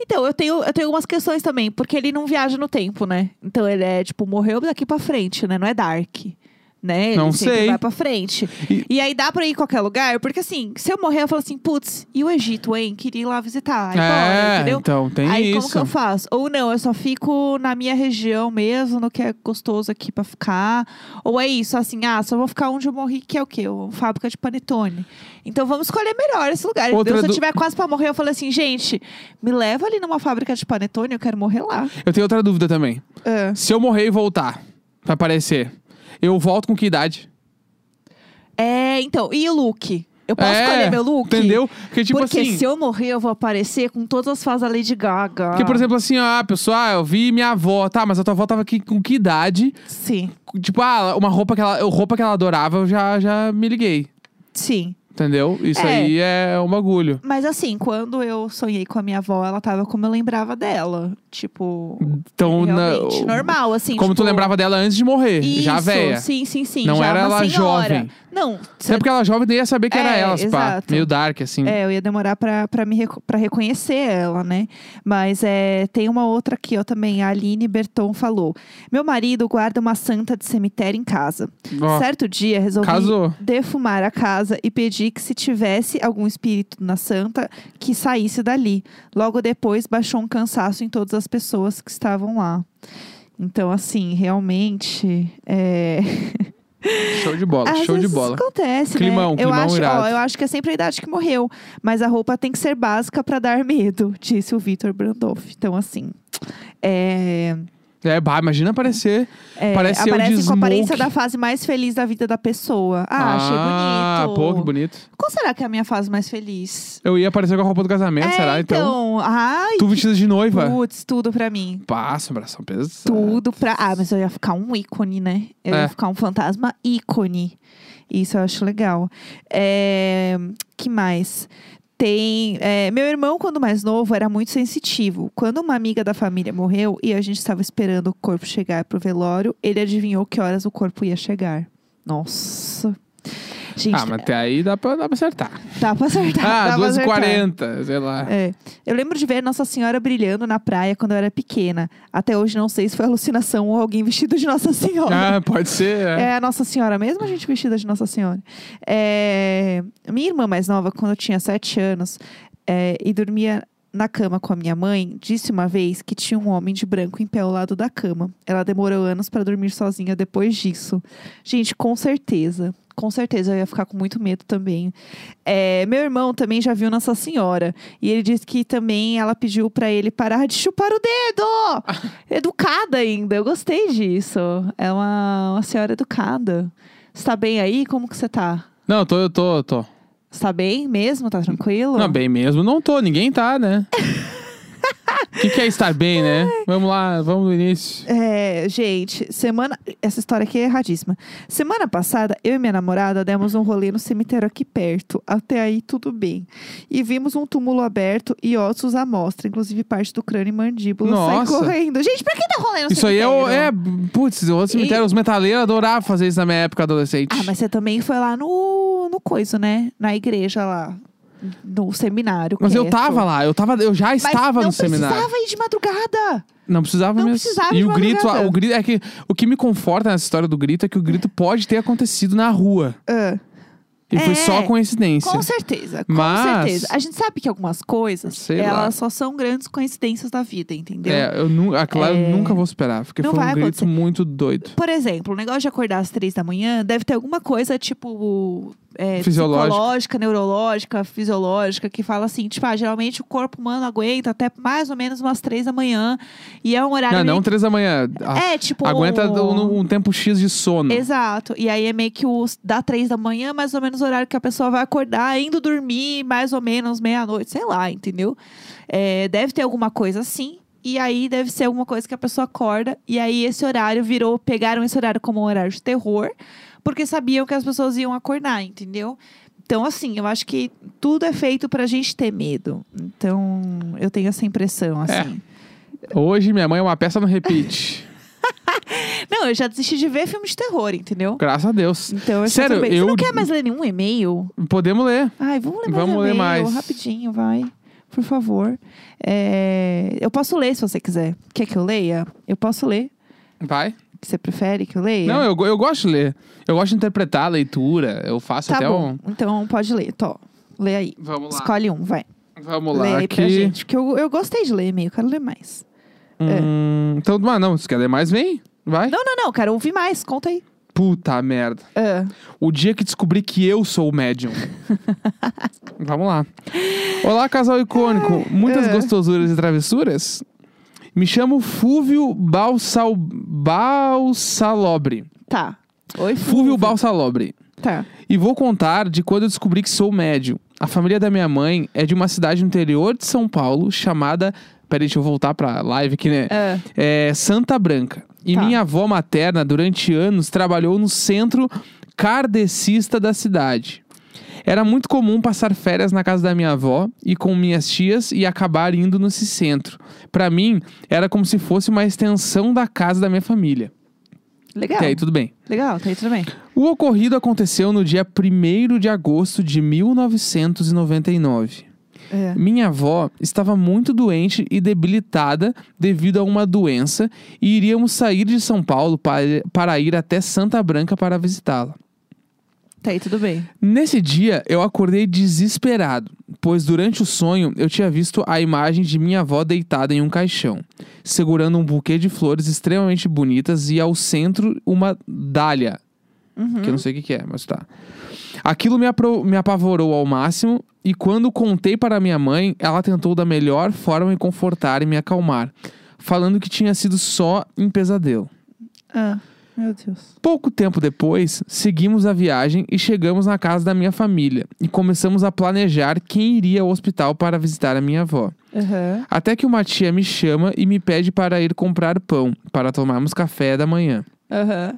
Então, eu tenho, eu tenho algumas questões também, porque ele não viaja no tempo, né? Então ele é, tipo, morreu daqui pra frente, né? Não é Dark. Né? Ele Não sei. vai pra frente. E- E... aí dá pra ir em qualquer lugar, porque assim, se eu morrer, eu falo assim, putz, e o Egito, hein? Queria ir lá visitar. Aí, bora, é, entendeu? então, tem Aí isso. como que eu faço? Ou não, eu só fico na minha região mesmo, no que é gostoso aqui pra ficar. Ou é isso, assim, ah, só vou ficar onde eu morri, que é o quê? Uma fábrica de panetone. Então vamos escolher melhor esse lugar. Outra? Se eu tiver quase pra morrer, eu falei assim, gente, me leva ali numa fábrica de panetone, eu quero morrer lá. Eu tenho outra dúvida também. Ah. Se eu morrer e voltar pra aparecer, eu volto com que idade? É, então, e o look? Eu posso É, escolher meu look? Entendeu? Porque, tipo Porque assim. se eu morrer, eu vou aparecer com todas as fases da Lady Gaga. Porque, por exemplo, assim, ah, pessoal, ah, eu vi minha avó, tá, mas a tua avó tava aqui com que idade? Sim, Tipo, ah, uma roupa que ela, roupa que ela adorava, eu já, já me liguei. sim. Entendeu? Isso É. aí é um bagulho. Mas assim, quando eu sonhei com a minha avó, ela tava como eu lembrava dela. Tipo, Então, na- normal, assim. como tu tipo, lembrava dela antes de morrer, Isso, já velha. Sim, sim, sim. Não era ela senhora. jovem. Não, Sempre que ela jovem, nem ia saber que era É, ela, pá. Meio dark, assim. É, eu ia demorar pra, pra, me pra reconhecer ela, né? Mas é, tem uma outra aqui, ó, também. A Aline Berton falou. Meu marido guarda uma santa de cemitério em casa. Ó, Certo dia, resolvi casou. defumar a casa e pedi que se tivesse algum espírito na santa, que saísse dali. Logo depois, baixou um cansaço em todas as pessoas que estavam lá. Então, assim, realmente... É... Show de bola, Às show de bola. acontece, Climão, né? Eu climão acho, irado. ó, eu acho que é sempre a idade que morreu. Mas a roupa tem que ser básica pra dar medo, disse o Vitor Brandoff. Então, assim... É, É, bah, imagina aparecer. é, Apareceu de aparece com a aparência da fase mais feliz da vida da pessoa. Ah, achei Ah, bonito. pô, que bonito. Qual será que é a minha fase mais feliz? Eu ia aparecer com a roupa do casamento, é, será? Então, então, ai, tu vestida de noiva. putz, tudo pra mim. Passa, abração pesado. Tudo pra. Ah, mas eu ia ficar um ícone, né? Eu É. ia ficar um fantasma ícone. Isso eu acho legal. É... Que mais? Tem. é, Meu irmão, quando mais novo, era muito sensitivo. Quando uma amiga da família morreu e a gente estava esperando o corpo chegar pro velório, ele adivinhou que horas o corpo ia chegar. Nossa. Gente, Ah, mas até aí dá pra, dá pra acertar. dá pra acertar. Ah, dá pra acertar. 2h40, sei lá. É. Eu lembro de ver Nossa Senhora brilhando na praia quando eu era pequena. Até hoje não sei se foi alucinação ou alguém vestido de Nossa Senhora. Ah, pode ser. É. É a Nossa Senhora mesmo, a gente vestida de Nossa Senhora. É, Minha irmã mais nova, quando eu tinha sete anos é, e dormia na cama com a minha mãe, disse uma vez que tinha um homem de branco em pé ao lado da cama. Ela demorou anos para dormir sozinha depois disso. Gente, com certeza. Com certeza, eu ia ficar com muito medo também. É, meu irmão também já viu Nossa Senhora. E ele disse que também ela pediu pra ele parar de chupar o dedo! educada ainda. Eu gostei disso. É uma, uma senhora educada. Você tá bem aí? Como que você tá? Não, eu tô, eu tô, eu tô. Você tá bem mesmo? Tá tranquilo? Não, bem mesmo, não tô, ninguém tá, né? O que, que é estar bem, né? Vamos lá, vamos no início. É, gente, semana. Essa história aqui é erradíssima. Semana passada, eu e minha namorada demos um rolê no cemitério aqui perto. Até aí, tudo bem. E vimos um túmulo aberto e ossos à mostra, inclusive parte do crânio e mandíbula. Nossa. Sai correndo. Gente, pra que dá rolê no Isso aí é, cemitério? o- é. Putz, o cemitério, os metaleiros adoravam fazer isso na minha época adolescente. Ah, mas você também foi lá no, no coisa, né? Na igreja lá. No seminário. Mas eu quieto. tava lá, eu, tava, eu já Mas estava não no seminário. precisava ir de madrugada. Não precisava Não mesmo. precisava e o grito, o grito é que o que me conforta nessa história do grito é que o grito pode ter acontecido na rua. Ah. E foi É, só coincidência. Com certeza, com Mas- certeza. A gente sabe que algumas coisas, Sei lá. elas só são grandes coincidências da vida, entendeu? É, eu nu, aquilo lá eu É. nunca vou superar, porque Não foi um grito acontecer. muito doido. Por exemplo, o negócio de acordar às três da manhã deve ter alguma coisa, tipo, é, Fisiológica. psicológica, neurológica, fisiológica, que fala assim, tipo, ah, geralmente o corpo humano aguenta até mais ou menos umas três da manhã. E é um horário. Não, meio não três da manhã. Ah, É, tipo. Aguenta um, um tempo X de sono. Exato. E aí é meio que os dá três da manhã, mais ou menos o horário que a pessoa vai acordar, indo dormir mais ou menos meia-noite, sei lá, entendeu? É, deve ter alguma coisa assim. E aí deve ser alguma coisa que a pessoa acorda. E aí esse horário virou. Pegaram esse horário como um horário de terror, porque sabiam que as pessoas iam acordar, entendeu? Então, assim, eu acho que tudo é feito pra gente ter medo. Então, eu tenho essa impressão, assim. Hoje minha mãe é uma peça no repeat. Não, eu já desisti de ver filme de terror, entendeu? Graças a Deus. Então, eu Sério, bem. Você eu- não quer mais ler nenhum e-mail? Podemos ler. Ai, vamos ler mais Vamos ler mais. rapidinho, vai. Por favor. É, Eu posso ler se você quiser. Quer que eu leia? Eu posso ler. Vai. Que você prefere que eu leia? Não, eu, eu gosto de ler. Eu gosto de interpretar a leitura. Eu faço Tá até bom. um. Então pode ler. Tó. Lê aí. Vamos lá. Escolhe um, vai. Vamos Lê lá. aí pra Aqui. gente. Porque eu, eu gostei de ler e-mail, quero ler mais. Hum, então, mas não, se quer ler mais, vem. Vai. Não, não, não, quero ouvir mais. Conta aí. Puta merda. Ah, O dia que descobri que eu sou o médium. Vamos lá. Olá, casal icônico. Muitas é. gostosuras e travessuras? Me chamo Fúvio Balsal... Balsalobre. tá. Oi, Fúvio Balsalobre. Tá. E vou contar de quando eu descobri que sou médium. A família da minha mãe é de uma cidade no interior de São Paulo chamada. Peraí, deixa eu voltar pra live aqui, né? Ah, É Santa Branca. E Tá. minha avó materna, durante anos, trabalhou no centro kardecista da cidade. Era muito comum passar férias na casa da minha avó e com minhas tias e acabar indo nesse centro. Pra mim, era como se fosse uma extensão da casa da minha família. legal. E aí, tudo bem. Legal, tá aí tudo bem. O ocorrido aconteceu no dia 1 de agosto de 1999. É. Minha avó estava muito doente e debilitada devido a uma doença e iríamos sair de São Paulo para, para ir até Santa Branca para visitá-la. Tá aí tudo bem. Nesse dia, eu acordei desesperado, pois durante o sonho eu tinha visto a imagem de minha avó deitada em um caixão, segurando um buquê de flores extremamente bonitas e ao centro uma dália, Uhum. que eu não sei o que, que é, mas tá. Aquilo me, me apavorou ao máximo e quando contei para minha mãe, ela tentou da melhor forma me confortar e me acalmar, falando que tinha sido só um pesadelo. Ah, meu Deus. Pouco tempo depois, seguimos a viagem e chegamos na casa da minha família e começamos a planejar quem iria ao hospital para visitar a minha avó. Aham. Até que uma tia me chama e me pede para ir comprar pão para tomarmos café da manhã. Aham.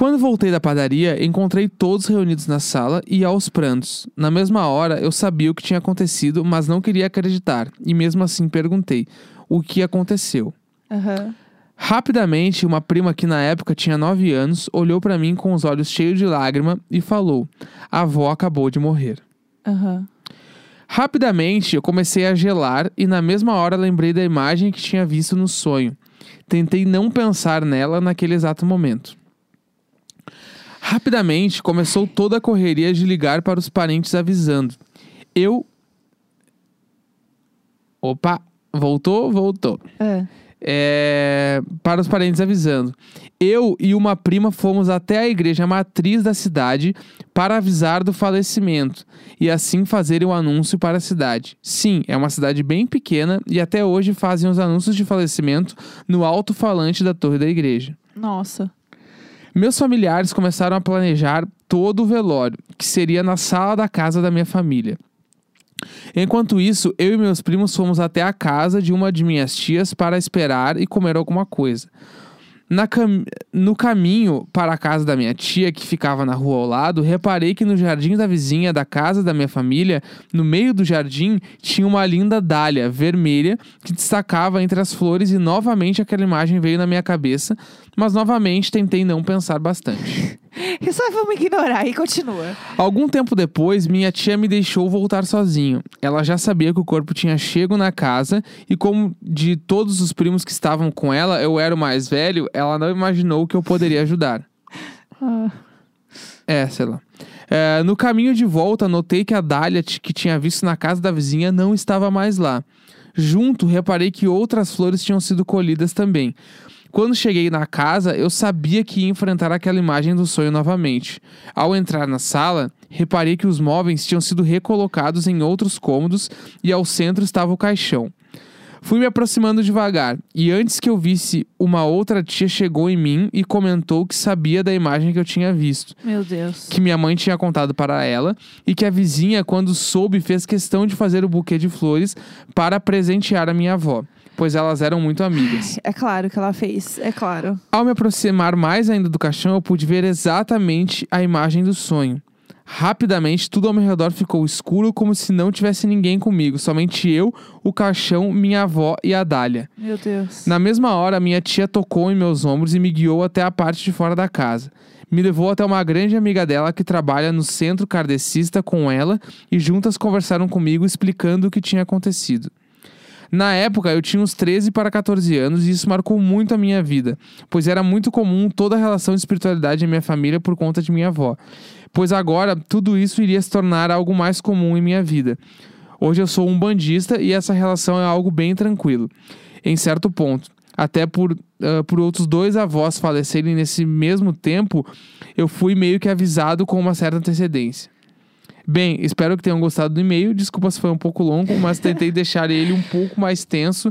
Quando voltei da padaria, encontrei todos reunidos na sala e aos prantos. Na mesma hora, eu sabia o que tinha acontecido, mas não queria acreditar, e mesmo assim perguntei o que aconteceu. Aham. Rapidamente, uma prima que na época tinha 9 anos olhou para mim com os olhos cheios de lágrima e falou: A avó acabou de morrer. Aham. Rapidamente, eu comecei a gelar e na mesma hora lembrei da imagem que tinha visto no sonho. Tentei não pensar nela naquele exato momento. Rapidamente, começou toda a correria de ligar para os parentes avisando. Eu. Opa, voltou, voltou. É. É, para os parentes avisando. Eu e uma prima fomos até a igreja matriz da cidade para avisar do falecimento e assim fazer o anúncio para a cidade. Sim, é uma cidade bem pequena e até hoje fazem os anúncios de falecimento no alto-falante da torre da igreja. Nossa. Meus familiares começaram a planejar todo o velório, que seria na sala da casa da minha família. Enquanto isso, eu e meus primos fomos até a casa de uma de minhas tias para esperar e comer alguma coisa. Cam- No caminho para a casa da minha tia, que ficava na rua ao lado, reparei que no jardim da vizinha da casa da minha família, no meio do jardim, tinha uma linda dália vermelha que destacava entre as flores e novamente aquela imagem veio na minha cabeça, mas novamente tentei não pensar bastante. Isso aí vamos ignorar e continua. Algum tempo depois, minha tia me deixou voltar sozinho. Ela já sabia que o corpo tinha chego na casa e, como de todos os primos que estavam com ela, eu era o mais velho, ela não imaginou que eu poderia ajudar. Ah, É, sei lá. É, no caminho de volta, notei que a Dália que tinha visto na casa da vizinha não estava mais lá. Junto, reparei que outras flores tinham sido colhidas também. Quando cheguei na casa, eu sabia que ia enfrentar aquela imagem do sonho novamente. Ao entrar na sala, reparei que os móveis tinham sido recolocados em outros cômodos e ao centro estava o caixão. Fui me aproximando devagar, e antes que eu visse, uma outra tia chegou em mim e comentou que sabia da imagem que eu tinha visto meu Deus. que minha mãe tinha contado para ela e que a vizinha, quando soube, fez questão de fazer o buquê de flores para presentear a minha avó, pois elas eram muito amigas. É claro que ela fez, é claro. Ao me aproximar mais ainda do caixão, eu pude ver exatamente a imagem do sonho. Rapidamente, tudo ao meu redor ficou escuro, como se não tivesse ninguém comigo, somente eu, o caixão, minha avó e a Dália. Meu Deus. Na mesma hora, minha tia tocou em meus ombros e me guiou até a parte de fora da casa. Me levou até uma grande amiga dela que trabalha no centro kardecista com ela e juntas conversaram comigo explicando o que tinha acontecido. Na época, eu tinha uns 13 para 14 anos e isso marcou muito a minha vida, pois era muito comum toda a relação de espiritualidade em minha família por conta de minha avó. Pois agora, tudo isso iria se tornar algo mais comum em minha vida. Hoje eu sou um bandista e essa relação é algo bem tranquilo, em certo ponto. Até por, ah, por outros dois avós falecerem nesse mesmo tempo, eu fui meio que avisado com uma certa antecedência. Bem, espero que tenham gostado do e-mail. Desculpa se foi um pouco longo, mas tentei deixar ele um pouco mais tenso,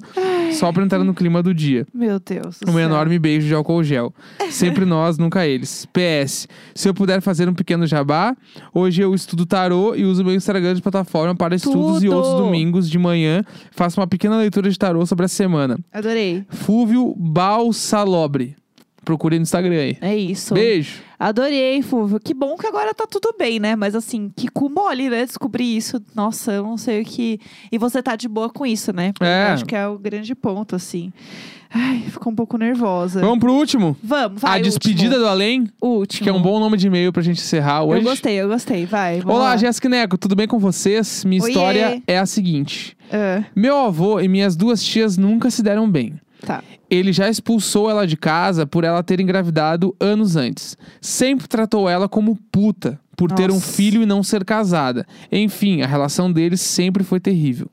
só para entrar no clima do dia. Meu Deus. Um enorme beijo de álcool gel. Sempre nós, nunca eles. PS. Se eu puder fazer um pequeno jabá, hoje eu estudo tarô e uso meu Instagram de plataforma para estudos e outros domingos de manhã. Faço uma pequena leitura de tarô sobre a semana. Adorei. Fúvio Balsalobre. Procure no Instagram aí. É isso. Beijo. Adorei, Fúvio. Que bom que agora tá tudo bem, né? Mas assim, que cu mole, né? Descobrir isso. Nossa, eu não sei o que. E você tá de boa com isso, né? É. eu Acho que é o grande ponto, assim. Ai, ficou um pouco nervosa. Vamos pro último. Vamos, vai. a despedida último. do além, Último. que é um bom nome de e-mail pra gente encerrar hoje. Eu gostei, eu gostei. Vai. Olá, lá. Jéssica Neco, tudo bem com vocês? Minha Oiê. história é a seguinte. Ah, Meu avô e minhas duas tias nunca se deram bem. tá. Ele já expulsou ela de casa por ela ter engravidado anos antes. Sempre tratou ela como puta por ter um Nossa. filho e não ser casada. Enfim, a relação deles sempre foi terrível.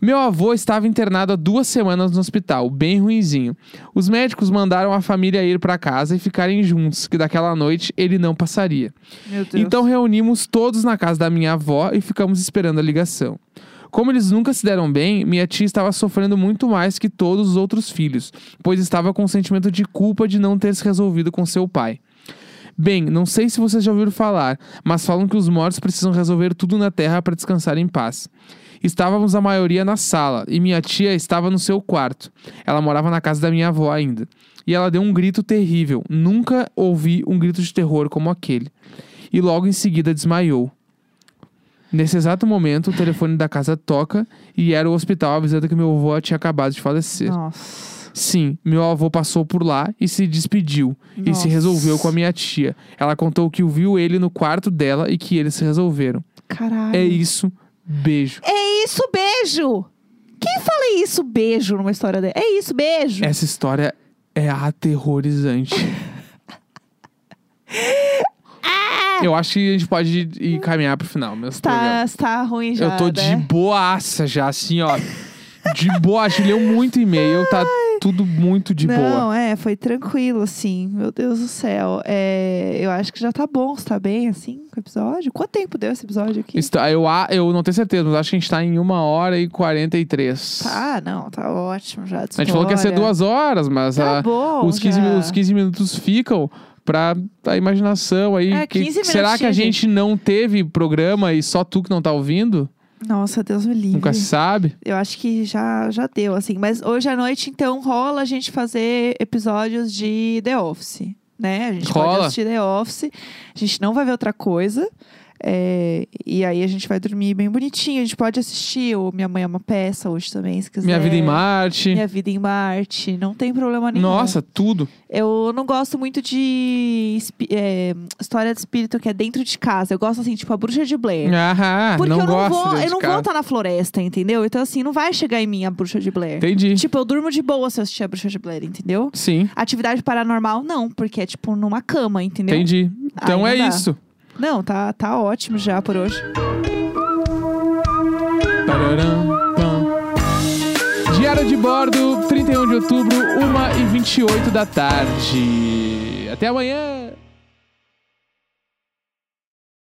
Meu avô estava internado há duas semanas no hospital, bem ruinzinho. Os médicos mandaram a família ir para casa e ficarem juntos, que daquela noite ele não passaria. Então reunimos todos na casa da minha avó e ficamos esperando a ligação. Como eles nunca se deram bem, minha tia estava sofrendo muito mais que todos os outros filhos, pois estava com um sentimento de culpa de não ter se resolvido com seu pai. Bem, não sei se vocês já ouviram falar, mas falam que os mortos precisam resolver tudo na terra para descansar em paz. Estávamos a maioria na sala e minha tia estava no seu quarto. Ela morava na casa da minha avó ainda. E ela deu um grito terrível. Nunca ouvi um grito de terror como aquele. E logo em seguida desmaiou. Nesse exato momento, o telefone da casa toca e era o hospital avisando que meu avô tinha acabado de falecer. Nossa. Sim, meu avô passou por lá e se despediu. E se Nossa. resolveu com a minha tia. Ela contou que viu ele no quarto dela e que eles se resolveram. Caralho. É isso. Beijo. É isso, beijo! Quem fala isso, beijo, numa história dela? É isso, beijo! Essa história é aterrorizante. Eu acho que a gente pode ir caminhar pro final, meu programa. Tá, tá ruim já, Eu tô né? de boaça já, assim, ó. De boa, a gente leu muito e-mail, tá tudo muito de boa. Não, é, foi tranquilo, assim. Meu Deus do céu. É, eu acho que já tá bom, você tá bem, assim, com o episódio? Quanto tempo deu esse episódio aqui? Está, eu, eu não tenho certeza, mas acho que a gente tá em uma hora e 43. Tá, não, tá ótimo já. A gente falou que ia ser duas horas, mas Tá a- bom, os, 15, já. mi- os 15 minutos ficam pra a imaginação aí. É, Que- 15 será que a gente não teve programa e só tu que não tá ouvindo? Nossa, Deus me livre. Nunca se sabe. Eu acho que já, já deu, assim. Mas hoje à noite, então, rola a gente fazer episódios de The Office, né? A gente pode Rola. assistir The Office. A gente não vai ver outra coisa. É, e aí a gente vai dormir bem bonitinho. A gente pode assistir o Minha Mãe é uma Peça hoje também, se quiser. Minha vida em Marte. Minha Vida em Marte. Não tem problema nenhum. Nossa, tudo. Eu não gosto muito de é, história de espírito que é dentro de casa. Eu gosto assim, tipo a Bruxa de Blair. Aham, Porque não eu não gosto vou, eu não vou estar na floresta, entendeu? Então, assim, não vai chegar em mim a bruxa de Blair. Entendi. Tipo, eu durmo de boa se eu assistir a bruxa de Blair, entendeu? Sim, Atividade paranormal, não, porque é tipo numa cama, entendeu? entendi. Então Aí é isso. Não, tá, tá ótimo já por hoje. Diário de bordo, 31 de outubro, 1h28 da tarde. Até amanhã!